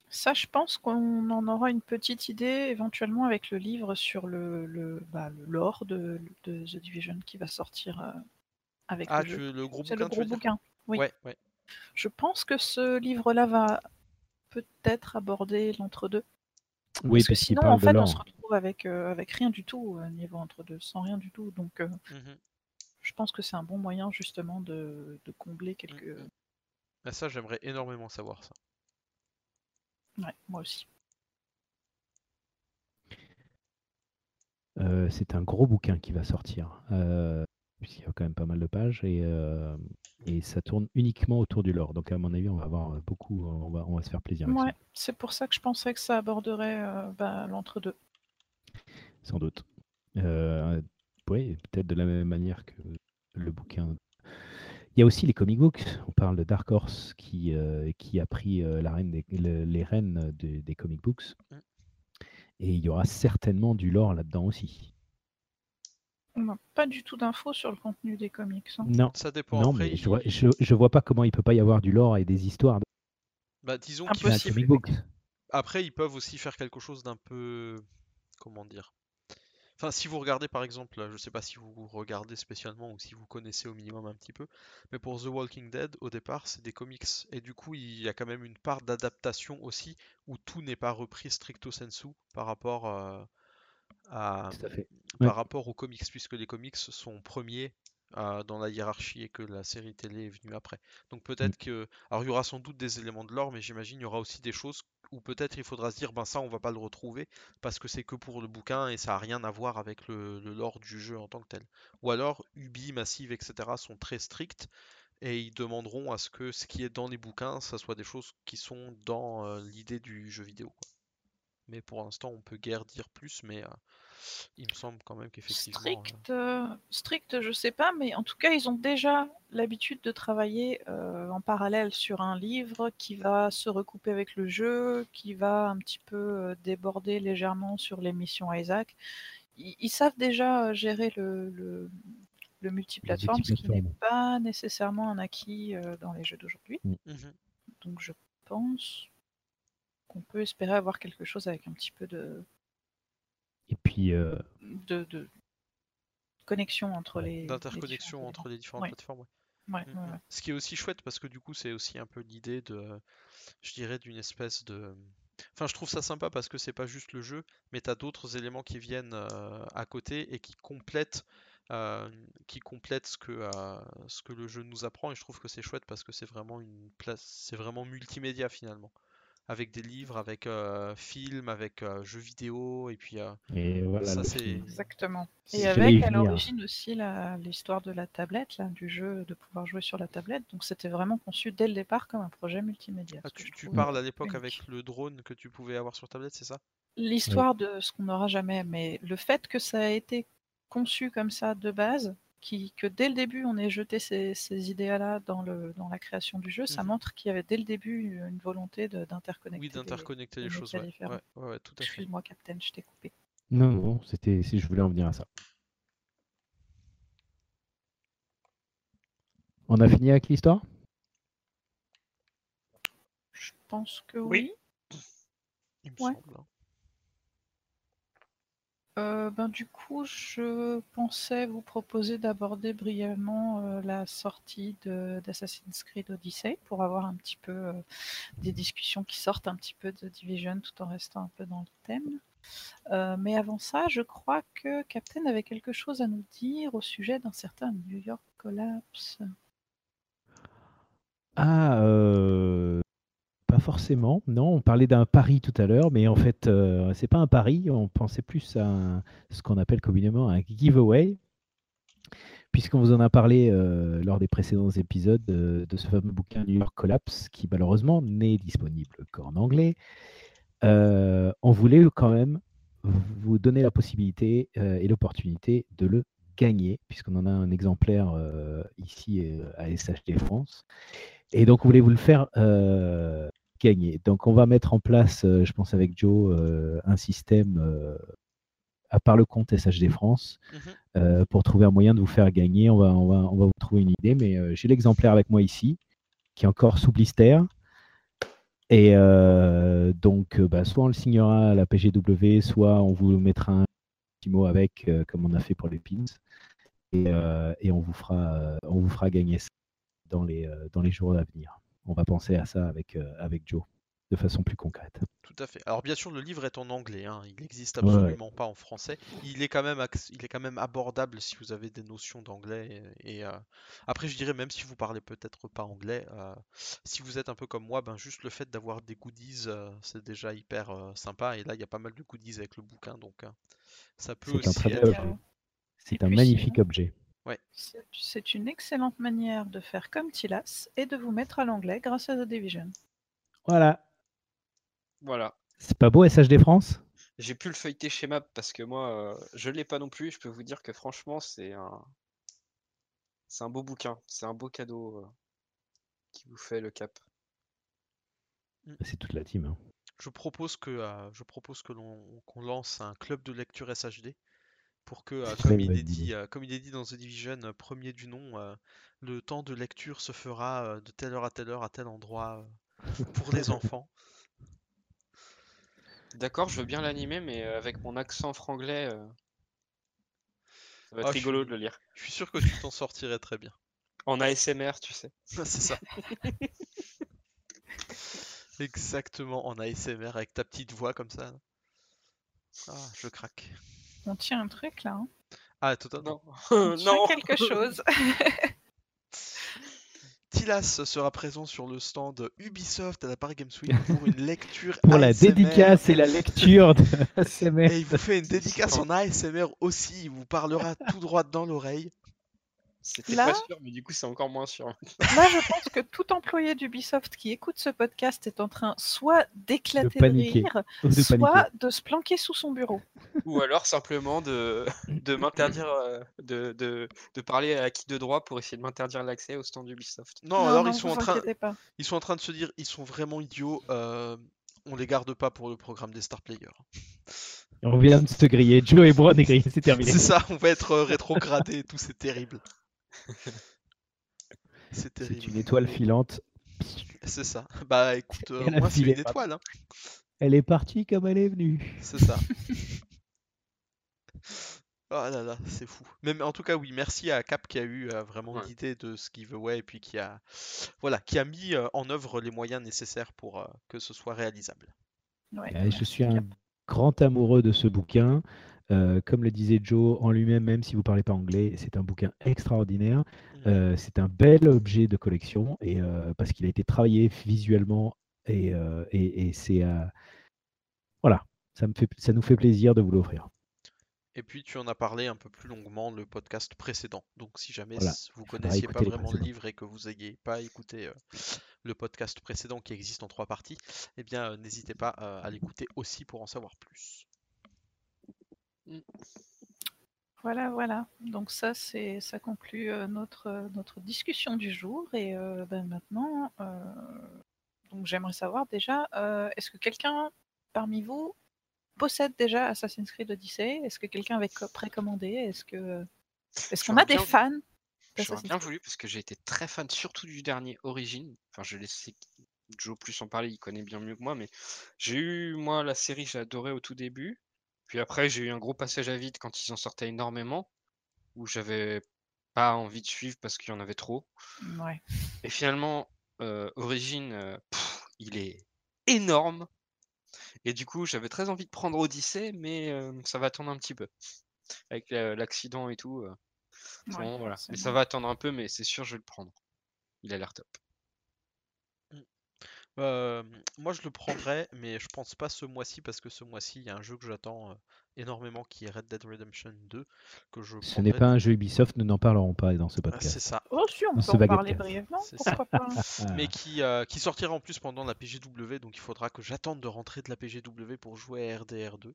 Ça, je pense qu'on en aura une petite idée éventuellement avec le livre sur le, le, bah, le lore de, de The Division qui va sortir euh, avec Ah, le jeu. tu, le gros C'est bouquin, le gros bouquin. oui. Ouais, ouais. Je pense que ce livre-là va peut-être aborder l'entre-deux. Oui, parce que parce qu'il sinon, parle en de fait, on l'or. se retrouve avec, euh, avec rien du tout, euh, niveau entre-deux, sans rien du tout. Donc, euh, Mhm. je pense que c'est un bon moyen justement de, de combler quelques. Mhm. Ah, ça, j'aimerais énormément savoir ça. Ouais, moi aussi. Euh, c'est un gros bouquin qui va sortir. Euh, puisqu'il y a quand même pas mal de pages et, euh, et ça tourne uniquement autour du lore. Donc à mon avis, on va avoir beaucoup, on va, on va se faire plaisir Ouais, c'est pour ça que je pensais que ça aborderait euh, bah, l'entre-deux. Sans doute. Euh, oui, peut-être de la même manière que le bouquin. Il y a aussi les comic books. On parle de Dark Horse qui, euh, qui a pris euh, la reine des- le- les rênes des- des comic books. Mm. Et il y aura certainement du lore là-dedans aussi. On n'a pas du tout d'infos sur le contenu des comics. hein. Non, Ça dépend non, après. mais je vois, je, je vois pas comment il peut pas y avoir du lore et des histoires de Bah, disons Un qu'ils dans un Impossible. comic book. Après, ils peuvent aussi faire quelque chose d'un peu. Comment dire Enfin, si vous regardez par exemple, je sais pas si vous regardez spécialement ou si vous connaissez au minimum un petit peu, mais pour The Walking Dead, au départ, c'est des comics. Et du coup, il y a quand même une part d'adaptation aussi où tout n'est pas repris stricto sensu par rapport euh, à, Tout à fait. par Ouais. rapport aux comics, puisque les comics sont premiers euh, dans la hiérarchie et que la série télé est venue après. Donc peut-être que, alors il y aura sans doute des éléments de lore, mais j'imagine il y aura aussi des choses où peut-être il faudra se dire, ben ça on va pas le retrouver parce que c'est que pour le bouquin et ça a rien à voir avec le, le lore du jeu en tant que tel. Ou alors Ubi, Massive, etc. sont très stricts et ils demanderont à ce que ce qui est dans les bouquins, ça soit des choses qui sont dans euh, l'idée du jeu vidéo. Mais pour l'instant, on peut guère dire plus, mais euh, il me semble quand même qu'effectivement. euh, Strict, euh, strict, je sais pas, mais en tout cas, ils ont déjà l'habitude de travailler euh, en parallèle sur un livre qui va se recouper avec le jeu, qui va un petit peu euh, déborder légèrement sur les missions Isaac. Ils, ils savent déjà euh, gérer le, le, le multiplateforme, ce qui n'est pas nécessairement un acquis euh, dans les jeux d'aujourd'hui. mhm. Donc je pense qu'on peut espérer avoir quelque chose avec un petit peu de, Et puis, euh, de, de connexion entre les. les d'interconnexion entre les différentes Ouais. plateformes. ouais. Ouais, Mm, ouais, mm. ouais. Ce qui est aussi chouette parce que du coup c'est aussi un peu l'idée de, je dirais, d'une espèce de... Enfin je trouve ça sympa parce que c'est pas juste le jeu, mais t'as d'autres éléments qui viennent euh, à côté et qui complètent, euh, qui complètent ce que, euh, ce que le jeu nous apprend et je trouve que c'est chouette parce que c'est vraiment une place, c'est vraiment multimédia finalement. Avec des livres, avec euh, films, avec euh, jeux vidéo, et puis euh, Et voilà, ça c'est. Exactement. Et avec à l'origine aussi la- l'histoire de la tablette, là, du jeu, de pouvoir jouer sur la tablette. Donc c'était vraiment conçu dès le départ comme un projet multimédia. Ah, tu, parles à l'époque unique. avec le drone que tu pouvais avoir sur tablette, c'est ça? L'histoire de ce qu'on n'aura jamais, mais le fait que ça a été conçu comme ça de base, qui, que dès le début on ait jeté ces, ces idées-là dans, le, dans la création du jeu, ça Mhm. montre qu'il y avait dès le début une volonté d'interconnecter. Oui, d'interconnecter les les choses, médias ouais. différents. Ouais, ouais, ouais, tout à fait. Excuse-moi, Captain, je t'ai coupé. Non, non, c'était si je voulais en venir à ça. On a fini avec l'histoire? Je pense que Oui. oui. Il me Ouais. semble. Euh, ben, du coup, je pensais vous proposer d'aborder brièvement euh, la sortie d'Assassin's Creed Odyssey pour avoir un petit peu euh, des discussions qui sortent un petit peu de Division tout en restant un peu dans le thème. Mais avant ça, je crois que Captain avait quelque chose à nous dire au sujet d'un certain New York Collapse. Ah, pas forcément. Non, on parlait d'un pari tout à l'heure, mais en fait, euh, c'est pas un pari. On pensait plus à ce qu'on appelle communément un giveaway, puisqu'on vous en a parlé euh, lors des précédents épisodes euh, de ce fameux bouquin New York Collapse, qui malheureusement n'est disponible qu'en anglais. Euh, on voulait quand même vous donner la possibilité et l'opportunité de le gagner, puisqu'on en a un exemplaire ici à SHD France. Et donc, on voulait vous le faire gagner. Donc, on va mettre en place, euh, je pense avec Joe, euh, un système euh, à part le compte SHD France Mhm. euh, pour trouver un moyen de vous faire gagner. On va, on va, on va vous trouver une idée, mais euh, j'ai l'exemplaire avec moi ici, qui est encore sous blister. Et euh, donc, bah, soit on le signera à la PGW, soit on vous mettra un petit mot avec, comme on a fait pour les pins. Et, et on, vous fera, on vous fera gagner ça dans les, dans les jours à venir. On va penser à ça avec, euh, avec Joe, de façon plus concrète. Tout à fait. Alors bien sûr, le livre est en anglais, hein, il n'existe Ouais, ouais. absolument pas en français. Il est quand même, il est quand même abordable si vous avez des notions d'anglais. Et, et, euh, après, je dirais même si vous parlez peut-être pas anglais, euh, si vous êtes un peu comme moi, ben juste le fait d'avoir des goodies, euh, c'est déjà hyper euh, sympa. Et là, il y a pas mal de goodies avec le bouquin, donc euh, ça peut C'est un aussi très être. objet. C'est Et un magnifique objet. C'est c'est une excellente manière de faire comme Tilas et de vous mettre à l'anglais grâce à The Division. Voilà. Voilà. C'est pas beau SHD France? J'ai pu le feuilleter chez Map parce que moi, euh, je l'ai pas non plus. Je peux vous dire que franchement, c'est un, c'est un beau bouquin. C'est un beau cadeau euh, qui vous fait le cap. C'est toute la team. hein. Je propose que, euh, je propose que l'on qu'on lance un club de lecture SHD pour que, euh, Très comme il bonne est dit, idée. euh, comme il est dit dans The Division, euh, premier du nom, euh, le temps de lecture se fera euh, de telle heure à telle heure à tel endroit euh, pour les enfants. D'accord, je veux bien l'animer, mais avec mon accent franglais, euh, ça va être Ah, rigolo suis- de le lire. Je suis sûr que tu t'en sortirais très bien. En ASMR, tu sais. C'est ça. Exactement, en ASMR avec ta petite voix comme ça. Ah, je craque. On tient un truc là. hein. Ah, totalement. Non, On tient non. quelque chose. Tilas sera présent sur le stand Ubisoft à la Paris Games Week pour une lecture Pour la dédicace et la lecture de ASMR. Et il vous fait une dédicace en ASMR aussi, il vous parlera tout droit dans l'oreille. C'était Là pas sûr, mais du coup, c'est encore moins sûr. Là, je pense que tout employé d'Ubisoft qui écoute ce podcast est en train soit d'éclater de, paniquer. rire, Ou de soit paniquer. de se planquer sous son bureau. Ou alors simplement de, de m'interdire euh, de, de, de parler à qui de droit pour essayer de m'interdire l'accès au stand Ubisoft. Non, alors non, ils sont vous en train, pas. ils sont en train de se dire, ils sont vraiment idiots. euh, on les garde pas pour le programme des star players. On vient de se griller. Joe et Brown est grillé, c'est terminé. C'est ça, on va être euh, rétrogradé et tout, c'est terrible. C'est une étoile filante. C'est ça. Bah écoute, euh, moi c'est une étoile, hein. Elle est partie comme elle est venue. c'est ça. Oh là là, c'est fou. Mais mais en tout cas, oui, merci à Cap qui a eu euh, vraiment Ouais. l'idée de ce giveaway et puis qui a, voilà, qui a mis euh, en œuvre les moyens nécessaires pour euh, que ce soit réalisable. Ouais, Euh, je suis un grand amoureux de ce bouquin. Euh, comme le disait Joe en lui-même, même si vous ne parlez pas anglais, c'est un bouquin extraordinaire. Euh, c'est un bel objet de collection et euh, parce qu'il a été travaillé visuellement Et, et, et c'est. voilà, ça, me fait, ça nous fait plaisir de vous l'offrir. Et puis tu en as parlé un peu plus longuement le podcast précédent. Donc si jamais Voilà, vous connaissiez pas vraiment le livre et que vous n'ayez pas écouté euh, le podcast précédent qui existe en trois parties, eh bien euh, n'hésitez pas euh, à l'écouter aussi pour en savoir plus. Voilà, voilà. Donc ça, c'est ça conclut euh, notre, notre discussion du jour. Et euh, ben, maintenant, euh, donc j'aimerais savoir déjà, euh, est-ce que quelqu'un parmi vous possède déjà Assassin's Creed Odyssey? Est-ce que quelqu'un avait co- précommandé? Est-ce que est-ce qu'on a des fans J'aurais bien voulu parce que j'ai été très fan, surtout du dernier Origin. Enfin, je laisse Joe plus en parler, il connaît bien mieux que moi, mais j'ai eu, moi, la série, j'ai adoré au tout début. Puis après, j'ai eu un gros passage à vide quand ils en sortaient énormément, où j'avais pas envie de suivre parce qu'il y en avait trop. Ouais. Et finalement, euh, Origin, euh, pff, il est énorme. Et du coup, j'avais très envie de prendre Odyssey, mais euh, ça va attendre un petit peu. Avec l'accident et tout. Ouais, bon, voilà. Mais ça va attendre un peu, mais c'est sûr, je vais le prendre. Il a l'air top. Euh, moi je le prendrais, mais je pense pas ce mois-ci parce que ce mois-ci il y a un jeu que j'attends énormément qui est Red Dead Redemption 2 que je Ce n'est pas un jeu Ubisoft, nous n'en parlerons pas dans ce Ah, podcast. c'est ça. Oh si, on Dans peut en parler brièvement, pourquoi pas Ah, mais qui, euh, qui sortira en plus pendant la PGW, donc il faudra que j'attende de rentrer de la PGW pour jouer à RDR2.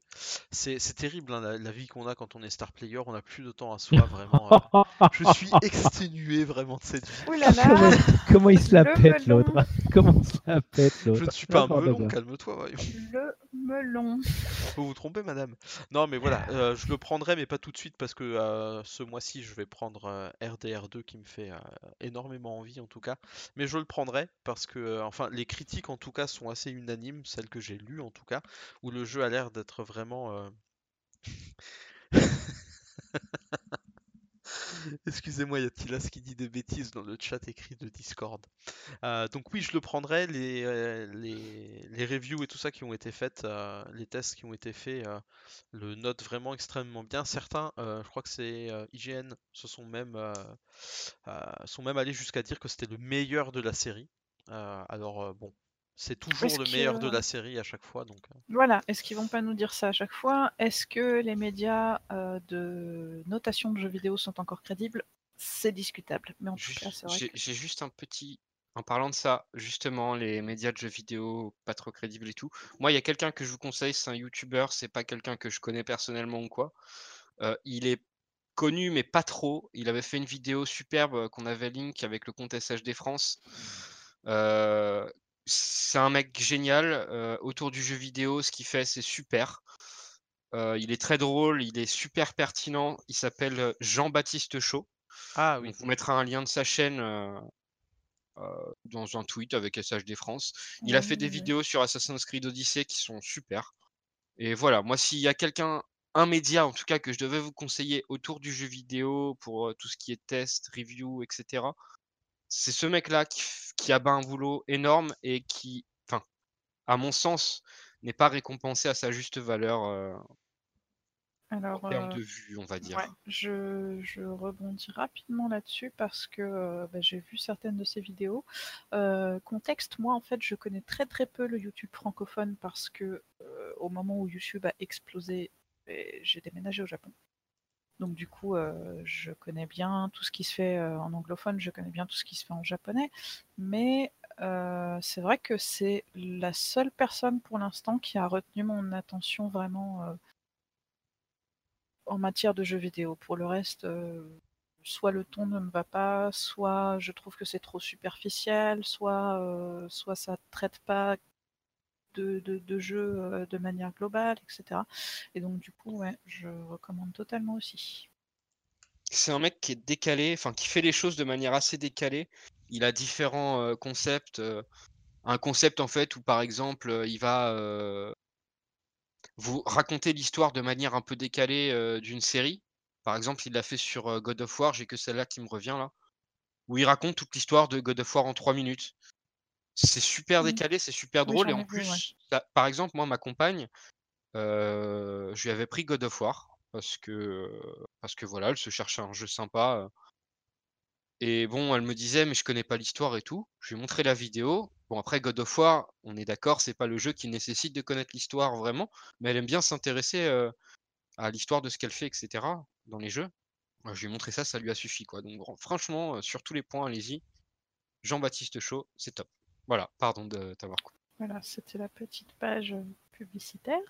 C'est c'est terrible hein, la, la vie qu'on a quand on est star player, on n'a plus de temps à soi, vraiment. euh. Je suis exténué vraiment de cette vie. Ouh là là comment, comment il se la Le pète l'autre Comment il se la pète Je l'autre ne suis pas un melon, calme-toi. Le melon. Faut vous tromper, madame. Non, mais voilà, euh, je le prendrai, mais pas tout de suite parce que euh, ce mois-ci, je vais prendre euh, RDR2 qui me fait énormément envie en tout cas. Mais je le prendrai parce que, enfin, les critiques en tout cas sont assez unanimes, celles que j'ai lues en tout cas, où le jeu a l'air d'être vraiment. Excusez-moi, y a Tilas qui dit des bêtises dans le chat écrit de Discord? Euh, donc oui, je le prendrai. Les, euh, les, les reviews et tout ça qui ont été faites, euh, les tests qui ont été faits, le notent vraiment extrêmement bien. Certains, je crois que c'est IGN, se sont même, sont même allés jusqu'à dire que c'était le meilleur de la série. Alors bon, c'est toujours Est-ce le que- meilleur de la série à chaque fois. Donc euh, Voilà, est-ce qu'ils vont pas nous dire ça à chaque fois? Est-ce que les médias euh, de notation de jeux vidéo sont encore crédibles? C'est discutable, mais en tout cas, c'est vrai J'ai que... j'ai juste un petit. En parlant de ça, justement, les médias de jeux vidéo pas trop crédibles et tout. Moi, il y a quelqu'un que je vous conseille, c'est un YouTuber, c'est pas quelqu'un que je connais personnellement ou quoi. Euh, il est connu, mais pas trop. Il avait fait une vidéo superbe euh, qu'on avait link avec le compte SHD France. Euh, c'est un mec génial. euh, autour du jeu vidéo, ce qu'il fait, c'est super. Euh, il est très drôle, il est super pertinent. Il s'appelle euh, Jean-Baptiste Chaud. Ah oui, On vous mettra un lien de sa chaîne euh, dans un tweet avec SHD France. Il a fait des oui. vidéos sur Assassin's Creed Odyssey qui sont super. Et voilà, moi, s'il y a quelqu'un, un média en tout cas, que je devais vous conseiller autour du jeu vidéo pour tout ce qui est test, review, etc., c'est ce mec-là qui, qui a un boulot énorme et qui, enfin, à mon sens, n'est pas récompensé à sa juste valeur euh, Alors, en termes euh, de vue, on va dire. ouais, je, je rebondis rapidement là-dessus parce que euh, bah, j'ai vu certaines de ces vidéos. Contexte, moi en fait, je connais très très peu le YouTube francophone parce que au moment où YouTube a explosé, j'ai déménagé au Japon. Donc du coup, euh, je connais bien tout ce qui se fait euh, en anglophone, je connais bien tout ce qui se fait en japonais, mais euh, c'est vrai que c'est la seule personne pour l'instant qui a retenu mon attention vraiment en matière de jeux vidéo. Pour le reste, soit le ton ne me va pas, soit je trouve que c'est trop superficiel, soit, soit ça traite pas de, jeux euh, de manière globale, etc. Et donc du coup, je recommande totalement aussi. C'est un mec qui est décalé, enfin qui fait les choses de manière assez décalée. Il a différents euh, concepts. euh, un concept en fait où par exemple il va vous raconter l'histoire de manière un peu décalée d'une série. Par exemple, il l'a fait sur God of War, j'ai que celle-là qui me revient là, où il raconte toute l'histoire de God of War en 3 minutes. C'est super Mm. décalé, c'est super Oui, drôle et en ai vu, ouais. plus, ça- par exemple, moi ma compagne, euh, je lui avais pris God of War parce que parce que voilà, elle se cherchait un jeu sympa. Et bon, elle me disait, mais je connais pas l'histoire et tout. Je lui ai montré la vidéo. Bon, après, God of War, on est d'accord, c'est pas le jeu qui nécessite de connaître l'histoire vraiment, mais elle aime bien s'intéresser euh, à l'histoire de ce qu'elle fait, etc. dans les jeux. Je lui ai montré ça, ça lui a suffi, quoi. Donc, franchement, sur tous les points, allez-y. Jean-Baptiste Chaud, c'est top. Voilà, pardon de t'avoir coupé. Voilà, c'était la petite page publicitaire.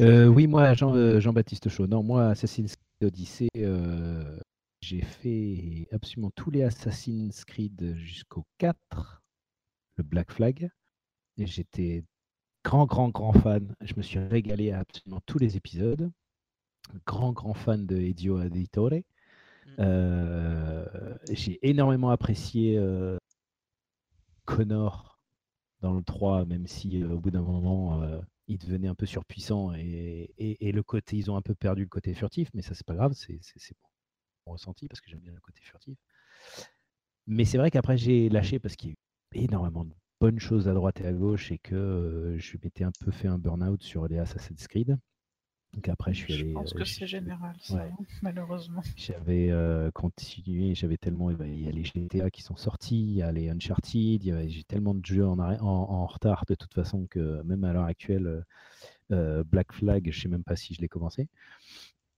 Euh, oui, moi, Jean, euh, Jean-Baptiste Chaud. Non, moi, Assassin's Creed Odyssey, euh, j'ai fait absolument tous les Assassin's Creed jusqu'au 4, le Black Flag. Et j'étais grand, grand, grand fan. Je me suis régalé à absolument tous les épisodes. Grand, grand fan de Ezio Auditore. Euh, j'ai énormément apprécié euh, Connor dans le 3, même si euh, au bout d'un moment, il devenait un peu surpuissant et, le côté, ils ont un peu perdu le côté furtif, mais ça, c'est pas grave, c'est mon ressenti parce que j'aime bien le côté furtif. Mais c'est vrai qu'après, j'ai lâché parce qu'il y a eu énormément de bonnes choses à droite et à gauche et que je m'étais un peu fait un burn-out sur les Assassin's Creed. Donc après, je suis allé. Je pense euh, que c'est général, ça, ouais. hein, malheureusement. J'avais euh, continué, j'avais tellement. Il y a les GTA qui sont sortis, il y a les Uncharted, j'ai tellement de jeux en, arrêt- en, en retard de toute façon que même à l'heure actuelle, euh, euh, Black Flag, je sais même pas si je l'ai commencé.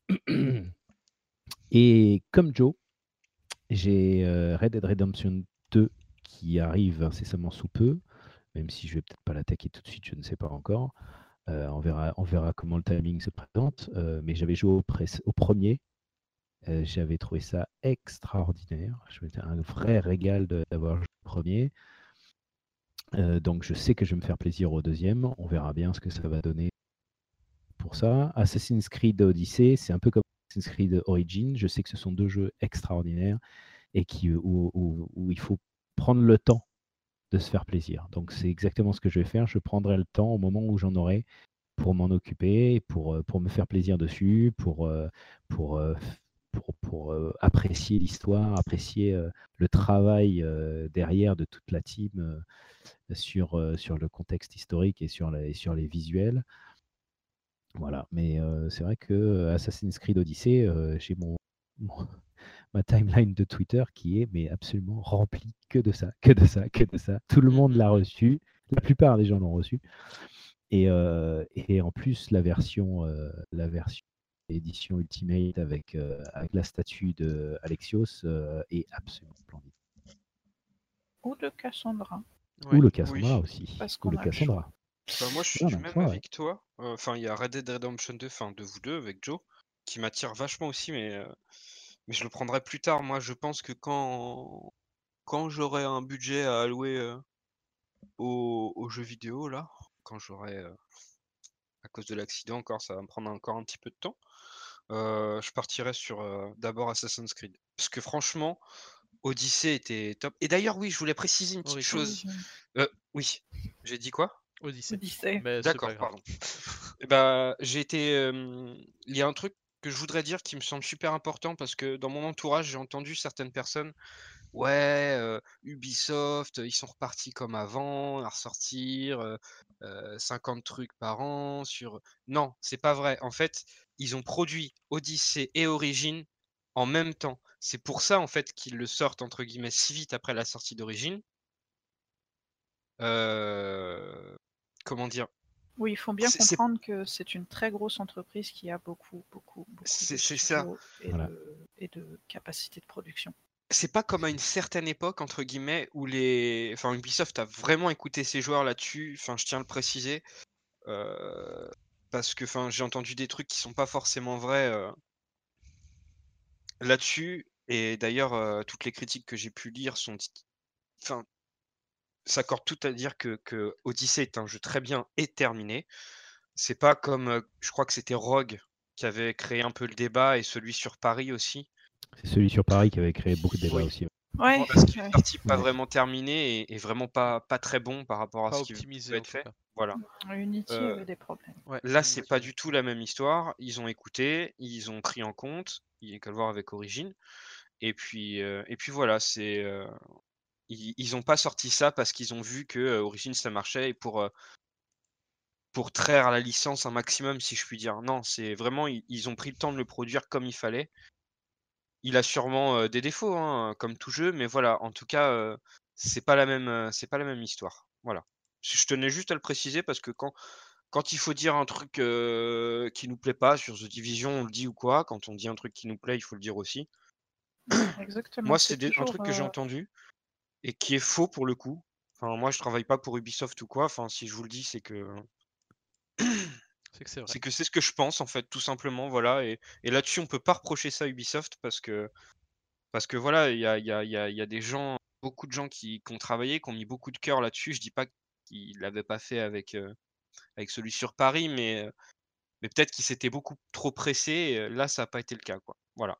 Et comme Joe, j'ai euh, Red Dead Redemption 2 qui arrive incessamment sous peu, même si je vais peut-être pas l'attaquer tout de suite, je ne sais pas encore. Euh, on, verra, comment le timing se présente. euh, mais j'avais joué au, premier. euh, j'avais trouvé ça extraordinaire. Je m'étais un vrai régal d'avoir joué au premier. Donc je sais que je vais me faire plaisir au deuxième. On verra bien ce que ça va donner pour ça. Assassin's Creed Odyssey, c'est un peu comme Assassin's Creed Origin. Je sais que ce sont deux jeux extraordinaires et qui, où, où- où il faut prendre le temps de se faire plaisir. Donc c'est exactement ce que je vais faire. Je prendrai le temps au moment où j'en aurai pour m'en occuper, pour, euh, pour me faire plaisir dessus, pour, euh, pour, euh, pour, pour, euh, apprécier l'histoire, apprécier le travail derrière de toute la team sur, sur le contexte historique et sur, les- sur les visuels. Voilà, mais c'est vrai que Assassin's Creed Odyssey, j'ai mon, mon- ma timeline de Twitter qui est mais absolument remplie que de ça, que de ça, que de ça. Tout le monde l'a reçu, la plupart des gens l'ont reçu. Et, euh, et en plus, la version, euh, la version édition Ultimate avec, euh, avec la statue de Alexios euh, est absolument splendide. Ou de Cassandra. Ou le Oui. Cassandra aussi. Parce Ou qu'on le. Cassandra. Bah, moi, je suis Non, du non, même ouais, que toi. Euh, Enfin, il y a Red Dead Redemption 2, enfin de vous deux avec Joe, qui m'attire vachement aussi, mais, euh, mais je le prendrai plus tard. Moi, je pense que quand, quand j'aurai un budget à allouer euh, aux, aux jeux vidéo, là, quand j'aurai, euh, à cause de l'accident encore, ça va me prendre encore un petit peu de temps, euh, je partirai sur euh, d'abord Assassin's Creed. Parce que franchement, Odyssey était top. Et d'ailleurs, oui, je voulais préciser une petite chose. Euh, oui, j'ai dit quoi? Odyssey. Odyssey. D'accord, pardon. Bah, j'ai été. euh, Il y a un truc que je voudrais dire qui me semble super important parce que dans mon entourage, j'ai entendu certaines personnes. Ouais, Ubisoft, ils sont repartis comme avant, à ressortir euh, euh, 50 trucs par an sur. Non, c'est pas vrai. En fait, ils ont produit Odyssey et Origin en même temps. C'est pour ça en fait qu'ils le sortent entre guillemets si vite après la sortie d'Origin. Comment dire? Oui, il faut bien comprendre que c'est une très grosse entreprise qui a beaucoup, beaucoup, beaucoup C'est- de ça. et, Voilà. de, et de capacité de production. c'est pas comme à une certaine époque entre guillemets où les enfin Ubisoft a vraiment écouté ses joueurs là-dessus enfin je tiens à le préciser euh, parce que enfin j'ai entendu des trucs qui sont pas forcément vrais euh, là-dessus et d'ailleurs euh, toutes les critiques que j'ai pu lire sont dites- enfin s'accordent tout à dire que, que Odyssey est un jeu très bien et terminé c'est pas comme je crois que c'était Rogue qui avait créé un peu le débat et celui sur Paris aussi C'est celui sur Paris qui avait créé beaucoup de débats Oui. aussi. Ouais, parce qu'il est parti pas vraiment terminé et, et vraiment pas, pas très bon par rapport à Pas ce qui peut être fait. Voilà. Unity Euh, avait des problèmes. Ouais, Là, c'est pas du tout la même histoire. Ils ont écouté, ils ont pris en compte. Il n'y a qu'à le voir avec Origin. Et puis, euh, et puis voilà, c'est euh, ils, ils ont pas sorti ça parce qu'ils ont vu que euh, Origin ça marchait et pour euh, pour traire la licence un maximum, si je puis dire. Non, c'est vraiment, ils, ils ont pris le temps de le produire comme il fallait. Il a sûrement euh, des défauts, hein, comme tout jeu, mais voilà, en tout cas, euh, c'est pas la même, c'est pas la même histoire. Voilà. Je tenais juste à le préciser parce que quand, quand il faut dire un truc qui nous plaît pas sur The Division, on le dit ou quoi. Quand on dit un truc qui nous plaît, il faut le dire aussi. Exactement. Moi, c'est un truc que j'ai entendu et qui est faux pour le coup. Enfin, moi, je travaille pas pour Ubisoft ou quoi. Enfin, si je vous le dis, c'est que C'est que c'est ce que je pense en fait, tout simplement. Voilà. Et, et là-dessus, on peut pas reprocher ça à Ubisoft parce que parce que voilà, il y a, y, a, y, a, il y a des gens, beaucoup de gens qui, qui ont travaillé, qui ont mis beaucoup de cœur là-dessus. Je dis pas qu'ils l'avaient pas fait avec euh, avec celui sur Paris, mais mais peut-être qu'ils s'étaient beaucoup trop pressés. euh, là, ça n'a pas été le cas, quoi. Voilà.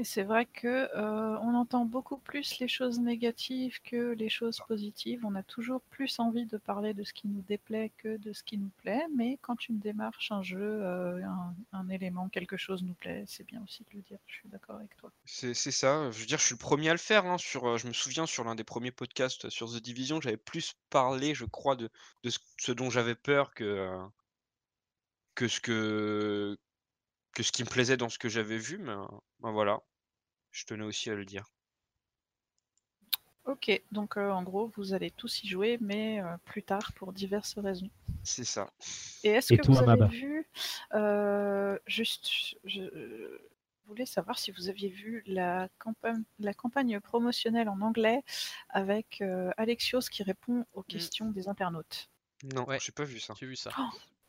Et c'est vrai que euh, on entend beaucoup plus les choses négatives que les choses positives. On a toujours plus envie de parler de ce qui nous déplaît que de ce qui nous plaît. Mais quand une démarche, un jeu, euh, un, élément, quelque chose nous plaît, c'est bien aussi de le dire. Je suis d'accord avec toi. C'est ça. Je veux dire, je suis le premier à le faire. hein, sur, euh, je me souviens sur l'un des premiers podcasts sur The Division, j'avais plus parlé, je crois, de, ce, dont j'avais peur que, que ce que que ce qui me plaisait dans ce que j'avais vu. Mais ben voilà, je tenais aussi à le dire. Ok, donc euh, en gros, vous allez tous y jouer, mais euh, plus tard pour diverses raisons. C'est ça. Et est-ce que toi, vous avez Mab vu, euh, juste, je voulais savoir si vous aviez vu la campagne, la campagne promotionnelle en anglais avec euh, Alexios qui répond aux questions des internautes. Non, Ouais. j'ai pas vu ça. J'ai vu ça.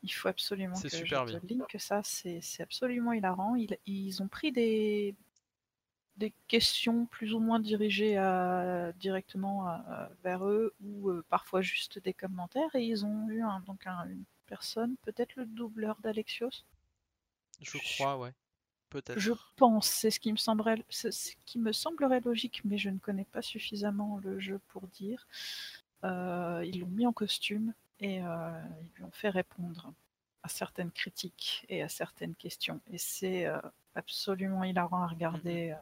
Il faut absolument C'est que super je te bien. link ça, c'est c'est absolument hilarant. Ils, ils ont pris des, des questions plus ou moins dirigées à, directement à- vers eux ou euh, parfois juste des commentaires et ils ont eu un, donc un- une personne, peut-être le doubleur d'Alexios, Je crois, ouais. Peut-être. je pense, c'est ce qui me semblerait, ce qui me semblerait logique, mais je ne connais pas suffisamment le jeu pour dire. Euh, ils l'ont mis en costume et euh, ils lui ont fait répondre à certaines critiques et à certaines questions. Et c'est absolument hilarant à regarder.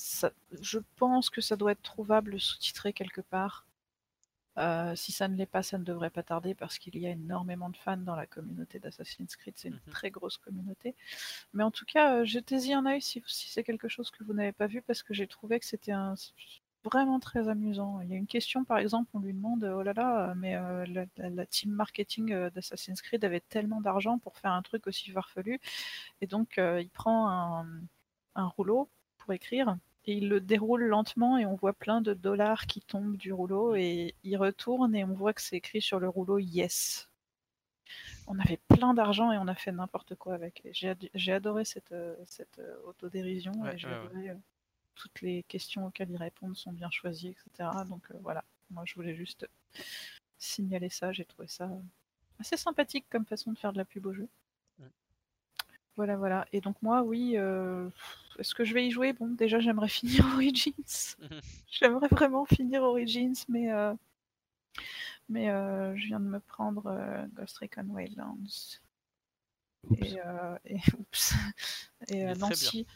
Ça- je pense que ça doit être trouvable sous-titré quelque part. Euh, si ça ne l'est pas, ça ne devrait pas tarder parce qu'il y a énormément de fans dans la communauté d'Assassin's Creed. C'est une Mhm. très grosse communauté. Mais en tout cas, euh, jetez-y un œil si, si c'est quelque chose que vous n'avez pas vu parce que j'ai trouvé que c'était un vraiment très amusant. Il y a une question, par exemple, on lui demande Oh là là, mais euh, la, la- la team marketing euh, d'Assassin's Creed avait tellement d'argent pour faire un truc aussi farfelu. Et donc, euh, il prend un, un rouleau pour écrire et il le déroule lentement et on voit plein de dollars qui tombent du rouleau et il retourne et on voit que c'est écrit sur le rouleau Yes. On avait plein d'argent et on a fait n'importe quoi avec. J'ai ad- j'ai adoré cette, euh, cette euh, autodérision Ouais, et j'ai ouais, adoré euh, toutes les questions auxquelles ils répondent sont bien choisies, etc. Donc euh, voilà, moi je voulais juste signaler ça, j'ai trouvé ça assez sympathique comme façon de faire de la pub au jeu. Voilà, voilà. Et donc moi, oui, euh, est-ce que je vais y jouer? Bon, déjà j'aimerais finir Origins. J'aimerais vraiment finir Origins, mais euh, mais euh, je viens de me prendre Ghost Recon Wildlands. Oups. Et, et, oups. Et Nancy.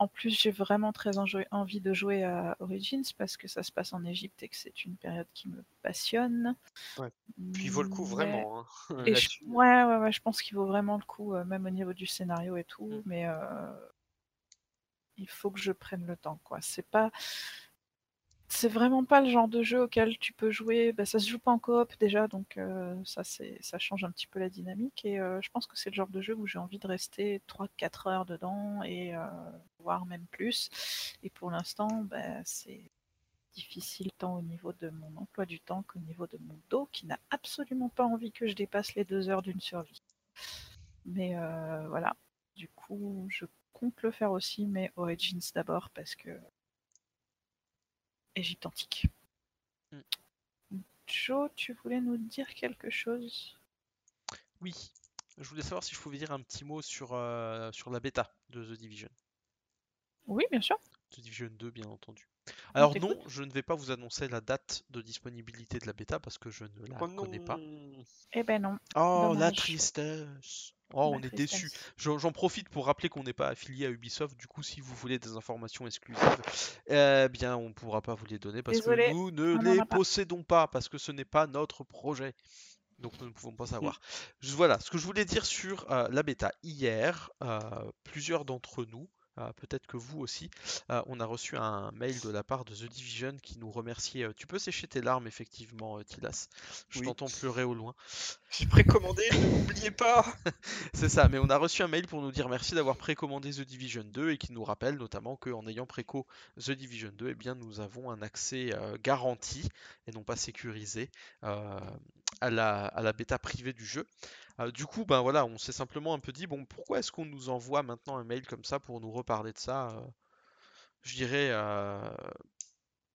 En plus, j'ai vraiment très envie de jouer à Origins parce que ça se passe en Égypte et que c'est une période qui me passionne. Ouais. Puis il vaut le coup Mais- vraiment. hein, et je- ouais, ouais, ouais, je pense qu'il vaut vraiment le coup, euh, même au niveau du scénario et tout, Mm. mais euh, il faut que je prenne le temps, quoi. C'est pas, c'est vraiment pas le genre de jeu auquel tu peux jouer. Bah, ça se joue pas en coop déjà, donc euh, ça, ça change un petit peu la dynamique. Et euh, je pense que c'est le genre de jeu où j'ai envie de rester 3-4 heures dedans et euh, voire même plus. Et pour l'instant, bah, c'est difficile tant au niveau de mon emploi du temps qu'au niveau de mon dos qui n'a absolument pas envie que je dépasse les deux heures d'une survie. Mais euh, voilà, du coup, je compte le faire aussi, mais Origins d'abord parce que Égypte antique. Joe, tu voulais nous dire quelque chose? Oui. Je voulais savoir si je pouvais dire un petit mot sur, euh, sur la bêta de The Division. Oui, bien sûr. The Division 2, bien entendu. Alors non, je ne vais pas vous annoncer la date de disponibilité de la bêta parce que je ne la Oh connais pas. Eh ben non. Oh, la tristesse. Oh, on est déçus. tristesse. J'en profite pour rappeler qu'on n'est pas affilié à Ubisoft. Du coup, si vous voulez des informations exclusives, eh bien, on ne pourra pas vous les donner parce Désolé, que nous ne les pas. possédons pas parce que ce n'est pas notre projet. Donc nous ne pouvons pas savoir. Voilà, ce que je voulais dire sur euh, la bêta. Hier, euh, plusieurs d'entre nous, peut-être que vous aussi, euh, on a reçu un mail de la part de The Division qui nous remerciait. euh, tu peux sécher tes larmes, effectivement, euh, Tilas. Je Oui. t'entends pleurer au loin. J'ai précommandé, n'oubliez pas. C'est ça, mais on a reçu un mail pour nous dire merci d'avoir précommandé The Division 2 et qui nous rappelle notamment qu'en ayant préco The Division 2, eh bien, nous avons un accès euh, garanti et non pas sécurisé euh, à, la, à la bêta privée du jeu. Euh, du coup, ben voilà, on s'est simplement un peu dit bon, pourquoi est-ce qu'on nous envoie maintenant un mail comme ça pour nous reparler de ça euh, Je dirais euh,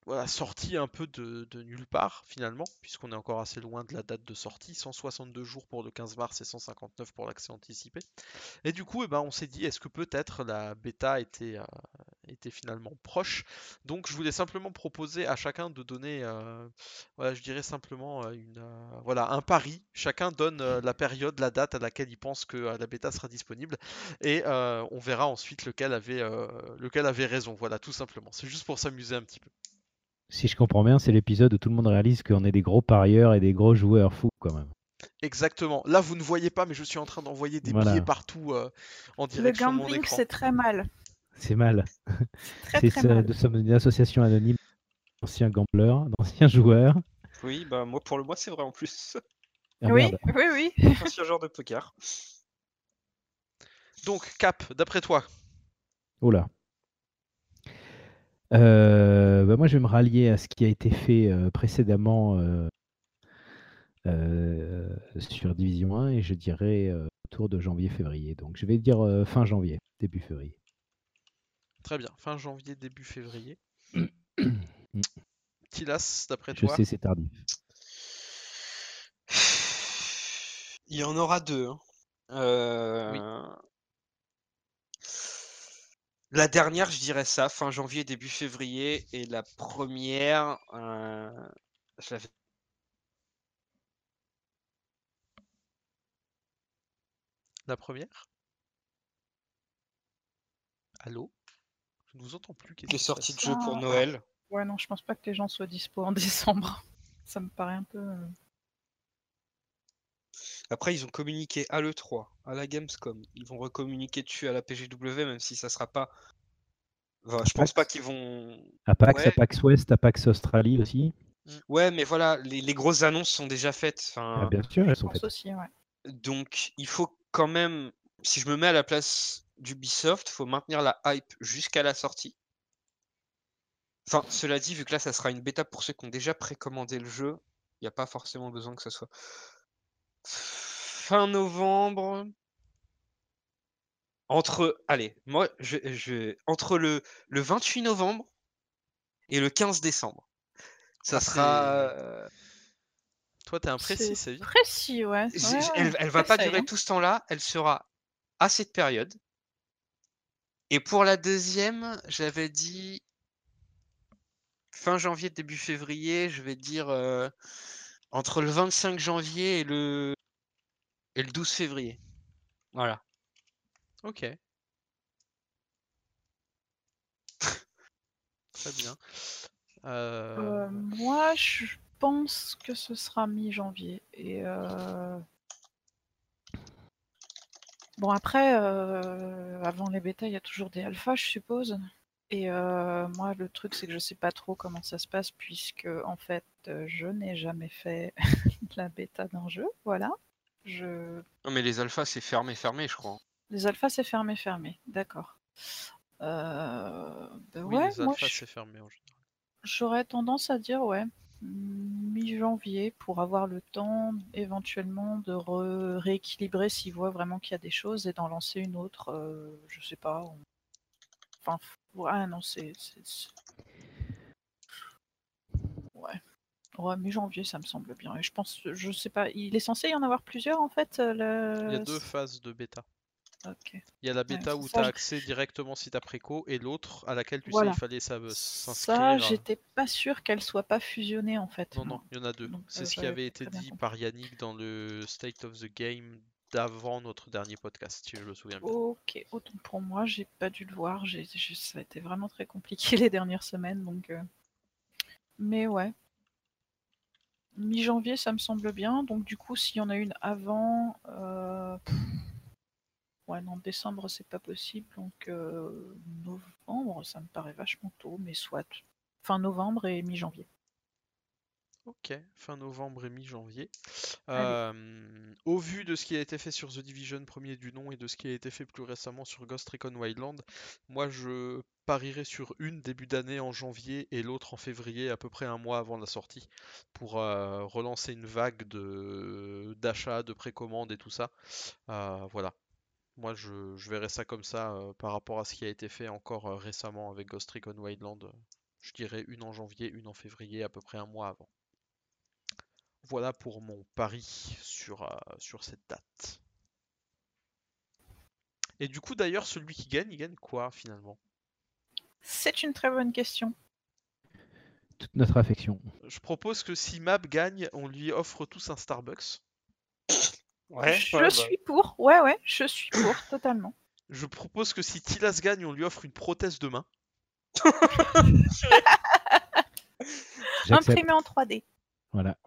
voilà, sorti un peu de, nulle part finalement, puisqu'on est encore assez loin de la date de sortie, 162 jours pour le 15 mars et 159 pour l'accès anticipé. Et du coup, eh ben, on s'est dit, est-ce que peut-être la bêta était, euh, était finalement proche? Donc je voulais simplement proposer à chacun de donner, euh, voilà, je dirais simplement euh, euh, un pari. Chacun donne euh, la période, la date à laquelle il pense que euh, la bêta sera disponible, et euh, on verra ensuite lequel avait, euh, lequel avait raison. Voilà, tout simplement. C'est juste pour s'amuser un petit peu. Si je comprends bien, c'est l'épisode où tout le monde réalise qu'on est des gros parieurs et des gros joueurs fous quand même. Exactement. Là, vous ne voyez pas, mais je suis en train d'envoyer des Voilà. billets partout euh, en Le direct mon gambling, c'est très mal. C'est mal. Très mal. nous sommes une association anonyme d'anciens gamblers, d'anciens joueurs. Oui, bah moi pour le mois c'est vrai en plus. Ah, oui, merde. oui, oui. Ancien joueur de poker. Donc, Cap, d'après toi, Oh là. Euh, bah, moi, je vais me rallier à ce qui a été fait euh, précédemment euh, euh, sur Division 1 et je dirais euh, autour de janvier-février. Donc, je vais dire euh, fin janvier, début février. très bien. Fin janvier, début février. Tilas, d'après Je toi sais, c'est tardif. Il y en aura deux. hein. Euh, La dernière, je dirais ça, fin janvier, début février. Et la première, euh, je La première? Allô? Je ne vous entends plus. qu'est-ce les sorties de jeu pour Ah. Noël? Ouais, non, je pense pas que les gens soient dispo en décembre. Ça me paraît un peu. Après, ils ont communiqué à l'E3, à la Gamescom. Ils vont recommuniquer dessus à la PGW, même si ça sera pas. Enfin, je pense PAX. pas qu'ils vont. Apax, Ouais. Apax West, Apax Australie aussi. Ouais, mais voilà, les, les grosses annonces sont déjà faites. Ah, bien sûr, elles sont faites. aussi, ouais. donc, il faut quand même. Si je me mets à la place d'Ubisoft, faut maintenir la hype jusqu'à la sortie. Enfin, cela dit, vu que là, ça sera une bêta pour ceux qui ont déjà précommandé le jeu, il n'y a pas forcément besoin que ça soit fin novembre. Entre, allez, moi, je, je- entre le, le 28 novembre et le 15 décembre. Ça Ah, sera. euh, Toi, t'es imprécis, C'est précis, ouais. elle, elle va pas durer hein. tout ce temps-là, elle sera à cette période. Et pour la deuxième, j'avais dit fin janvier, début février, je vais dire euh, entre le 25 janvier et le, et le 12 février. Voilà. Ok. Très bien. Euh, Euh, moi, je pense que ce sera mi-janvier. Et euh, bon, après, euh, avant les bêtas, il y a toujours des alphas, je suppose. Et euh, moi, le truc, c'est que je sais pas trop comment ça se passe, puisque en fait, euh, je n'ai jamais fait la bêta d'un jeu. Voilà. Je... Non, mais les alphas, c'est fermé, fermé, je crois. Les alphas, c'est fermé, fermé. D'accord. Euh, ben oui, ouais, les alphas, c'est fermé en général. J'aurais tendance à dire, ouais, mi-janvier pour avoir le temps éventuellement de re- rééquilibrer s'il voit vraiment qu'il y a des choses et d'en lancer une autre, euh, je sais pas. on- Enfin, ouais, non, c'est. Ouais. Ouais, mi-janvier, ça me semble bien. Et je pense, je sais pas, il est censé y en avoir plusieurs en fait. euh, Le... Il y a deux phases de bêta. Ok. Il y a la bêta où tu as je- accès directement si tu as préco et l'autre à laquelle tu Voilà. sais il fallait ça- Ça, s'inscrire. j'étais pas sûre qu'elle soit pas fusionnée en fait. Non, non, il y en a deux. C'est euh, ce qui avait été bien dit par Yannick dans le State of the Game d'avant notre dernier podcast, si je me souviens bien. Ok, autant pour moi, j'ai pas dû le voir. J'ai, ça a été vraiment très compliqué les dernières semaines, donc. euh, Mais ouais. Mi-janvier, ça me semble bien. Donc du coup, s'il y en a une avant, euh, ouais, non, décembre, c'est pas possible. Donc euh, novembre, ça me paraît vachement tôt, mais soit fin novembre et mi-janvier. Ok, fin novembre et mi-janvier. Euh, au vu de ce qui a été fait sur The Division premier du nom et de ce qui a été fait plus récemment sur Ghost Recon Wildland, moi je parierais sur une début d'année en janvier et l'autre en février, à peu près un mois avant la sortie, pour euh, relancer une vague de d'achats, de précommandes et tout ça. Euh, voilà. Moi je, je verrais ça comme ça euh, par rapport à ce qui a été fait encore récemment avec Ghost Recon Wildland. Je dirais une en janvier, une en février, à peu près un mois avant. Voilà pour mon pari sur, euh, sur cette date. Et du coup, d'ailleurs, celui qui gagne, il gagne quoi finalement? C'est une très bonne question. Toute notre affection. Je propose que si Mab gagne, on lui offre tous un Starbucks. Ouais, je ouais, bah. suis pour. Ouais, ouais, je suis pour, totalement. Je propose que si Tilas gagne, on lui offre une prothèse de main. J'accepte. Imprimé en 3D. Voilà.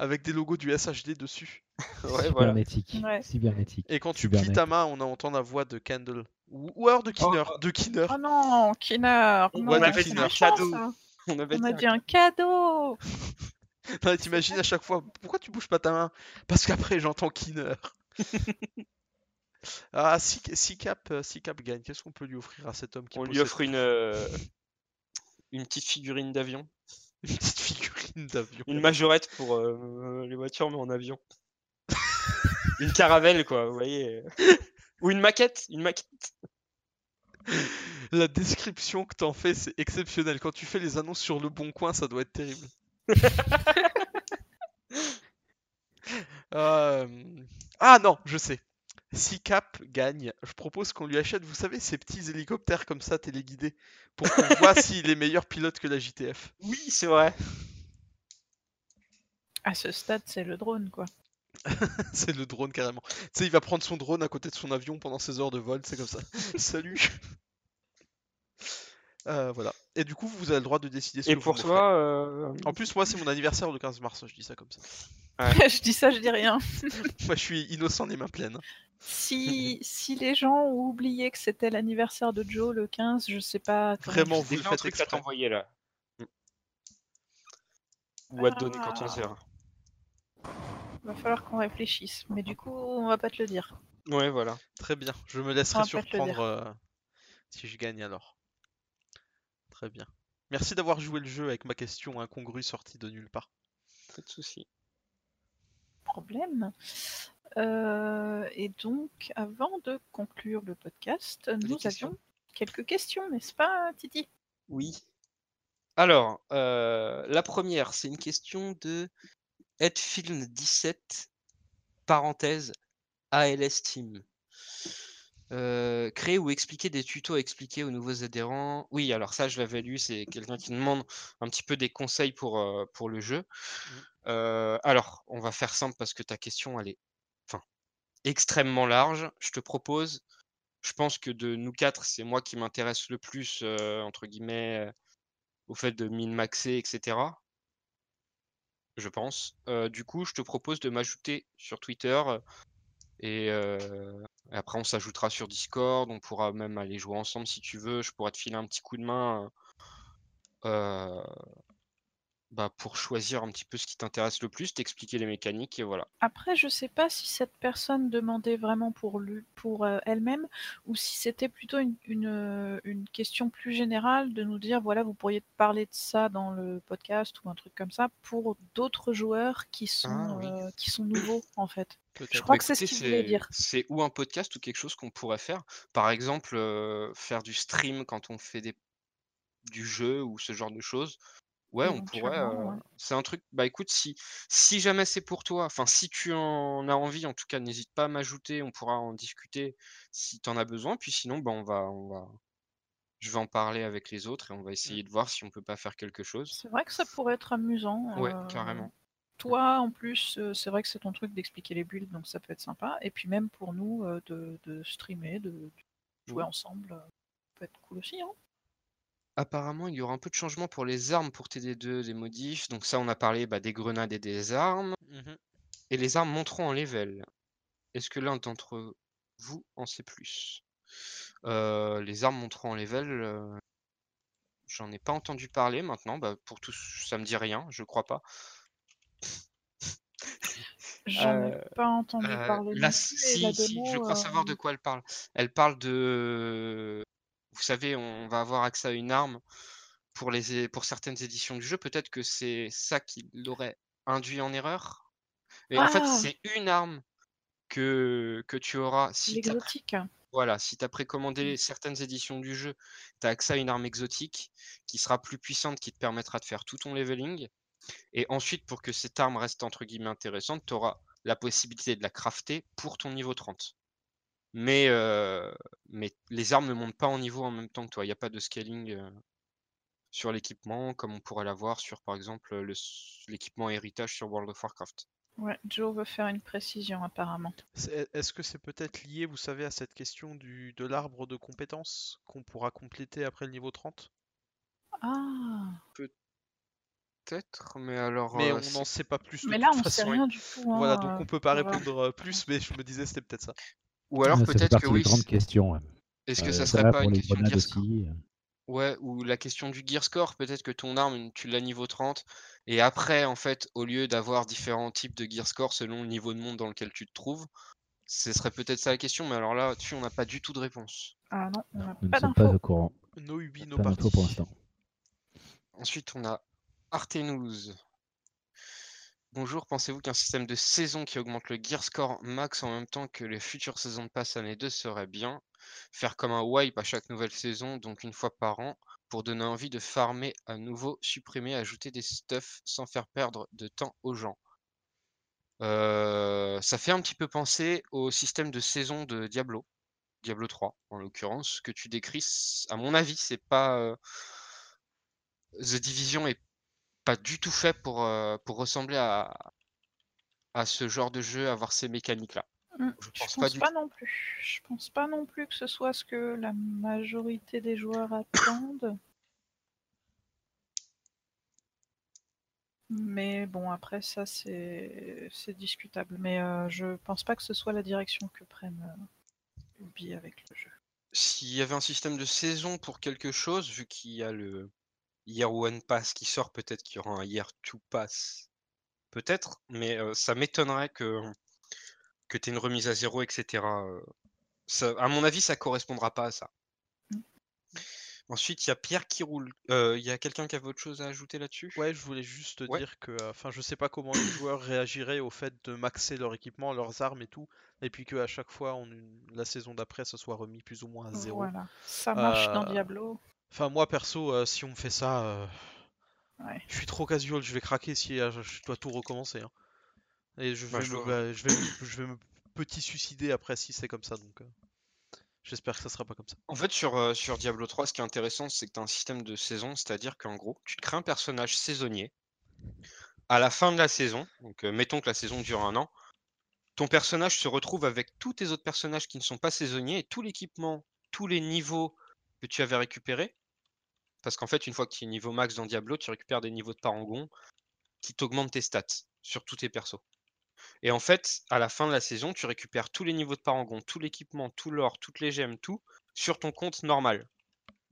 Avec des logos du SHD dessus. Ouais, voilà. Cybernétique. Ouais. Cybernétique. Et quand tu plies ta main, on entend la voix de Candle. Ou, ou alors de Kinner. Oh. De Kinner. Oh non, Kinner. On non, avait c'est dit ma un cadeau. hein. On avait On a dit dit un cadeau. Non, T'imagines à chaque fois, pourquoi tu bouges pas ta main? Parce qu'après j'entends Kinner. ah, si, si Cap, euh, si Cap gagne, qu'est-ce qu'on peut lui offrir à cet homme qui On lui offre une, euh, une petite figurine d'avion. Une petite figurine d'avion Une majorette pour euh, les voitures, mais en avion. une caravelle, quoi, vous voyez. Ou une maquette, une maquette. La description que t'en fais, c'est exceptionnel. Quand tu fais les annonces sur le bon coin, ça doit être terrible. Euh, Ah non, je sais. Si Cap gagne, je propose qu'on lui achète, vous savez, ces petits hélicoptères comme ça, téléguidés, pour qu'on voit s'il est meilleur pilote que la JTF. Oui, c'est vrai. À ce stade, c'est le drone, quoi. C'est le drone carrément. Tu sais, il va prendre son drone à côté de son avion pendant ses heures de vol, c'est comme ça. Salut Euh, Voilà. Et du coup, vous avez le droit de décider ce Et que vous pour m'offrez. toi, euh, En plus, moi, c'est mon anniversaire le 15 mars, je dis ça comme ça. je dis ça, je dis rien. Moi, je suis innocent des mains pleines. Si, si les gens ont oublié que c'était l'anniversaire de Joe le 15, je sais pas. Vraiment, vous le faites truc à t'envoyer là. Ou à te donner quand on Ah. sert. Va falloir qu'on réfléchisse. Mais du coup, on va pas te le dire. Ouais, voilà. Très bien. Je me laisserai surprendre euh, si je gagne alors. Très bien. Merci d'avoir joué le jeu avec ma question incongrue sortie de nulle part. Pas de soucis. Problème. Euh, et donc, avant de conclure le podcast, nous questions avions quelques questions, n'est-ce pas, Titi? Oui. Alors, euh, la première, c'est une question de Edfilm17, parenthèse, ALS Team. Euh, créer ou expliquer des tutos à expliquer aux nouveaux adhérents? Oui, alors ça, je l'avais lu, c'est quelqu'un qui demande un petit peu des conseils pour, euh, pour le jeu. Euh, alors, on va faire simple parce que ta question, elle est extrêmement large. Je te propose, je pense que de nous quatre, c'est moi qui m'intéresse le plus, euh, entre guillemets, euh, au fait de min-maxer, etc. Je pense. Euh, du coup, je te propose de m'ajouter sur Twitter et, et après on s'ajoutera sur Discord. On pourra même aller jouer ensemble si tu veux. Je pourrais te filer un petit coup de main bah, pour choisir un petit peu ce qui t'intéresse le plus, t'expliquer les mécaniques et voilà. Après, je sais pas si cette personne demandait vraiment pour, lui, pour euh, elle-même ou si c'était plutôt une, une, euh, une question plus générale de nous dire voilà, vous pourriez parler de ça dans le podcast ou un truc comme ça pour d'autres joueurs qui sont, Ah, oui. euh, qui sont nouveaux en fait. Je crois Bah, que c'est ce qu'il voulait dire. C'est ou un podcast ou quelque chose qu'on pourrait faire. Par exemple, euh, faire du stream quand on fait des... du jeu ou ce genre de choses. Ouais, on pourrait. Euh, ouais. C'est un truc. Bah écoute, si si jamais c'est pour toi, enfin si tu en as envie, en tout cas, n'hésite pas à m'ajouter. On pourra en discuter si tu en as besoin. Puis sinon, bah on va on va. Je vais en parler avec les autres et on va essayer de voir si on peut pas faire quelque chose. C'est vrai que ça pourrait être amusant. Ouais, euh, carrément. Toi, en plus, euh, c'est vrai que c'est ton truc d'expliquer les builds, donc ça peut être sympa. Et puis même pour nous, euh, de, de streamer, de, de jouer Oui. ensemble, ça peut être cool aussi. Hein apparemment, il y aura un peu de changement pour les armes pour TD2, des modifs. Donc ça, on a parlé bah, des grenades et des armes. Mhm. Et les armes monteront en level. Est-ce que l'un d'entre vous en sait plus? Euh, Les armes monteront en level. euh, J'en ai pas entendu parler maintenant. Bah, pour tous, ça me dit rien, je crois pas. J'en ai Euh, pas entendu parler si, la si, démo, je crois savoir de quoi elle parle. Elle parle de. Vous savez, on va avoir accès à une arme pour, les, é- pour certaines éditions du jeu. Peut-être que c'est ça qui l'aurait induit en erreur. Et en fait, Ah c'est une arme que, que tu auras si tu as, voilà, si tu précommandé certaines éditions du jeu. Tu as accès à une arme exotique qui sera plus puissante, qui te permettra de faire tout ton leveling. Et ensuite, pour que cette arme reste entre guillemets intéressante, tu auras la possibilité de la crafter pour ton niveau 30. Mais, euh, mais les armes ne montent pas en niveau en même temps que toi. Il n'y a pas de scaling euh, sur l'équipement comme on pourrait l'avoir sur, par exemple, l'équipement héritage sur World of Warcraft. Ouais, Joe veut faire une précision apparemment. C'est- Est-ce que c'est peut-être lié, vous savez, à cette question du, de l'arbre de compétences qu'on pourra compléter après le niveau 30? Ah Peut-être, mais alors. Mais euh, on n'en sait pas plus de Mais là, toute on sait façon. rien du tout. Voilà, hein, donc euh, on peut pas répondre euh, plus, mais je me disais c'était peut-être ça. Ou alors Ah, peut-être que oui. Est-ce que Euh, ça serait pas une question de gear score aussi. Ouais, ou la question du gear score, peut-être que ton arme, tu l'as niveau 30, et après, en fait, au lieu d'avoir différents types de gear score selon le niveau de monde dans lequel tu te trouves, ce serait peut-être ça la question, mais alors là, dessus, on n'a pas du tout de réponse. Ah non, on n'a nous ne pas sommes pas d'infos. au courant. No Ubi, no Pas d'infos pour l'instant. Ensuite, on a Artenous. Bonjour, pensez-vous qu'un système de saison qui augmente le gear score max en même temps que les futures saisons de pass année 2 serait bien? Faire comme un wipe à chaque nouvelle saison, donc une fois par an, pour donner envie de farmer à nouveau, supprimer, ajouter des stuffs sans faire perdre de temps aux gens? Euh, ça fait un petit peu penser au système de saison de Diablo, Diablo 3 en l'occurrence, ce que tu décris. À mon avis, c'est pas euh, The Division est pas du tout fait pour, euh, pour ressembler à, à ce genre de jeu, avoir ces mécaniques-là. Hmm, Je Je pense pense pas non plus. Je pense pas non plus que ce soit ce que la majorité des joueurs attendent. Mais bon, après ça c'est c'est discutable. Mais euh, je pense pas que ce soit la direction que prenne euh, Ubi avec le jeu. S'il y avait un système de saison pour quelque chose, vu qu'il y a le Year One Pass qui sort, peut-être qu'il y aura un Year Two Pass. Peut-être, mais euh, ça m'étonnerait que, que tu aies une remise à zéro, etc. euh, ça- à mon avis, ça correspondra pas à ça. Mm. Ensuite, il y a Pierre qui roule. Euh, Il y a quelqu'un qui avait autre chose à ajouter là-dessus? Ouais, je voulais juste Ouais. dire que, euh, enfin, je sais pas comment les joueurs réagiraient au fait de maxer leur équipement, leurs armes et tout, et puis que à chaque fois, on, la saison d'après, ça soit remis plus ou moins à zéro. Voilà, ça marche dans Euh, Diablo. Enfin, moi perso, euh, si on me fait ça, euh, Ouais. je suis trop casual, je vais craquer si euh, je dois tout recommencer. hein. Et je Bah, vais, je me, bah, je vais, me- je vais me petit suicider après si c'est comme ça, donc euh, j'espère que ça sera pas comme ça. En fait, sur, euh, sur Diablo 3, ce qui est intéressant, c'est que tu as un système de saison, c'est-à-dire qu'en gros, tu te crées un personnage saisonnier. À la fin de la saison, donc euh, mettons que la saison dure un an, ton personnage se retrouve avec tous tes autres personnages qui ne sont pas saisonniers et tout l'équipement, tous les niveaux que tu avais récupérés. Parce qu'en fait, une fois que tu es niveau max dans Diablo, tu récupères des niveaux de parangon qui t'augmentent tes stats sur tous tes persos. Et en fait, à la fin de la saison, tu récupères tous les niveaux de parangon, tout l'équipement, tout l'or, toutes les gemmes, tout sur ton compte normal.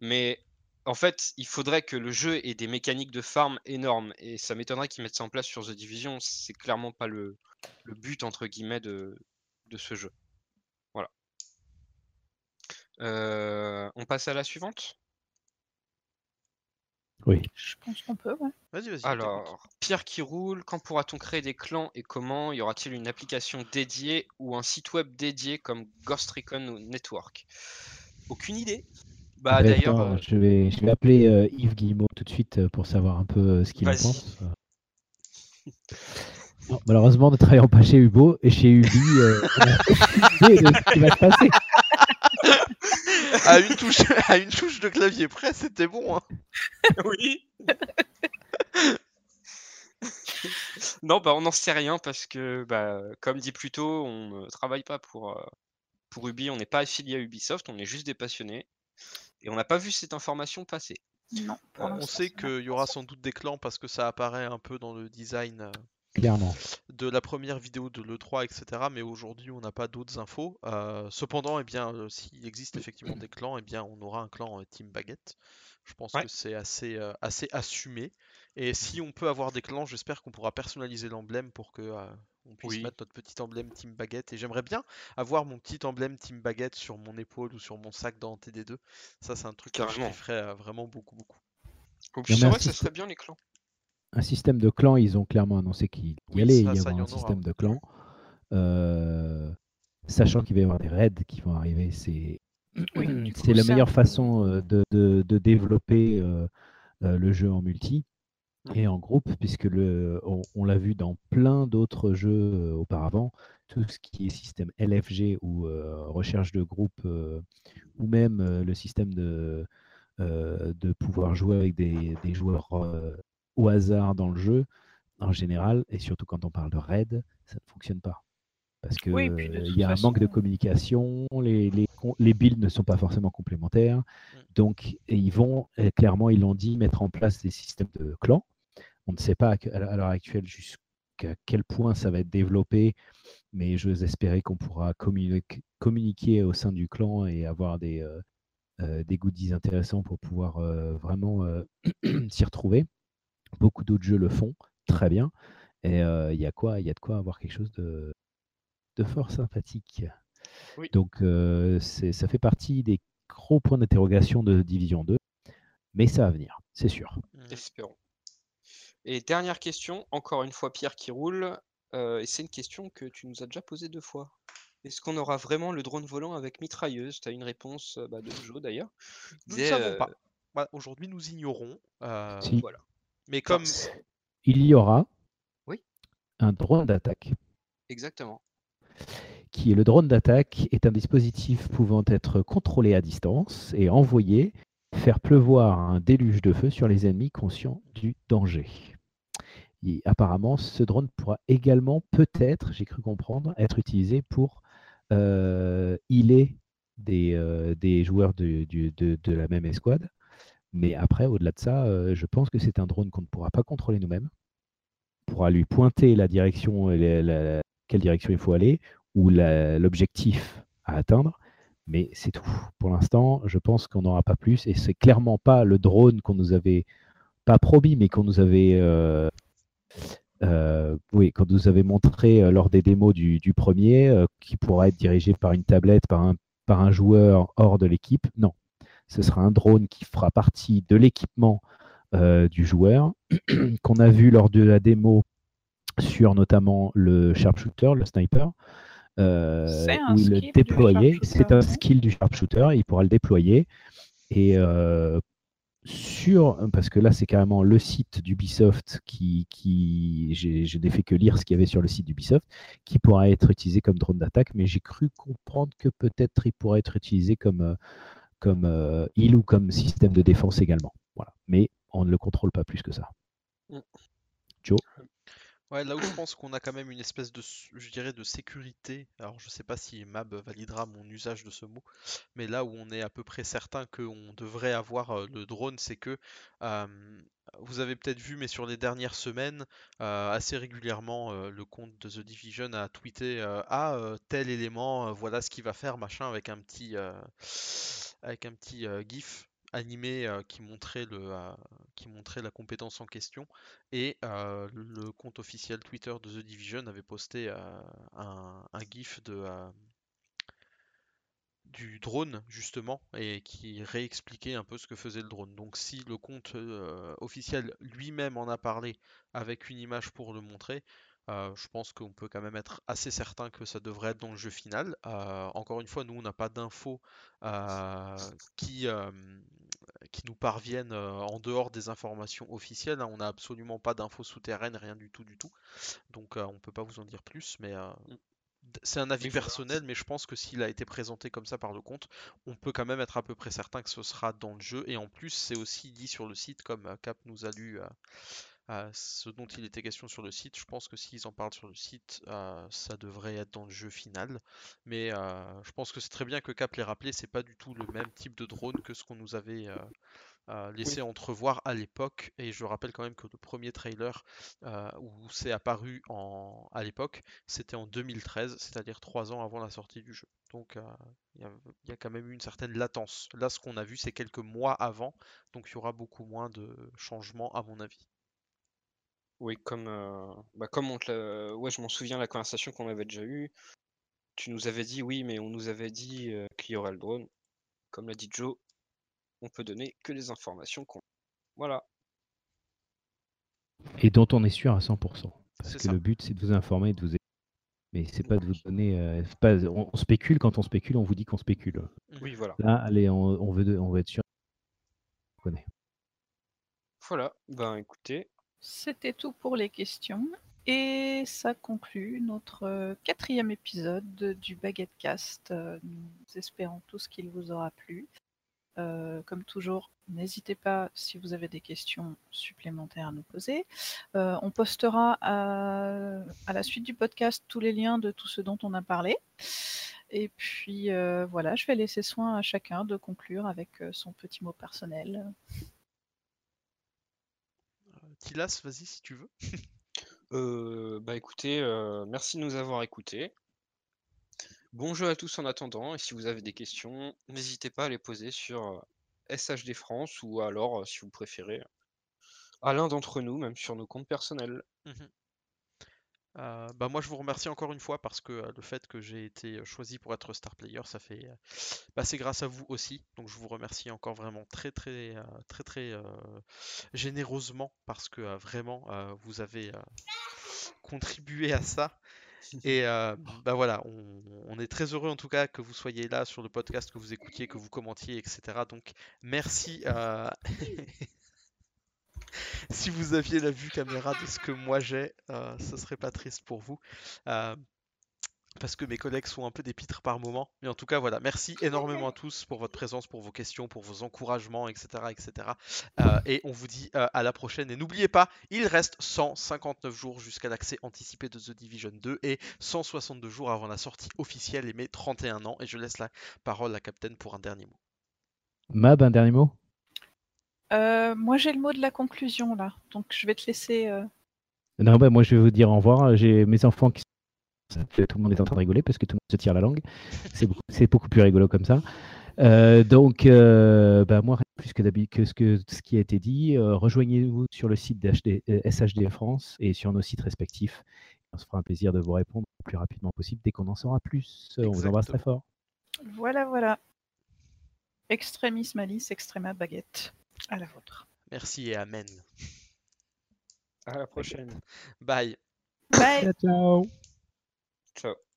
Mais en fait, il faudrait que le jeu ait des mécaniques de farm énormes. Et ça m'étonnerait qu'ils mettent ça en place sur The Division. C'est clairement pas le, but, entre guillemets, de, de ce jeu. Voilà. Euh, on passe à la suivante? Oui. Je pense qu'on peut, ouais. Vas-y, vas-y. Alors, Pierre qui roule, quand pourra-t-on créer des clans et comment Y aura-t-il une application dédiée ou un site web dédié comme Ghost Recon ou Network? Aucune idée. Bah Eh ben, d'ailleurs, euh, je, vais, je vais appeler euh, Yves Guillemot tout de suite euh, pour savoir un peu ce qu'il en pense. Non, malheureusement, ne travaillant pas chez Ubo et chez Ubi, euh, on a de ce qui va se passer. À, une touche, à une touche de clavier près, c'était bon. Hein. oui. non, bah on n'en sait rien parce que, bah, comme dit plus tôt, on ne travaille pas pour, euh, pour Ubi, on n'est pas affilié à Ubisoft, on est juste des passionnés et on n'a pas vu cette information passer. Non, On sait qu'il y aura sans doute des clans parce que ça apparaît un peu dans le design euh, Clairement. de la première vidéo de l'E3, etc. Mais aujourd'hui, on n'a pas d'autres infos. Euh, cependant, eh bien, euh, s'il existe effectivement des clans, eh bien, on aura un clan euh, Team Baguette. Je pense Ouais. que c'est assez, euh, assez assumé. Et si on peut avoir des clans, j'espère qu'on pourra personnaliser l'emblème pour que euh, on puisse Oui. mettre notre petit emblème Team Baguette. Et j'aimerais bien avoir mon petit emblème Team Baguette sur mon épaule ou sur mon sac dans TD2. Ça, c'est un truc que je Carrément. euh, vraiment beaucoup, beaucoup. C'est vrai ça serait bien les clans. Un système de clans, ils ont clairement annoncé qu'il y allait ça- y ça, il y avoir un aura, système ouais. de clans. Euh, sachant qu'il va y avoir des raids qui vont arriver, c'est Oui, la meilleure façon euh, de, de- de développer euh, le jeu en multi et en groupe, puisque le, on, on l'a vu dans plein d'autres jeux auparavant, tout ce qui est système LFG ou euh, recherche de groupe, euh, ou même euh, le système de, euh, de pouvoir jouer avec des, des joueurs euh, au hasard dans le jeu, en général, et surtout quand on parle de raid, ça ne fonctionne pas. Parce que Oui, euh, y a un manque de communication, les, les, les builds ne sont pas forcément complémentaires. Donc, et ils vont, clairement, ils l'ont dit, mettre en place des systèmes de clans. On ne sait pas à l'heure actuelle jusqu'à quel point ça va être développé, mais j'ose espérer qu'on pourra communiquer, communiquer au sein du clan et avoir des, euh, euh, des goodies intéressants pour pouvoir euh, vraiment euh, s'y retrouver. Beaucoup d'autres jeux le font très bien. Et euh, il y a quoi Il y a de quoi avoir quelque chose de, de fort sympathique. Oui. Donc euh, c'est- ça fait partie des gros points d'interrogation de Division 2, mais ça va venir, c'est sûr. Mhm. Espérons. Et dernière question, encore une fois Pierre qui roule, euh, et c'est une question que tu nous as déjà posée deux fois. Est-ce qu'on aura vraiment le drone volant avec mitrailleuse? Tu as une réponse bah, de Joe d'ailleurs. Nous ne savons euh, pas. Voilà, Aujourd'hui, nous ignorons. euh, Si. Voilà. Mais comme Il y aura Oui. un drone d'attaque, Exactement. qui est le drone d'attaque est un dispositif pouvant être contrôlé à distance et envoyé faire pleuvoir un déluge de feu sur les ennemis conscients du danger. Et apparemment, ce drone pourra également, peut-être, j'ai cru comprendre, être utilisé pour euh, healer des, euh, des joueurs de, du- de- de la même escouade. Mais après, au-delà de ça, je pense que c'est un drone qu'on ne pourra pas contrôler nous-mêmes. On pourra lui pointer la direction, la- la- quelle direction il faut aller, ou l'objectif à atteindre. Mais c'est tout. Pour l'instant, je pense qu'on n'aura pas plus. Et c'est clairement pas le drone qu'on nous avait, pas promis, mais qu'on nous avait, oui, montré lors des démos du, premier, qui pourra être dirigé par une tablette, par un, par un joueur hors de l'équipe. Non. Ce sera un drone qui fera partie de l'équipement euh, du joueur, qu'on a vu lors de la démo sur notamment le sharpshooter, le sniper, euh, C'est un où il le sharpshooter, C'est un skill du sharpshooter, il pourra le déployer. Et euh, sur, parce que là c'est carrément le site d'Ubisoft qui, qui j'ai- n'ai fait que lire ce qu'il y avait sur le site d'Ubisoft, qui pourra être utilisé comme drone d'attaque, mais j'ai cru comprendre que peut-être il pourrait être utilisé comme, euh, comme euh, heal ou comme système de défense également. Voilà. Mais on ne le contrôle pas plus que ça. Mm. Joe? Ouais, là où je pense qu'on a quand même une espèce de, je dirais, de sécurité. Alors, je sais pas si Mab validera mon usage de ce mot, mais là où on est à peu près certain qu'on devrait avoir euh, le drone, c'est que euh, vous avez peut-être vu, mais sur les dernières semaines, euh, assez régulièrement, euh, le compte de The Division a tweeté euh, Ah, euh, tel élément, euh, voilà ce qu'il va faire, machin, avec un petit, euh, avec un petit euh, GIF animé euh, qui montrait le, euh, qui montrait la compétence en question. Et le compte officiel Twitter de The Division avait posté un, gif de, du drone justement et qui réexpliquait un peu ce que faisait le drone. Donc si le compte officiel lui-même en a parlé avec une image pour le montrer, euh, je pense qu'on peut quand même être assez certain que ça devrait être dans le jeu final. Euh, encore une fois, nous on n'a pas d'infos euh, qui, qui nous parviennent en dehors des informations officielles. hein. On n'a absolument pas d'infos souterraines, rien du tout du tout. Donc on peut pas vous en dire plus, mais d- c'est un avis personnel, mais je pense que s'il a été présenté comme ça par le compte, on peut quand même être à peu près certain que ce sera dans le jeu. Et en plus, c'est aussi dit sur le site, comme Cap nous a lu euh, ce dont il était question sur le site. Je pense que s'ils en parlent sur le site, euh, ça devrait être dans le jeu final. Mais euh, je pense que c'est très bien que Cap l'ait rappelé, c'est pas du tout le même type de drone que ce qu'on nous avait euh, laissé entrevoir à l'époque. Et je rappelle quand même que le premier trailer où c'est apparu en, à l'époque, c'était en 2013, c'est-à-dire trois ans avant la sortie du jeu. Donc il y, a quand même eu une certaine latence. Là, ce qu'on a vu, c'est quelques mois avant, donc il y aura beaucoup moins de changements à mon avis. Oui, comme, bah, comme on te ouais, je m'en souviens la conversation qu'on avait déjà eue. Tu nous avais dit oui, mais on nous avait dit qu'il y aurait le drone. Comme l'a dit Joe, on peut donner que les informations qu'on. Voilà. Et dont on est sûr à 100%. Parce que le but, c'est de vous informer et de vous aider. Mais c'est pas de vous donner. pas, on, spécule, quand on spécule, on vous dit qu'on spécule. Oui, voilà. Là, allez, on, veut, on veut être sûr. Voilà, ben écoutez, c'était tout pour les questions. Et ça conclut notre euh, quatrième épisode du Baguette Cast. Euh, nous espérons tous qu'il vous aura plu. Euh, comme toujours, n'hésitez pas si vous avez des questions supplémentaires à nous poser. on postera à, la suite du podcast tous les liens de tout ce dont on a parlé. Et puis voilà, je vais laisser soin à chacun de conclure avec son petit mot personnel. Tilas, vas-y si tu veux. Euh, bah écoutez, euh, merci de nous avoir écoutés. Bon jeu à tous en attendant, et si vous avez des questions, n'hésitez pas à les poser sur SHD France ou alors, si vous préférez, à l'un d'entre nous, même sur nos comptes personnels. Mmh euh, bah moi je vous remercie encore une fois parce que euh, le fait que j'ai été euh, choisi pour être star player, ça fait, bah, c'est grâce à vous aussi. Donc je vous remercie encore vraiment très très très très, généreusement parce que vraiment vous avez contribué à ça. Et bah voilà, on, on, est très heureux en tout cas que vous soyez là sur le podcast, que vous écoutiez, que vous commentiez, etc. Donc merci. si vous aviez la vue caméra de ce que moi j'ai, euh, ce serait pas triste pour vous. Euh, parce que mes collègues sont un peu des par moment. Mais en tout cas, voilà, merci énormément à tous pour votre présence, pour vos questions, pour vos encouragements, etc. etc. Euh, et on vous dit à la prochaine. Et n'oubliez pas, il reste 159 jours jusqu'à l'accès anticipé de The Division 2 et 162 jours avant la sortie officielle et mes 31 ans. Et je laisse la parole à Captain pour un dernier mot. Mab, un dernier mot? Euh, moi, j'ai le mot de la conclusion là, donc je vais te laisser. Euh. Non, bah, moi, je vais vous dire au revoir. J'ai mes enfants qui tout le monde est en train de rigoler parce que tout le monde se tire la langue. C'est beaucoup, plus rigolo comme ça. Euh, donc, bah, moi, plus que, que, ce que ce qui a été dit, rejoignez-vous sur le site d'HD, SHD France et sur nos sites respectifs. On se fera un plaisir de vous répondre le plus rapidement possible dès qu'on en saura plus. On vous embrasse très fort. Voilà, voilà. Extremis malice, extrema baguette. À la vôtre. Merci et amen. À la prochaine. Bye. Bye. ciao. Ciao.